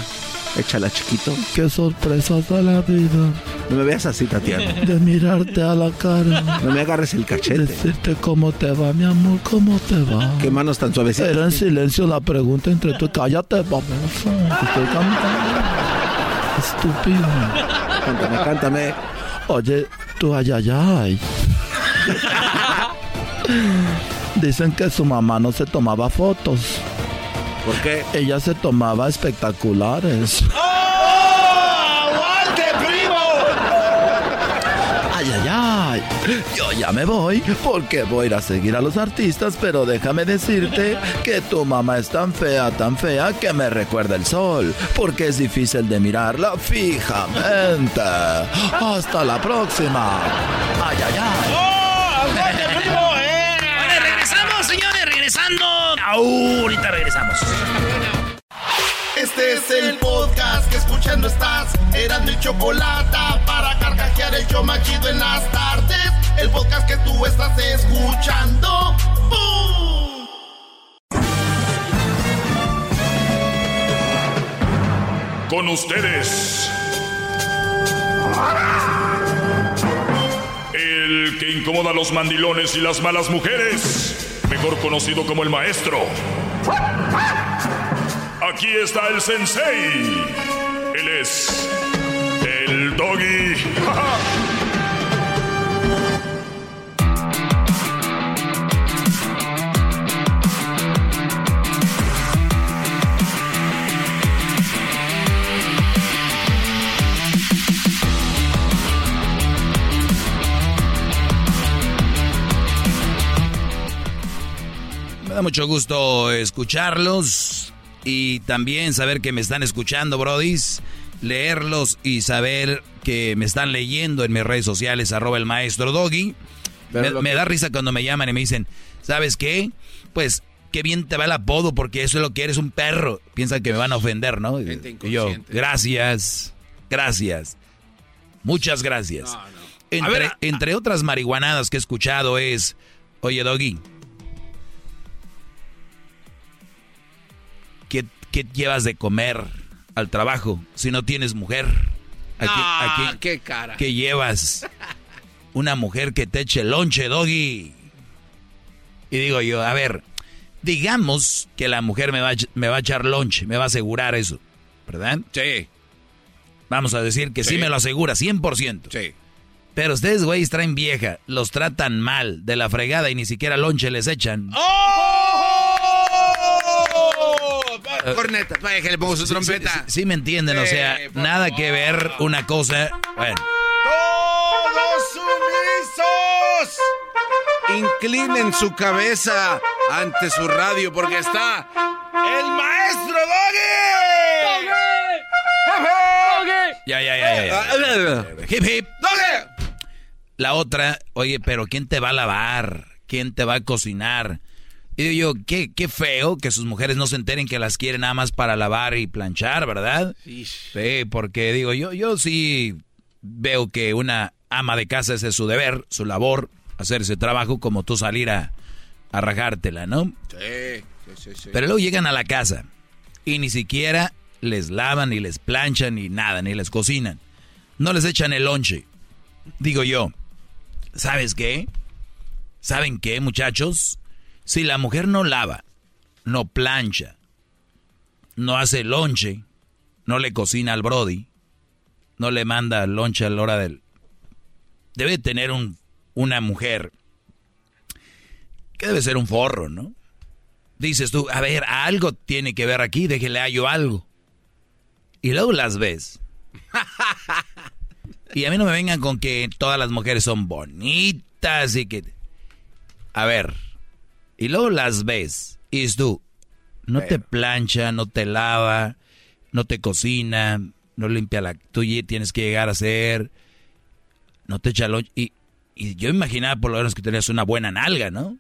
S5: échala, chiquito.
S33: Qué sorpresas de la vida.
S5: No me veas así, Tatiano. <laughs>
S33: De mirarte a la cara.
S5: No me agarres el cachete.
S33: Decirte cómo te va, mi amor, cómo te va.
S5: Qué manos tan suavecitas.
S33: Era en silencio la pregunta entre tú. Cállate. Te estoy cantando. Estúpido.
S5: Cántame, cántame.
S33: Oye, tú ay, ay, ay. Dicen que su mamá no se tomaba fotos.
S5: ¿Por qué?
S33: Ella se tomaba espectaculares.
S35: ¡Aguante, primo!
S33: Ay, ay, ay. Yo ya me voy porque voy a ir a seguir a los artistas, pero déjame decirte que tu mamá es tan fea, tan fea que me recuerda el sol, porque es difícil de mirarla fijamente. Hasta la próxima. Ay, ay, ay.
S4: Ahorita regresamos.
S11: Este es el podcast que escuchando estás. Eran mi chocolate para carcajear el yo machido en las tardes. El podcast que tú estás escuchando. ¡Bum!
S20: Con ustedes. El que incomoda a los mandilones y las malas mujeres. Mejor conocido como el maestro. Aquí está el sensei. Él es. El doggy. <laughs>
S6: Me da mucho gusto escucharlos y también saber que me están escuchando, brodis. Leerlos y saber que me están leyendo en mis redes sociales, arroba el maestro Doggy. Me, da risa cuando me llaman y me dicen, ¿sabes qué? Pues qué bien te va el apodo porque eso es lo que eres un perro. Piensan que me van a ofender, ¿no? Y
S5: Gente
S6: y yo, gracias, gracias. Muchas gracias. Entre,
S5: ver,
S6: entre otras marihuanadas que he escuchado es, oye Doggy, ¿qué, llevas de comer al trabajo si no tienes mujer? Aquí,
S5: Ah,
S6: aquí,
S5: qué cara.
S6: ¿Qué llevas? Una mujer que te eche lonche, Doggy. Y digo yo, a ver, digamos que la mujer me va, a ech- me va a echar lonche, me va a asegurar eso, ¿verdad?
S5: Sí.
S6: Vamos a decir que sí,
S5: Sí.
S6: me lo asegura, 100%.
S5: Sí.
S6: Pero ustedes, güeyes, traen vieja, los tratan mal, de la fregada y ni siquiera lonche les echan.
S5: Corneta, vaya que le pongo su
S6: Sí,
S5: trompeta.
S6: Sí, sí, sí me entienden, o sea, nada que ver una cosa. Bueno,
S5: ¡Todos sumisos! Inclinen su cabeza ante su radio porque está el maestro Doggy.
S6: ya, ya, ya, ya. ya. Hip, hip.
S5: ¡Doggy!
S6: La otra, oye, pero ¿quién te va a lavar? ¿Quién te va a cocinar? Y digo yo, qué, qué feo que sus mujeres no se enteren que las quieren nada más para lavar y planchar, ¿verdad? Sí, porque digo, yo, yo sí veo que una ama de casa ese es su deber, su labor, hacer ese trabajo como tú salir a, a rajártela, ¿no?
S5: Sí, sí, sí, sí.
S6: Pero luego llegan a la casa y ni siquiera les lavan, ni les planchan, ni nada, ni les cocinan. No les echan el lonche. Digo yo, ¿sabes qué? ¿Saben qué, muchachos? Si la mujer no lava, no plancha, no hace lonche, no le cocina al Brody, no le manda lonche a la hora del... Debe tener un, una mujer que debe ser un forro, ¿no? Dices tú, a ver, algo tiene que ver aquí, déjele a yo algo. Y luego las ves. <laughs> Y a mí no me vengan con que todas las mujeres son bonitas y que... A ver, y luego las ves y dices tú, no te plancha, no te lava, no te cocina, no limpia la... Tú tienes que llegar a hacer, no te echa. Y, y yo imaginaba por lo menos que tenías una buena nalga, ¿no?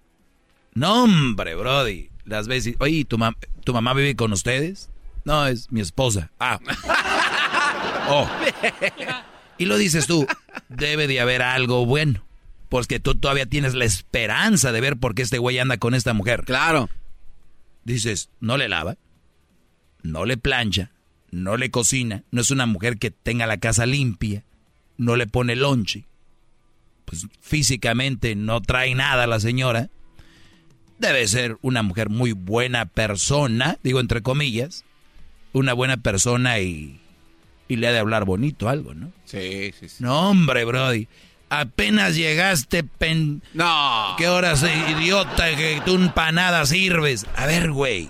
S6: No, hombre, Brody. Las ves y, oye, ¿tu, mam- ¿tu mamá vive con ustedes? No, es mi esposa. Ah. <laughs> Oh. Y lo dices tú, debe de haber algo bueno. Porque tú todavía tienes la esperanza de ver por qué este güey anda con esta mujer.
S5: Claro.
S6: Dices, no le lava, no le plancha, no le cocina, no es una mujer que tenga la casa limpia, no le pone lonche. Pues físicamente no trae nada la señora. Debe ser una mujer muy buena persona, digo entre comillas, una buena persona y, y le ha de hablar bonito algo, ¿no?
S5: Sí, sí, sí.
S6: No, hombre, Brody. Apenas llegaste, pen...
S5: No.
S6: ¿Qué horas, idiota, que tú empanada sirves? A ver, güey.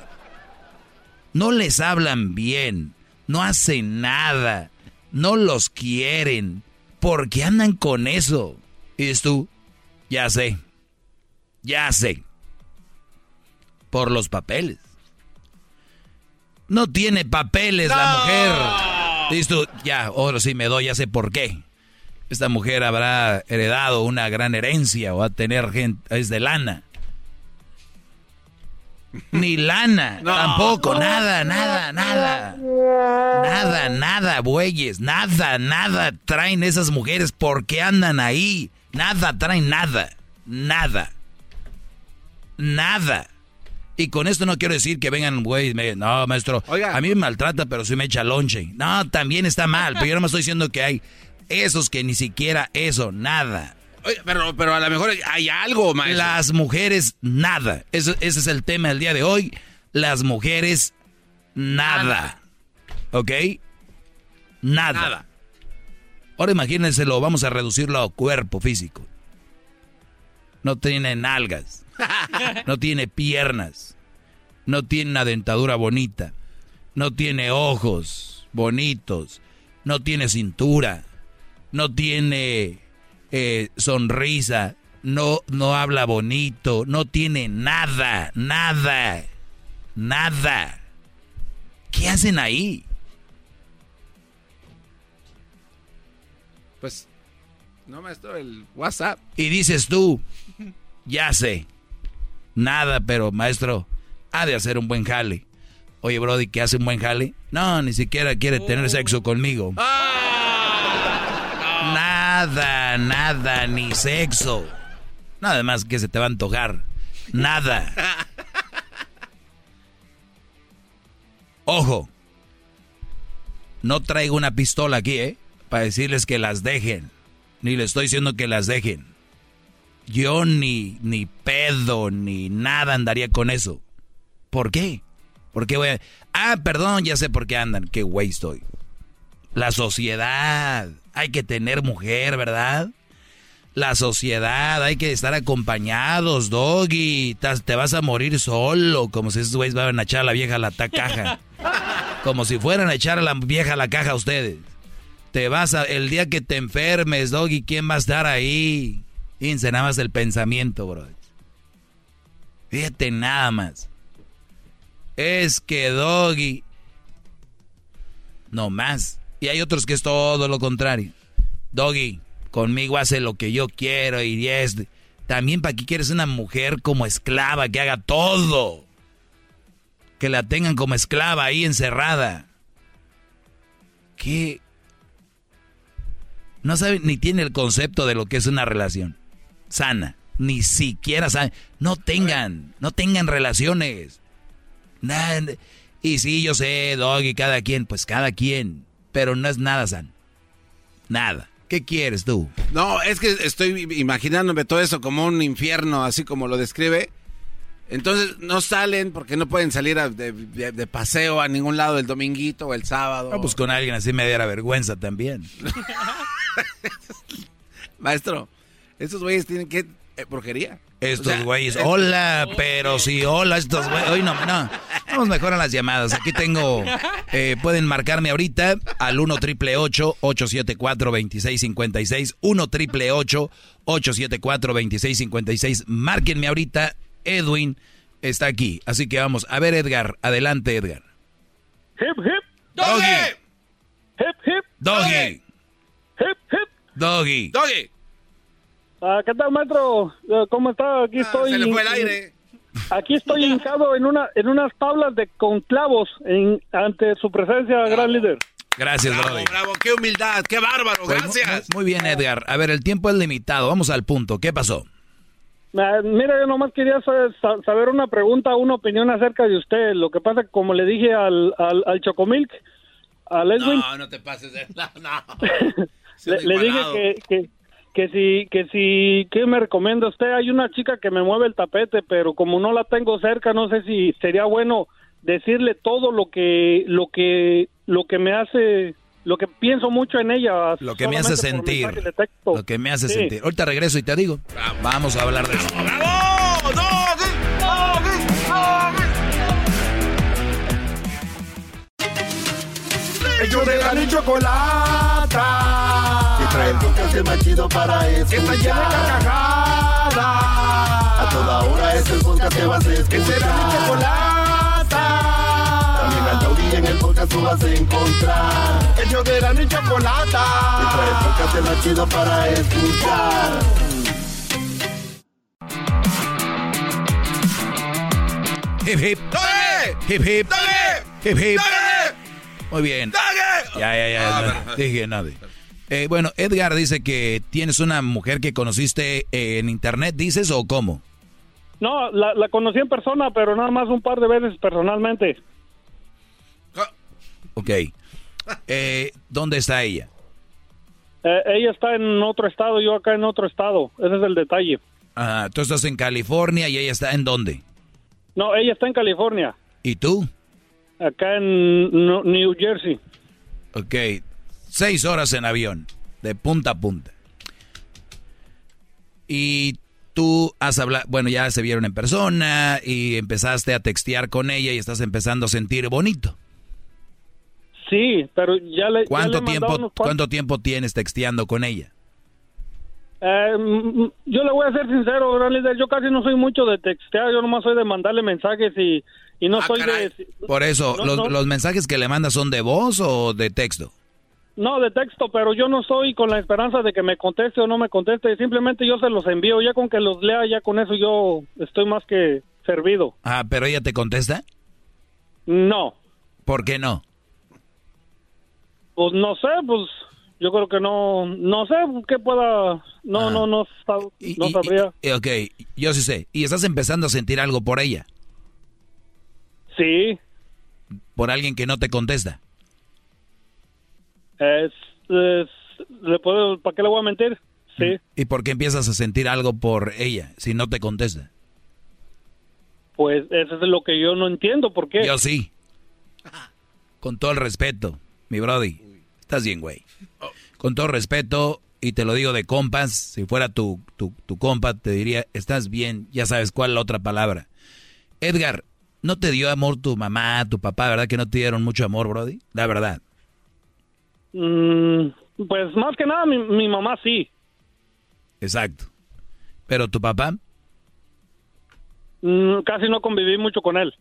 S6: No les hablan bien. No hacen nada. No los quieren. ¿Por qué andan con eso? Y dices tú, ya sé. Ya sé. Por los papeles. No tiene papeles la mujer. Dices tú, ya, ahora sí me doy, ya sé por qué esta mujer habrá heredado una gran herencia o va a tener gente, es de lana. Ni lana, <laughs> tampoco, nada, nada, nada. Nada, nada, bueyes, nada, nada traen esas mujeres porque andan ahí. Nada traen nada, nada. Nada. Y con esto no quiero decir que vengan, güey, no, maestro, a mí me maltrata, pero sí me echa lonche. No, también está mal, pero yo no me estoy diciendo que hay esos que ni siquiera eso, nada.
S5: pero, pero a lo mejor hay algo, maestro.
S6: Las mujeres, nada. ese es el tema del día de hoy. Las mujeres, nada. ¿Ok? Nada. nada. Ahora imagínense, lo vamos a reducirlo a cuerpo físico. No tiene nalgas. <laughs> no tiene piernas. No tiene una dentadura bonita. No tiene ojos bonitos. No tiene cintura no tiene eh, sonrisa, no, no habla bonito, no tiene nada, nada, nada. ¿Qué hacen ahí?
S5: Pues, no, maestro, el WhatsApp.
S6: Y dices tú, ya sé, nada, pero maestro, ha de hacer un buen jale. Oye, Brody, ¿qué hace un buen jale? No, ni siquiera quiere tener sexo conmigo. ¡Ah! Nada, nada, ni sexo. Nada más que se te va a antojar. Nada. Ojo. No traigo una pistola aquí, ¿eh? Para decirles que las dejen. Ni les estoy diciendo que las dejen. Yo ni, ni pedo, ni nada andaría con eso. ¿Por qué? ¿Por qué voy a... Ah, perdón, ya sé por qué andan. Qué güey estoy. La sociedad. Hay que tener mujer, ¿verdad? La sociedad, hay que estar acompañados, doggy. Te vas a morir solo, como si esos güeyes van a echar a la vieja a la caja. Como si fueran a echar a la vieja a la caja ustedes. Te vas a, el día que te enfermes, doggy, ¿quién va a estar ahí? Fíjense nada más el pensamiento, bro. Fíjate nada más. Es que doggy. No más. Y hay otros que es todo lo contrario. Doggy, conmigo hace lo que yo quiero y es... También para qué quieres una mujer como esclava que haga todo. Que la tengan como esclava ahí encerrada. ¿Qué? No sabe ni tiene el concepto de lo que es una relación sana. Ni siquiera sabe. No tengan, no tengan relaciones. Nada. Y sí, yo sé, Doggy, cada quien, pues cada quien pero no es nada, San. Nada. ¿Qué quieres tú?
S5: No, es que estoy imaginándome todo eso como un infierno, así como lo describe. Entonces no salen porque no pueden salir de, paseo a ningún lado el dominguito o el sábado.
S6: No, pues con alguien así me diera vergüenza también. <laughs>
S5: Maestro, esos güeyes tienen que... Eh, brujería.
S6: Estos güeyes, hola, pero sí, hola, estos güeyes. Hoy no, no. Vamos mejor a las llamadas. Aquí tengo, eh, pueden marcarme ahorita al 1 triple 874 2656 1 triple 874 2656 Márquenme ahorita. Edwin está aquí. Así que vamos. A ver, Edgar. Adelante, Edgar.
S41: Hip, hip.
S6: Doggy.
S41: Hip, hip.
S6: Doggy.
S41: Hip, hip.
S6: Doggy.
S5: Doggy.
S41: Ah, ¿Qué tal, maestro? Eh, ¿Cómo está? Aquí
S5: ah,
S41: estoy.
S5: Se le fue el aire.
S41: Aquí estoy hincado en una en unas tablas de con clavos en, ante su presencia, gran líder.
S6: Gracias,
S5: bravo,
S6: Brody.
S5: Bravo, qué humildad, qué bárbaro,
S6: Pues,
S5: gracias.
S6: Muy, muy bien, Edgar. A ver, el tiempo es limitado. Vamos al punto. ¿Qué pasó?
S41: Ah, Mira, yo nomás quería sa- sa- saber una pregunta, una opinión acerca de usted. Lo que pasa que como le dije al, al, al Chocomilk, al Edwin,
S5: No, no te pases de... <laughs> No, <laughs> no.
S41: le, dije que, que si, que si, ¿qué me recomienda usted? Hay una chica que me mueve el tapete, pero como no la tengo cerca, no sé si sería bueno decirle todo lo que, lo que, lo que me hace, lo que pienso mucho en ella.
S6: Lo que me hace sentir. Lo que me hace
S41: Sí.
S6: sentir. Ahorita regreso y te digo. Vamos a hablar de eso.
S11: Ellos de la chocolata. El podcast más chido para escuchar. Está llena de carcajadas. A toda hora es el podcast que vas a escuchar. Que será mi chocolata. También al taurí en el podcast tú vas a encontrar. Ellos de la ni chocolata. Trae el podcast más chido para escuchar.
S6: Hip hip. Hip hip. Hip hip. Muy bien. Ya, ya, ya.
S5: Ah,
S6: no, dije nada. Eh, bueno, Edgar dice que tienes una mujer que conociste en internet, dices, o cómo?
S41: No, la, la conocí en persona, pero nada más un par de veces personalmente.
S6: Ok. Eh, ¿Dónde está ella?
S41: Eh, ella está en otro estado, yo acá en otro estado. Ese es el detalle.
S6: Ah, tú estás en California y ella está en dónde?
S41: No, ella está en California,
S6: ¿Y tú?
S41: acá en New Jersey.
S6: Ok. Seis horas en avión, de punta a punta. Y tú has hablado, bueno, ya se vieron en persona y empezaste a textear con ella y estás empezando a sentir bonito.
S41: Sí, pero ya le. ya
S6: ¿Cuánto
S41: le
S6: tiempo,
S41: unos
S6: cuánto tiempo tienes texteando con ella?
S41: Eh, yo le voy a ser sincero. Yo casi no soy mucho de textear, yo nomás soy de mandarle mensajes y, y no soy de.
S6: Por eso,
S41: No,
S6: los,
S41: no.
S6: los mensajes que le mandas son de voz o de texto?
S41: No, de texto, pero yo no estoy con la esperanza de que me conteste o no me conteste. Simplemente yo se los envío. Ya con que los lea, ya con eso yo estoy más que servido.
S6: Ah, pero ella te contesta.
S41: No,
S6: ¿Por qué no?
S41: pues no sé, pues yo creo que no, no sé qué pueda, no, no, no, sab- no sabría.
S6: Eh, ok, yo sí sé. ¿Y estás empezando a sentir algo por ella?
S41: Sí,
S6: ¿Por alguien que no te contesta?
S41: Es, es- le puedo, ¿para qué le voy a mentir? Sí,
S6: ¿Y por qué empiezas a sentir algo por ella si no te contesta?
S41: pues eso es lo que yo no entiendo, ¿por qué?
S6: Yo sí. Con todo el respeto, mi brody. Estás bien, güey. Con todo respeto, y te lo digo de compas, si fuera tu, tu, tu compa, te diría, estás bien, ya sabes cuál es la otra palabra. Edgar, ¿no te dio amor tu mamá, tu papá, verdad que no te dieron mucho amor, brody? La verdad.
S41: Mm, pues más que nada mi, mi mamá sí.
S6: Exacto. Pero tu papá,
S41: Mm, casi no conviví mucho con él.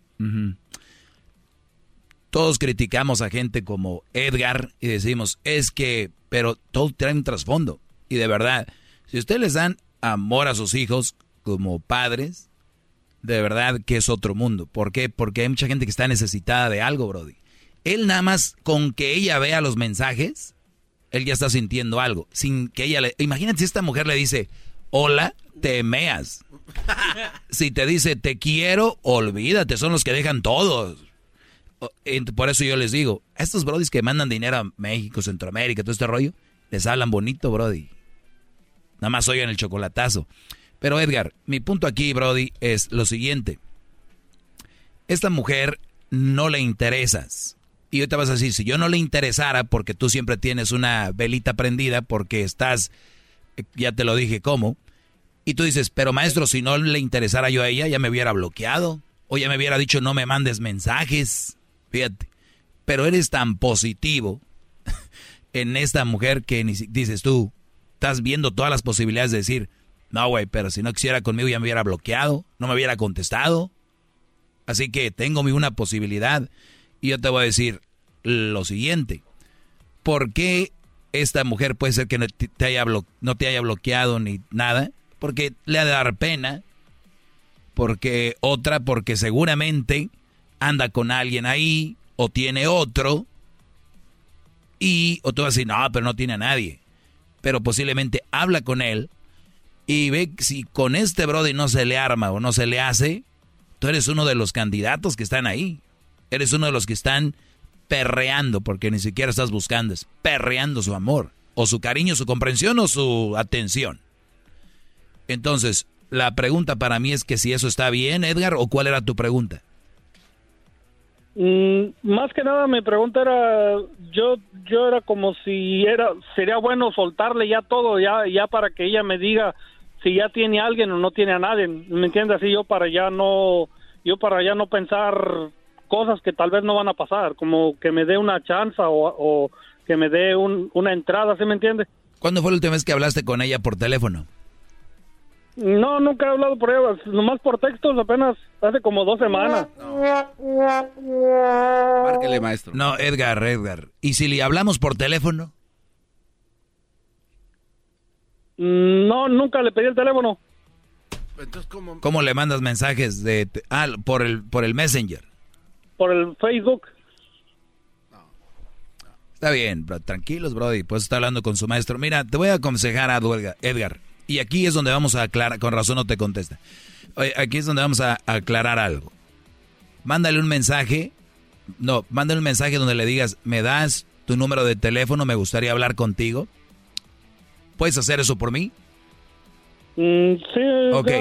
S6: Todos criticamos a gente como Edgar y decimos, es que, pero todo trae un trasfondo. Y de verdad, si ustedes les dan amor a sus hijos como padres, de verdad que es otro mundo. ¿Por qué? Porque hay mucha gente que está necesitada de algo, Brody. Él nada más con que ella vea los mensajes, él ya está sintiendo algo. Sin que ella le... Imagínate si esta mujer le dice, hola, te meas. <laughs> Si te dice te quiero, olvídate, son los que dejan todos. Por eso yo les digo, a estos brodis que mandan dinero a México, Centroamérica, todo este rollo, les hablan bonito, brody. Nada más oigan el chocolatazo. Pero Edgar, mi punto aquí, brody, es lo siguiente. Esta mujer no le interesas. Y te vas a decir, si yo no le interesara, porque tú siempre tienes una velita prendida, porque estás, eh, ya te lo dije cómo, y tú dices, pero maestro, si no le interesara yo a ella, ya me hubiera bloqueado. O ya me hubiera dicho, no me mandes mensajes. Fíjate. Pero eres tan positivo <laughs> en esta mujer que ni dices tú, estás viendo todas las posibilidades de decir, no, güey, pero si no quisiera conmigo ya me hubiera bloqueado, no me hubiera contestado. Así que tengo una posibilidad. Y yo te voy a decir lo siguiente. ¿Por qué esta mujer puede ser que no te haya, no te haya bloqueado ni nada? Porque le ha de dar pena. Porque otra, porque seguramente anda con alguien ahí o tiene otro. Y, o tú vas a decir, no, pero no tiene a nadie. Pero posiblemente habla con él y ve si con este Brody no se le arma o no se le hace, tú eres uno de los candidatos que están ahí. Eres uno de los que están perreando, porque ni siquiera estás buscando, es perreando su amor, o su cariño, su comprensión o su atención. Entonces, la pregunta para mí es que si eso está bien, Edgar, o cuál era tu pregunta.
S41: Mm, más que nada mi pregunta era yo yo era como si era sería bueno soltarle ya todo ya ya para que ella me diga si ya tiene a alguien o no tiene a nadie me entiendes así yo para ya no yo para ya no pensar cosas que tal vez no van a pasar como que me dé una chance o, que me dé una entrada ¿sí me entiende?
S6: ¿Cuándo fue la última vez que hablaste con ella por teléfono?
S41: No, nunca he hablado por ella, nomás por textos apenas hace como dos semanas.
S5: Márquele, maestro.
S6: No, Edgar, Edgar. ¿Y si le hablamos por teléfono?
S41: No, nunca le pedí el teléfono.
S6: Entonces, ¿cómo? ¿Cómo le mandas mensajes de ah, por el por el Messenger?
S41: Por el Facebook.
S6: Está bien, tranquilos, Brody. Pues está hablando con su maestro. Mira, te voy a aconsejar a Edgar. Y aquí es donde vamos a aclarar, con razón no te contesta. aquí es donde vamos a, aclarar algo. Mándale un mensaje, no, mándale un mensaje donde le digas, me das tu número de teléfono, me gustaría hablar contigo. ¿Puedes hacer eso por mí?
S41: Mm, sí.
S6: Ok.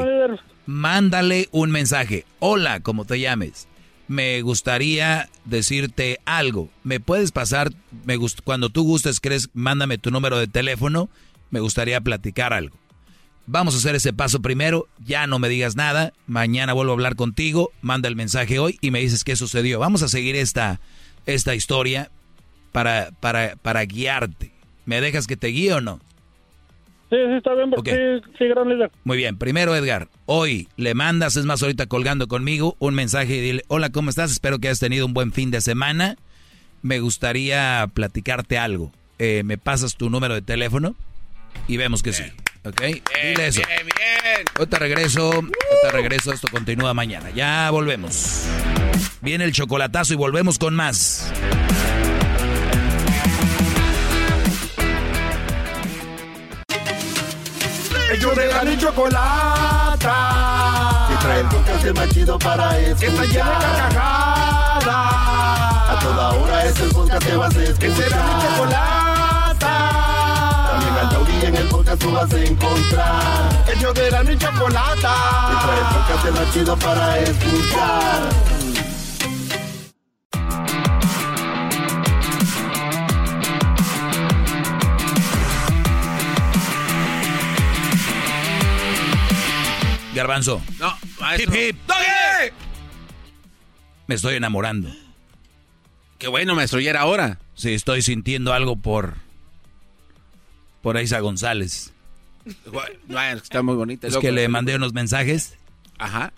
S6: Mándale un mensaje. Hola, como te llames. Me gustaría decirte algo. ¿Me puedes pasar? Me cuando tú gustes, crees, mándame tu número de teléfono. Me gustaría platicar algo. Vamos a hacer ese paso primero, ya no me digas nada, mañana vuelvo a hablar contigo, manda el mensaje hoy y me dices qué sucedió. Vamos a seguir esta, esta historia para, para, para guiarte. ¿Me dejas que te guíe o no?
S41: Sí, sí, está bien, porque sí, gran líder.
S6: Muy bien, primero Edgar, hoy le mandas, es más ahorita colgando conmigo, un mensaje y dile, hola, ¿cómo estás? Espero que hayas tenido un buen fin de semana. Me gustaría platicarte algo. Eh, ¿Me pasas tu número de teléfono? Y vemos que sí. ¿Ok? Dile eso. Bien, bien. Ahorita regreso. Ahorita regreso. Esto continúa mañana. Ya volvemos. Viene el chocolatazo y volvemos con más.
S11: Ellos de la chocolata. Que trae el podcast más chido para escuchar. Que está llena de carcajadas. A toda hora es el podcast que vas a escuchar. Que será mi chocolata y en el podcast tú vas a encontrar. El yo de la y chocolata. Y trae el podcast más chido para escuchar.
S6: Garbanzo.
S5: No, maestro. Hip, hip.
S6: Me estoy enamorando.
S5: Qué bueno, maestro, ya era hora.
S6: Sí, estoy sintiendo algo por por Isa González.
S5: está muy bonita.
S6: Es que le mandé unos mensajes.
S5: Ajá.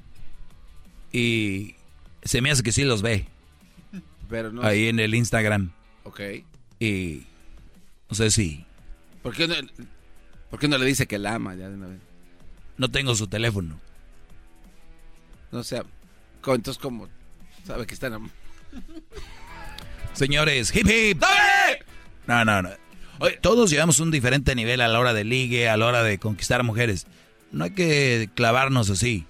S6: Y se me hace que sí los ve.
S5: Pero no.
S6: Ahí en el Instagram.
S5: Ok.
S6: Y no sé si.
S5: ¿Por qué no, ¿por qué no le dice que la ama ya de una vez?
S6: No tengo su teléfono.
S5: No sé. Entonces, ¿cómo sabe que está en...
S6: Señores, hip hip. ¡Dale! No, no, no todos llevamos un diferente nivel a la hora de ligue, a la hora de conquistar mujeres. No hay que clavarnos así.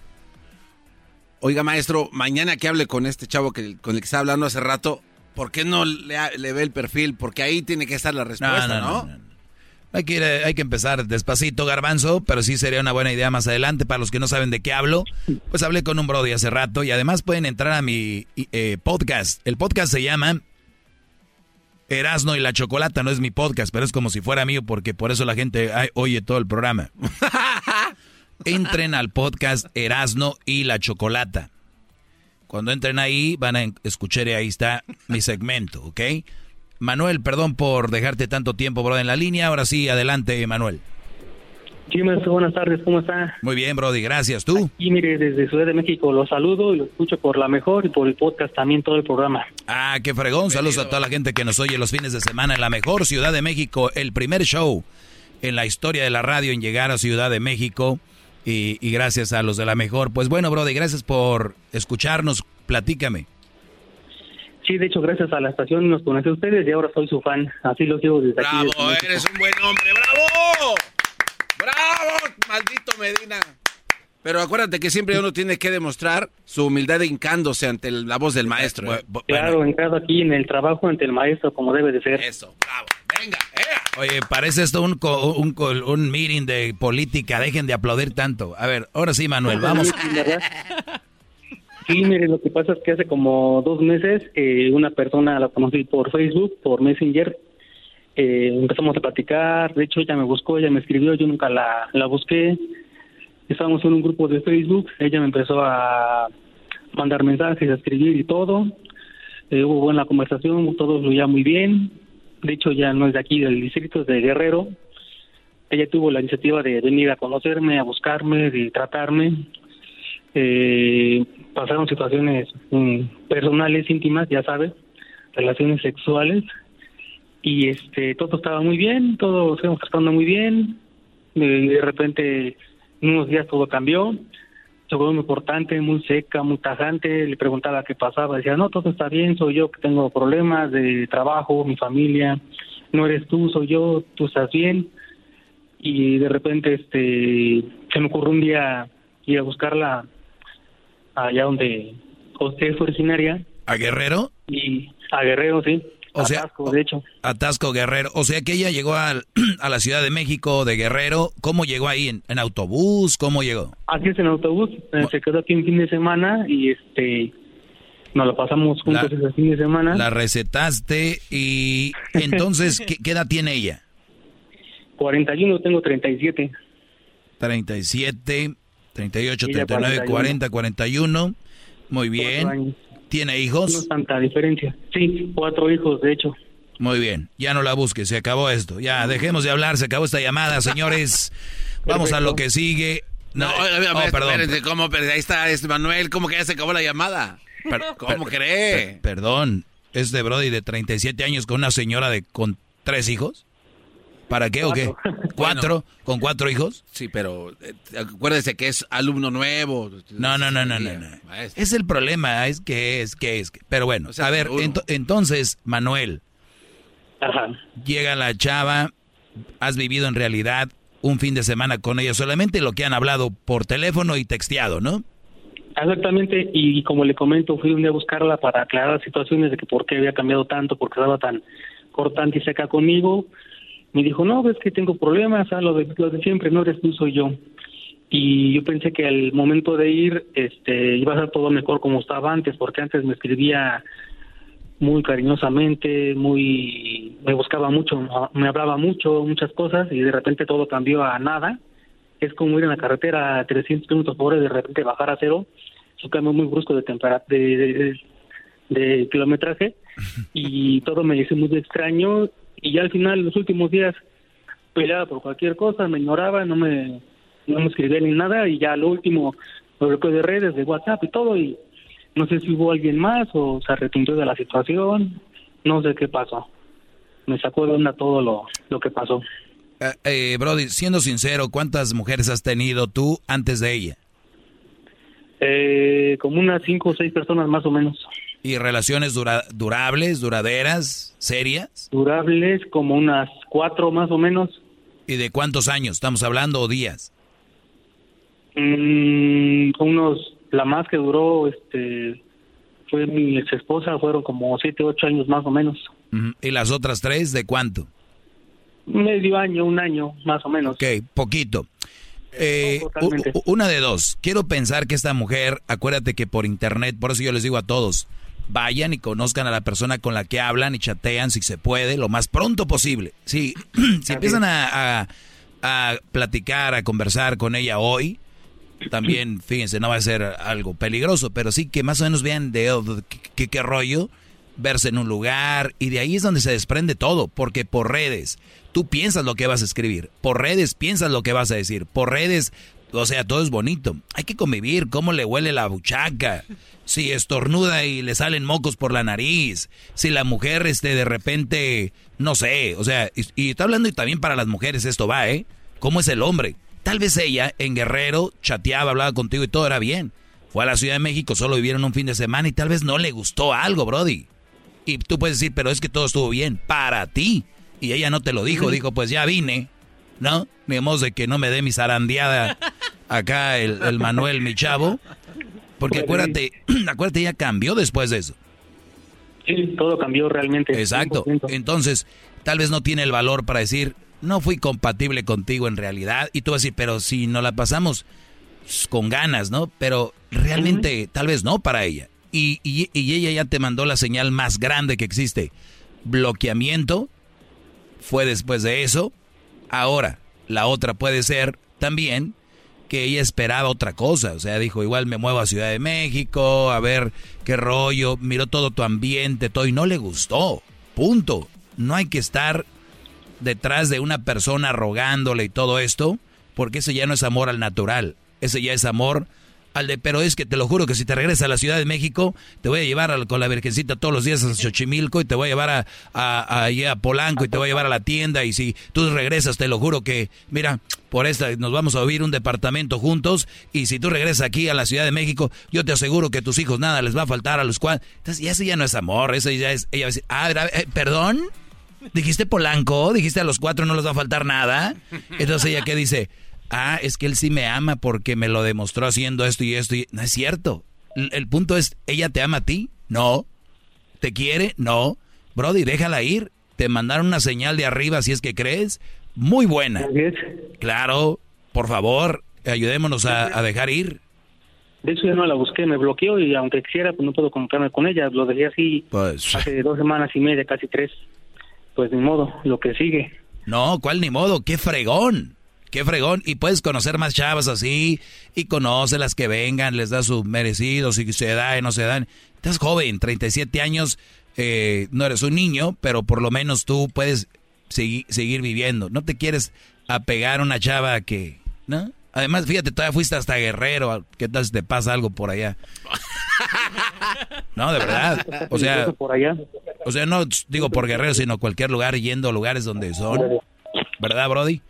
S5: Oiga, maestro, mañana que hable con este chavo que, con el que estaba hablando hace rato, ¿por qué no le, ve el perfil? Porque ahí tiene que estar la respuesta, ¿no?
S6: Hay, que eh, hay que empezar despacito, garbanzo, pero sí sería una buena idea más adelante. Para los que no saben de qué hablo, pues hablé con un Brody hace rato y además pueden entrar a mi eh, podcast. El podcast se llama Erasno y la Chocolata no es mi podcast, pero es como si fuera mío porque por eso la gente oye todo el programa. <laughs> Entren al podcast Erasno y la Chocolata. Cuando entren ahí van a escuchar y ahí está mi segmento, ¿ok? Manuel, perdón por dejarte tanto tiempo, bro, en la línea. Ahora sí, adelante, Manuel.
S42: Sí, buenas tardes, ¿cómo está?
S6: Muy bien, Brody, gracias. ¿Tú?
S42: Y mire, desde Ciudad de México los saludo y lo escucho por la mejor y por el podcast también todo el programa.
S6: Ah, qué fregón. Saludos a toda la gente que nos oye los fines de semana en la mejor Ciudad de México, el primer show en la historia de la radio en llegar a Ciudad de México. Y, y gracias a los de la mejor. Pues bueno, Brody, gracias por escucharnos. Platícame.
S42: Sí, de hecho, gracias a la estación nos conocí a ustedes y ahora soy su fan. Así lo sigo desde aquí.
S5: Bravo, eres un buen hombre, bravo. Bravo, maldito Medina. Pero acuérdate que siempre uno tiene que demostrar su humildad hincándose ante el- la voz del maestro. ¿eh?
S42: Claro, entrado aquí en el trabajo ante el maestro como debe de ser.
S5: Eso, bravo. Venga,
S6: Oye, parece esto un, co- un, co- un meeting de política. Dejen de aplaudir tanto. A ver, ahora sí, Manuel, vamos. <laughs>
S42: Sí, mire, lo que pasa es que hace como dos meses eh, una persona la conocí por Facebook, por Messenger. Eh, empezamos a platicar, de hecho ella me buscó, ella me escribió, yo nunca la, la busqué. Estábamos en un grupo de Facebook, ella me empezó a mandar mensajes, a escribir y todo. Eh, hubo buena conversación, todo fluía muy bien. De hecho ya no es de aquí, del distrito, es de Guerrero. Ella tuvo la iniciativa de venir a conocerme, a buscarme, de tratarme eh, pasaron situaciones mm, personales íntimas ya sabes relaciones sexuales y este todo estaba muy bien todo se tratando muy bien de, de repente en unos días todo cambió se volvió muy importante muy seca muy tajante le preguntaba qué pasaba decía no todo está bien soy yo que tengo problemas de trabajo mi familia no eres tú soy yo tú estás bien y de repente este se me ocurrió un día ir a buscarla allá donde usted es originaria
S6: ¿A Guerrero?
S42: y a Guerrero, sí.
S6: O sea,
S42: Atasco, de hecho.
S6: Atasco Guerrero. O sea que ella llegó al- <clears throat> a la Ciudad de México de Guerrero. ¿Cómo llegó ahí? ¿En, en autobús? ¿Cómo llegó?
S42: Así es en autobús, eh, se quedó aquí un fin de semana y este nos lo pasamos juntos
S6: La-
S42: ese fin de semana.
S6: La recetaste y <laughs> entonces, ¿qué, qué edad tiene ella?
S42: 41, tengo 37.
S6: 37, 38,
S42: Ella
S6: 39,
S42: 41.
S6: 40, 41. Muy bien. ¿Tiene
S42: No
S6: hijos?
S42: es tanta diferencia. Sí, cuatro hijos, de hecho.
S6: Muy bien. Ya no la busques, se acabó esto. Ya, dejemos de hablar, se acabó esta llamada, señores. <laughs> Vamos a lo que sigue. No,
S5: No, oiga,
S6: oh, perdón.
S5: espérense, ¿cómo? Pero ahí está es Manuel, ¿cómo que ya se acabó la llamada? ¿Cómo
S6: Per-
S5: cree?
S6: per- perdón, ¿es de Brody de 37 años con una señora de con tres hijos? ¿Para qué o qué? ¿Cuatro? <laughs> ¿Con cuatro hijos?
S5: Sí, pero eh, acuérdese que es alumno nuevo.
S6: No, no, no, no, no. no. Es el problema, es que es, que es. Pero bueno, a ver, ento- entonces, Manuel. Llega la chava, has vivido en realidad un fin de semana con ella, solamente lo que han hablado por teléfono y texteado, ¿no?
S42: Exactamente, y como le comento, fui un día a buscarla para aclarar situaciones de que por qué había cambiado tanto, por qué estaba tan cortante y seca conmigo. Me dijo, no, ves que tengo problemas, ah, lo, de, lo de siempre, no eres tú, soy yo. Y yo pensé que al momento de ir este, iba a ser todo mejor como estaba antes, porque antes me escribía muy cariñosamente, muy me buscaba mucho, me hablaba mucho, muchas cosas, y de repente todo cambió a nada. Es como ir en la carretera a 300 kilómetros por hora y de repente bajar a cero. Es un cambio muy brusco de, tempera- de, de, de kilometraje <laughs> y todo me hizo muy extraño. Y ya al final, los últimos días, peleaba por cualquier cosa, me ignoraba, no me, no me escribía ni nada. Y ya lo último, lo bloqueó de redes, de WhatsApp y todo. Y no sé si hubo alguien más o se arrepintió de la situación. No sé qué pasó. Me sacó de onda todo lo, lo que pasó.
S6: Eh, eh, Brody, siendo sincero, ¿cuántas mujeres has tenido tú antes de ella?
S42: Eh, como unas cinco o seis personas más o menos.
S6: ¿Y relaciones dura- durables, duraderas, serias?
S42: Durables como unas cuatro más o menos.
S6: ¿Y de cuántos años estamos hablando o días?
S42: Mm, unos, la más que duró, este, fue mi ex esposa, fueron como siete, ocho años más o menos.
S6: ¿Y las otras tres de cuánto?
S42: Medio año, un año más o menos.
S6: Ok, poquito. Eh, una de dos. Quiero pensar que esta mujer, acuérdate que por internet, por eso yo les digo a todos, vayan y conozcan a la persona con la que hablan y chatean si se puede, lo más pronto posible. Sí, si <clears throat> empiezan a, a- a platicar, a conversar con ella hoy, también, <clears throat> fíjense, no va a ser algo peligroso, pero sí que más o menos vean de qué rollo, verse en un lugar, y de ahí es donde se desprende todo, porque por redes, tú piensas lo que vas a escribir, por redes piensas lo que vas a decir, por redes, o sea, todo es bonito. Hay que convivir, cómo le huele la buchaca, si estornuda y le salen mocos por la nariz, si la mujer este de repente, no sé, o sea, y, y está hablando y también para las mujeres esto va, ¿eh? ¿Cómo es el hombre? Tal vez ella en Guerrero chateaba, hablaba contigo y todo era bien. Fue a la Ciudad de México, solo vivieron un fin de semana y tal vez no le gustó algo, Brody. Y tú puedes decir, pero es que todo estuvo bien para ti. Y ella no te lo dijo, dijo, pues ya vine, ¿no? Modo de que no me dé mi zarandeada acá el, el Manuel, mi chavo. Porque acuérdate, <clears throat> acuérdate, ella cambió después de eso.
S42: Sí, todo cambió realmente.
S6: Exacto.
S42: 100%.
S6: Entonces, tal vez no tiene el valor para decir, no fui compatible contigo en realidad. Y tú vas a decir, pero si no la pasamos pues, con ganas, ¿no? Pero realmente, tal vez no para ella. Y, y- y ella ya te mandó la señal más grande que existe. Bloqueamiento. Fue después de eso. Ahora, la otra puede ser también que ella esperaba otra cosa. O sea, dijo, igual me muevo a Ciudad de México, a ver qué rollo. Miró todo tu ambiente, todo, y no le gustó. Punto. No hay que estar detrás de una persona rogándole y todo esto, porque ese ya no es amor al natural. Ese ya es amor al de, pero es que te lo juro que si te regresas a la Ciudad de México, te voy a llevar con la Virgencita todos los días a Xochimilco y te voy a llevar a, a, a- Polanco y te voy a llevar a la tienda y si tú regresas, te lo juro que, mira, por esta nos vamos a vivir un departamento juntos y si tú regresas aquí a la Ciudad de México, yo te aseguro que tus hijos nada les va a faltar a los cuales... Entonces, ya ese ya no es amor, ese ya es... Ella va a decir, ah, eh, perdón, dijiste Polanco, dijiste a los cuatro no les va a faltar nada. Entonces ella que dice, ah, es que él sí me ama porque me lo demostró haciendo esto y esto. Y... No es cierto. El, el punto es, ¿ella te ama a ti? No. ¿Te quiere? No. Brody, déjala ir. Te mandaron una señal de arriba si es que crees. Muy buena. Claro, por favor, ayudémonos a, a dejar ir.
S42: De hecho, ya no la busqué, me bloqueó y aunque quisiera, pues no puedo comunicarme con ella. Lo dejé así
S6: Pues,
S42: hace dos semanas y media, casi tres. Pues ni modo, lo que sigue.
S6: No, ¿cuál ni modo? ¡Qué fregón! ¡Qué fregón! Y puedes conocer más chavas así, y conoce las que vengan, les da sus merecidos, si se da y no se dan. Estás joven, 37 años, eh, no eres un niño, pero por lo menos tú puedes segui- seguir viviendo. No te quieres apegar a una chava que, ¿no? Además, fíjate, todavía fuiste hasta Guerrero, ¿qué tal si te pasa algo por allá? No, de verdad. O sea,
S42: por allá.
S6: o sea, no digo por Guerrero, sino cualquier lugar yendo a lugares donde son. ¿Verdad, Brody?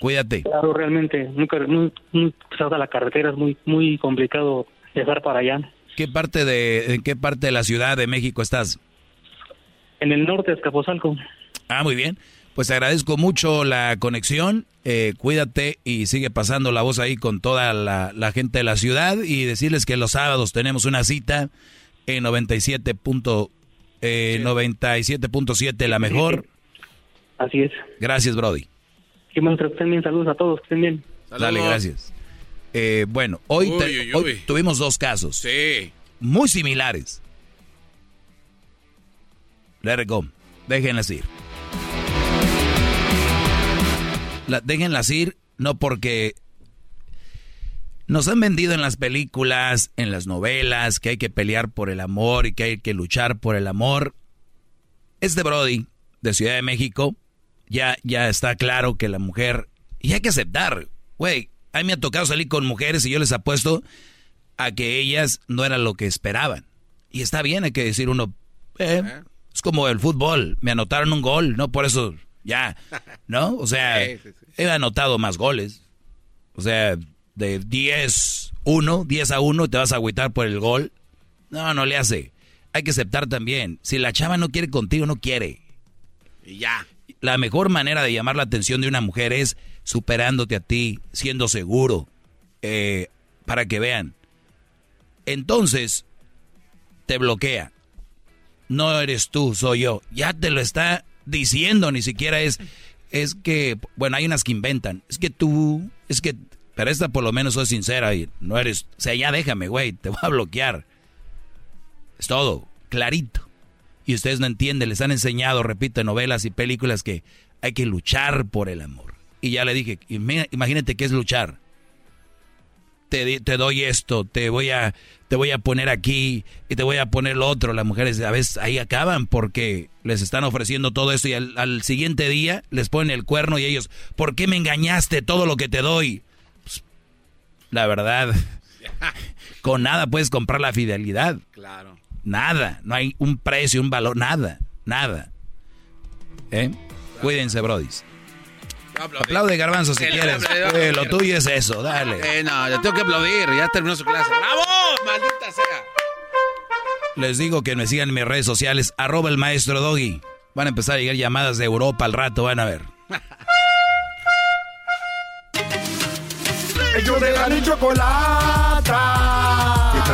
S6: Cuídate.
S42: Claro, realmente, nunca, muy, muy pesada la carretera, es muy, muy complicado llegar para allá.
S6: ¿Qué parte de en qué parte de la Ciudad de México estás?
S42: En el norte, Escapozalco.
S6: Ah, muy bien. Pues te agradezco mucho la conexión. eh, cuídate y sigue pasando la voz ahí con toda la, la gente de la ciudad y decirles que los sábados tenemos una cita en 97. punto, eh, 97.7 la mejor.
S42: Así es.
S6: Gracias, Brody.
S42: Que estén bien, saludos a todos, que estén bien.
S6: Dale, gracias. Eh, bueno, hoy, te-
S5: Uy, uy,
S6: hoy
S5: uy.
S6: tuvimos dos casos.
S5: Sí.
S6: Muy similares. Let it go. Déjenlas ir. La- déjenlas ir, no porque nos han vendido en las películas, en las novelas, que hay que pelear por el amor y que hay que luchar por el amor. Este Brody, de Ciudad de México, ya, ya está claro que la mujer, y hay que aceptar, güey, a mí me ha tocado salir con mujeres y yo les apuesto a que ellas no eran lo que esperaban. Y está bien, hay que decir uno, eh, es como el fútbol, me anotaron un gol, no por eso, ya, ¿no? O sea, <laughs>
S5: Sí, sí,
S6: he anotado más goles. O sea, de 10, 1, 10 a 1, te vas a agüitar por el gol. No, no le hace. Hay que aceptar también. Si la chava no quiere contigo, no quiere.
S5: Y ya.
S6: La mejor manera de llamar la atención de una mujer es superándote a ti, siendo seguro, eh, para que vean. Entonces, te bloquea. No eres tú, soy yo. Ya te lo está diciendo, ni siquiera es, es que, bueno, hay unas que inventan. Es que tú, es que, pero esta por lo menos soy sincera y no eres, o sea, ya déjame, güey, te voy a bloquear. Es todo, clarito. Y ustedes no entienden, les han enseñado, repito, novelas y películas que hay que luchar por el amor. Y ya le dije, "Ima- imagínate qué es luchar. Te, te doy esto, te voy a te voy a poner aquí y te voy a poner lo otro. Las mujeres a veces ahí acaban porque les están ofreciendo todo esto y al, al siguiente día les ponen el cuerno y ellos, ¿por qué me engañaste todo lo que te doy? Pues, la verdad, <laughs> con nada puedes comprar la fidelidad.
S5: Claro.
S6: Nada, no hay un precio, un valor, nada, nada. ¿Eh? Cuídense, brodis. Aplaude, Garbanzo, si quieres. Eh, lo tuyo es eso, dale.
S5: Eh, no, yo tengo que aplaudir, ya terminó su clase. ¡Bravo! ¡Maldita sea!
S6: Les digo que me sigan en mis redes sociales, arroba el maestro Doggy. Van a empezar a llegar llamadas de Europa al rato, van a ver.
S11: Ellos de la chocolata.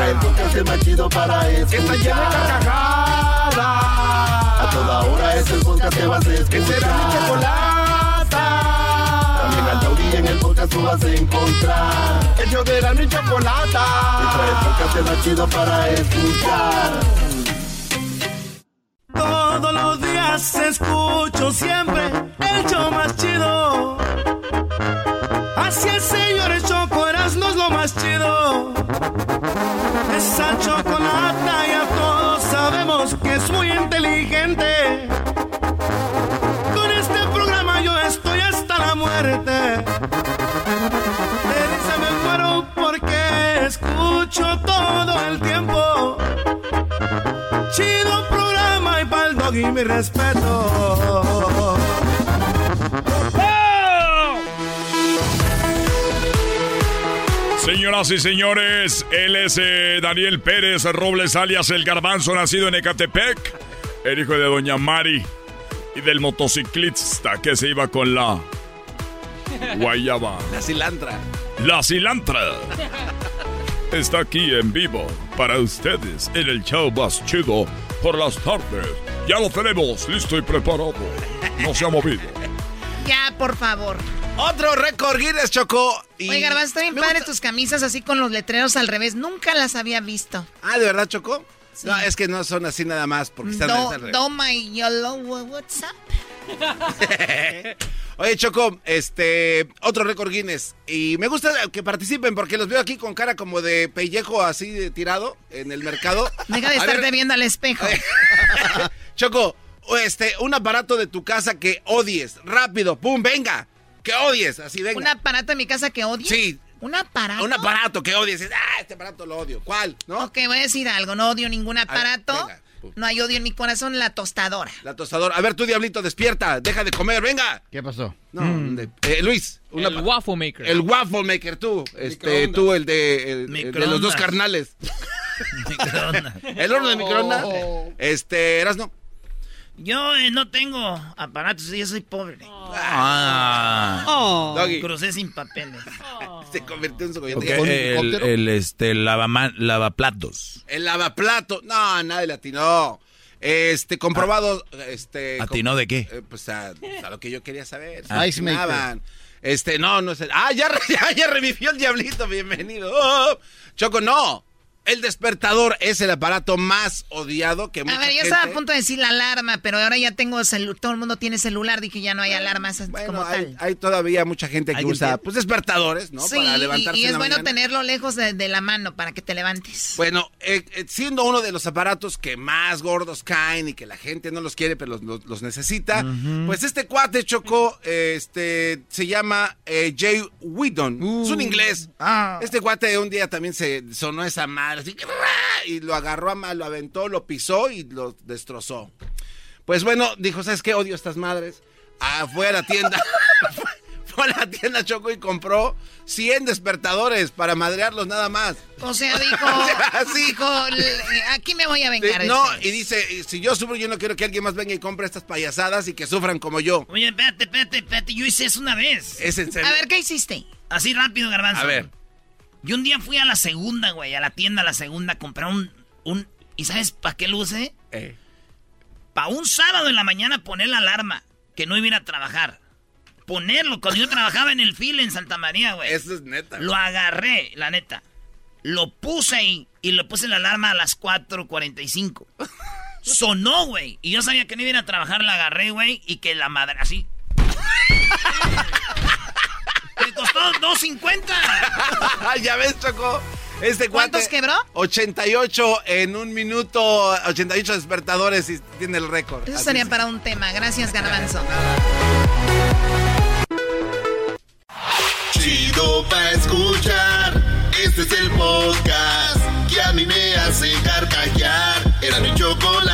S11: El podcast más chido para escuchar. Que está llena de carcajadas. A toda hora es el podcast que vas a escuchar. Que será mi chocolata. También al taurí en el podcast tú vas a encontrar. Ellos de la chocolata. Que trae el podcast más chido para escuchar.
S10: Todos los días escucho siempre y mi respeto.
S20: Señoras y señores, él es eh, Daniel Pérez Robles, alias El Garbanzo, nacido en Ecatepec, el hijo de Doña Mari y del motociclista que se iba con la guayaba.
S5: La cilantra.
S20: La cilantra. Está aquí en vivo para ustedes en el show más chido por las tardes. Ya lo tenemos listo y preparado. No se ha movido.
S18: Ya, por favor.
S5: Otro récord Guinness chocó.
S18: Y Oye, Garbanzo, está bien padre tus camisas así con los letreros al revés. Nunca las había visto.
S5: Ah, ¿de verdad chocó? No, es que no son así nada más porque están
S18: do,
S5: al revés.
S18: Do my yellow, what's up? <laughs>
S5: Oye, Choco, este, otro récord Guinness. Y me gusta que participen porque los veo aquí con cara como de pellejo así de tirado en el mercado.
S18: Deja de estarte viendo al espejo. <laughs>
S5: Choco, este, un aparato de tu casa que odies. Rápido, pum, venga. Que odies, así venga.
S18: ¿Un aparato en mi casa que odies?
S5: Sí.
S18: ¿Un aparato?
S5: Un aparato que odies. Ah, este aparato lo odio. ¿Cuál? ¿No?
S18: Ok, voy a decir algo. No odio ningún aparato. No hay odio en mi corazón, la tostadora.
S5: La tostadora. A ver, tú, diablito, despierta. Deja de comer, venga.
S16: ¿Qué pasó?
S5: No, mm. de, eh, Luis.
S16: Una, el waffle maker.
S5: El waffle maker, tú. Este, tú, el de, el, el de los dos carnales. <laughs> el horno de microondas. Oh. Este, eras no.
S4: Yo eh, no tengo aparatos, yo soy pobre.
S6: Ah.
S4: Oh. Crucé sin papeles.
S5: Oh. Se convirtió en su
S6: okay, el, el, este, lavaman, lavaplatos.
S5: El lavaplato. No, nadie le atinó. Este, comprobado. Ah. Este,
S6: ¿Atinó de qué?
S5: Eh, pues a, a, lo que yo quería saber.
S16: Ah. Ice maker.
S5: Este, no, no sé. Ah, ya, <laughs> ya, ya revivió el diablito, bienvenido. Oh, Choco, no. El despertador es el aparato más odiado que mucha
S18: A ver, yo estaba a punto de decir la alarma, pero ahora ya tengo celular, todo el mundo tiene celular, dije ya no hay alarmas como
S5: hay,
S18: tal.
S5: Hay todavía mucha gente que usa pues despertadores, ¿no?
S18: Sí, para levantarse. Y, y es bueno tenerlo lejos de, de, la mano para que te levantes.
S5: Bueno, eh, eh, siendo uno de los aparatos que más gordos caen y que la gente no los quiere, pero los, los, los necesita, uh -huh. pues este cuate chocó, este, se llama eh, Jay Whedon. Uh, es un inglés.
S16: Ah.
S5: Este cuate un día también se sonó esa madre así que y lo agarró a mal, lo aventó, lo pisó y lo destrozó. Pues bueno, dijo, ¿sabes qué? Odio a estas madres. Ah, fue a la tienda. <laughs> fue a la tienda Choco y compró 100 despertadores para madrearlos nada más.
S18: O sea, <laughs> dijo,
S5: sí.
S18: dijo aquí me voy a vengar.
S5: Sí, no, y dice, si yo sufro, yo no quiero que alguien más venga y compre estas payasadas y que sufran como yo.
S4: Oye, espérate, espérate, espérate, yo hice eso una vez.
S5: ¿Es en serio?
S18: A ver, ¿qué hiciste?
S4: Así rápido, garbanzo.
S5: A ver.
S4: Yo un día fui a la segunda, güey, a la tienda a la segunda a comprar un... un ¿Y sabes para qué lo usé?
S5: Eh.
S4: Para un sábado en la mañana poner la alarma, que no iba a ir a trabajar. Ponerlo, cuando yo trabajaba en el fil en Santa María, güey.
S5: Eso es neta.
S4: Lo agarré, la neta. Lo puse ahí y lo puse la alarma a las 4.45. Sonó, güey. Y yo sabía que no iba a ir a trabajar, la agarré, güey, y que la madre así... ¡Me costó 2.50! <laughs>
S5: ya ves, Choco. Este
S18: ¿Cuántos
S5: cuate,
S18: quebró?
S5: 88 en un minuto, 88 despertadores y tiene el récord.
S18: Eso sería para un tema. Gracias, Garbanzo.
S11: Chido pa escuchar. Este es el podcast que a mí me hace carcajear. Era mi chocolate.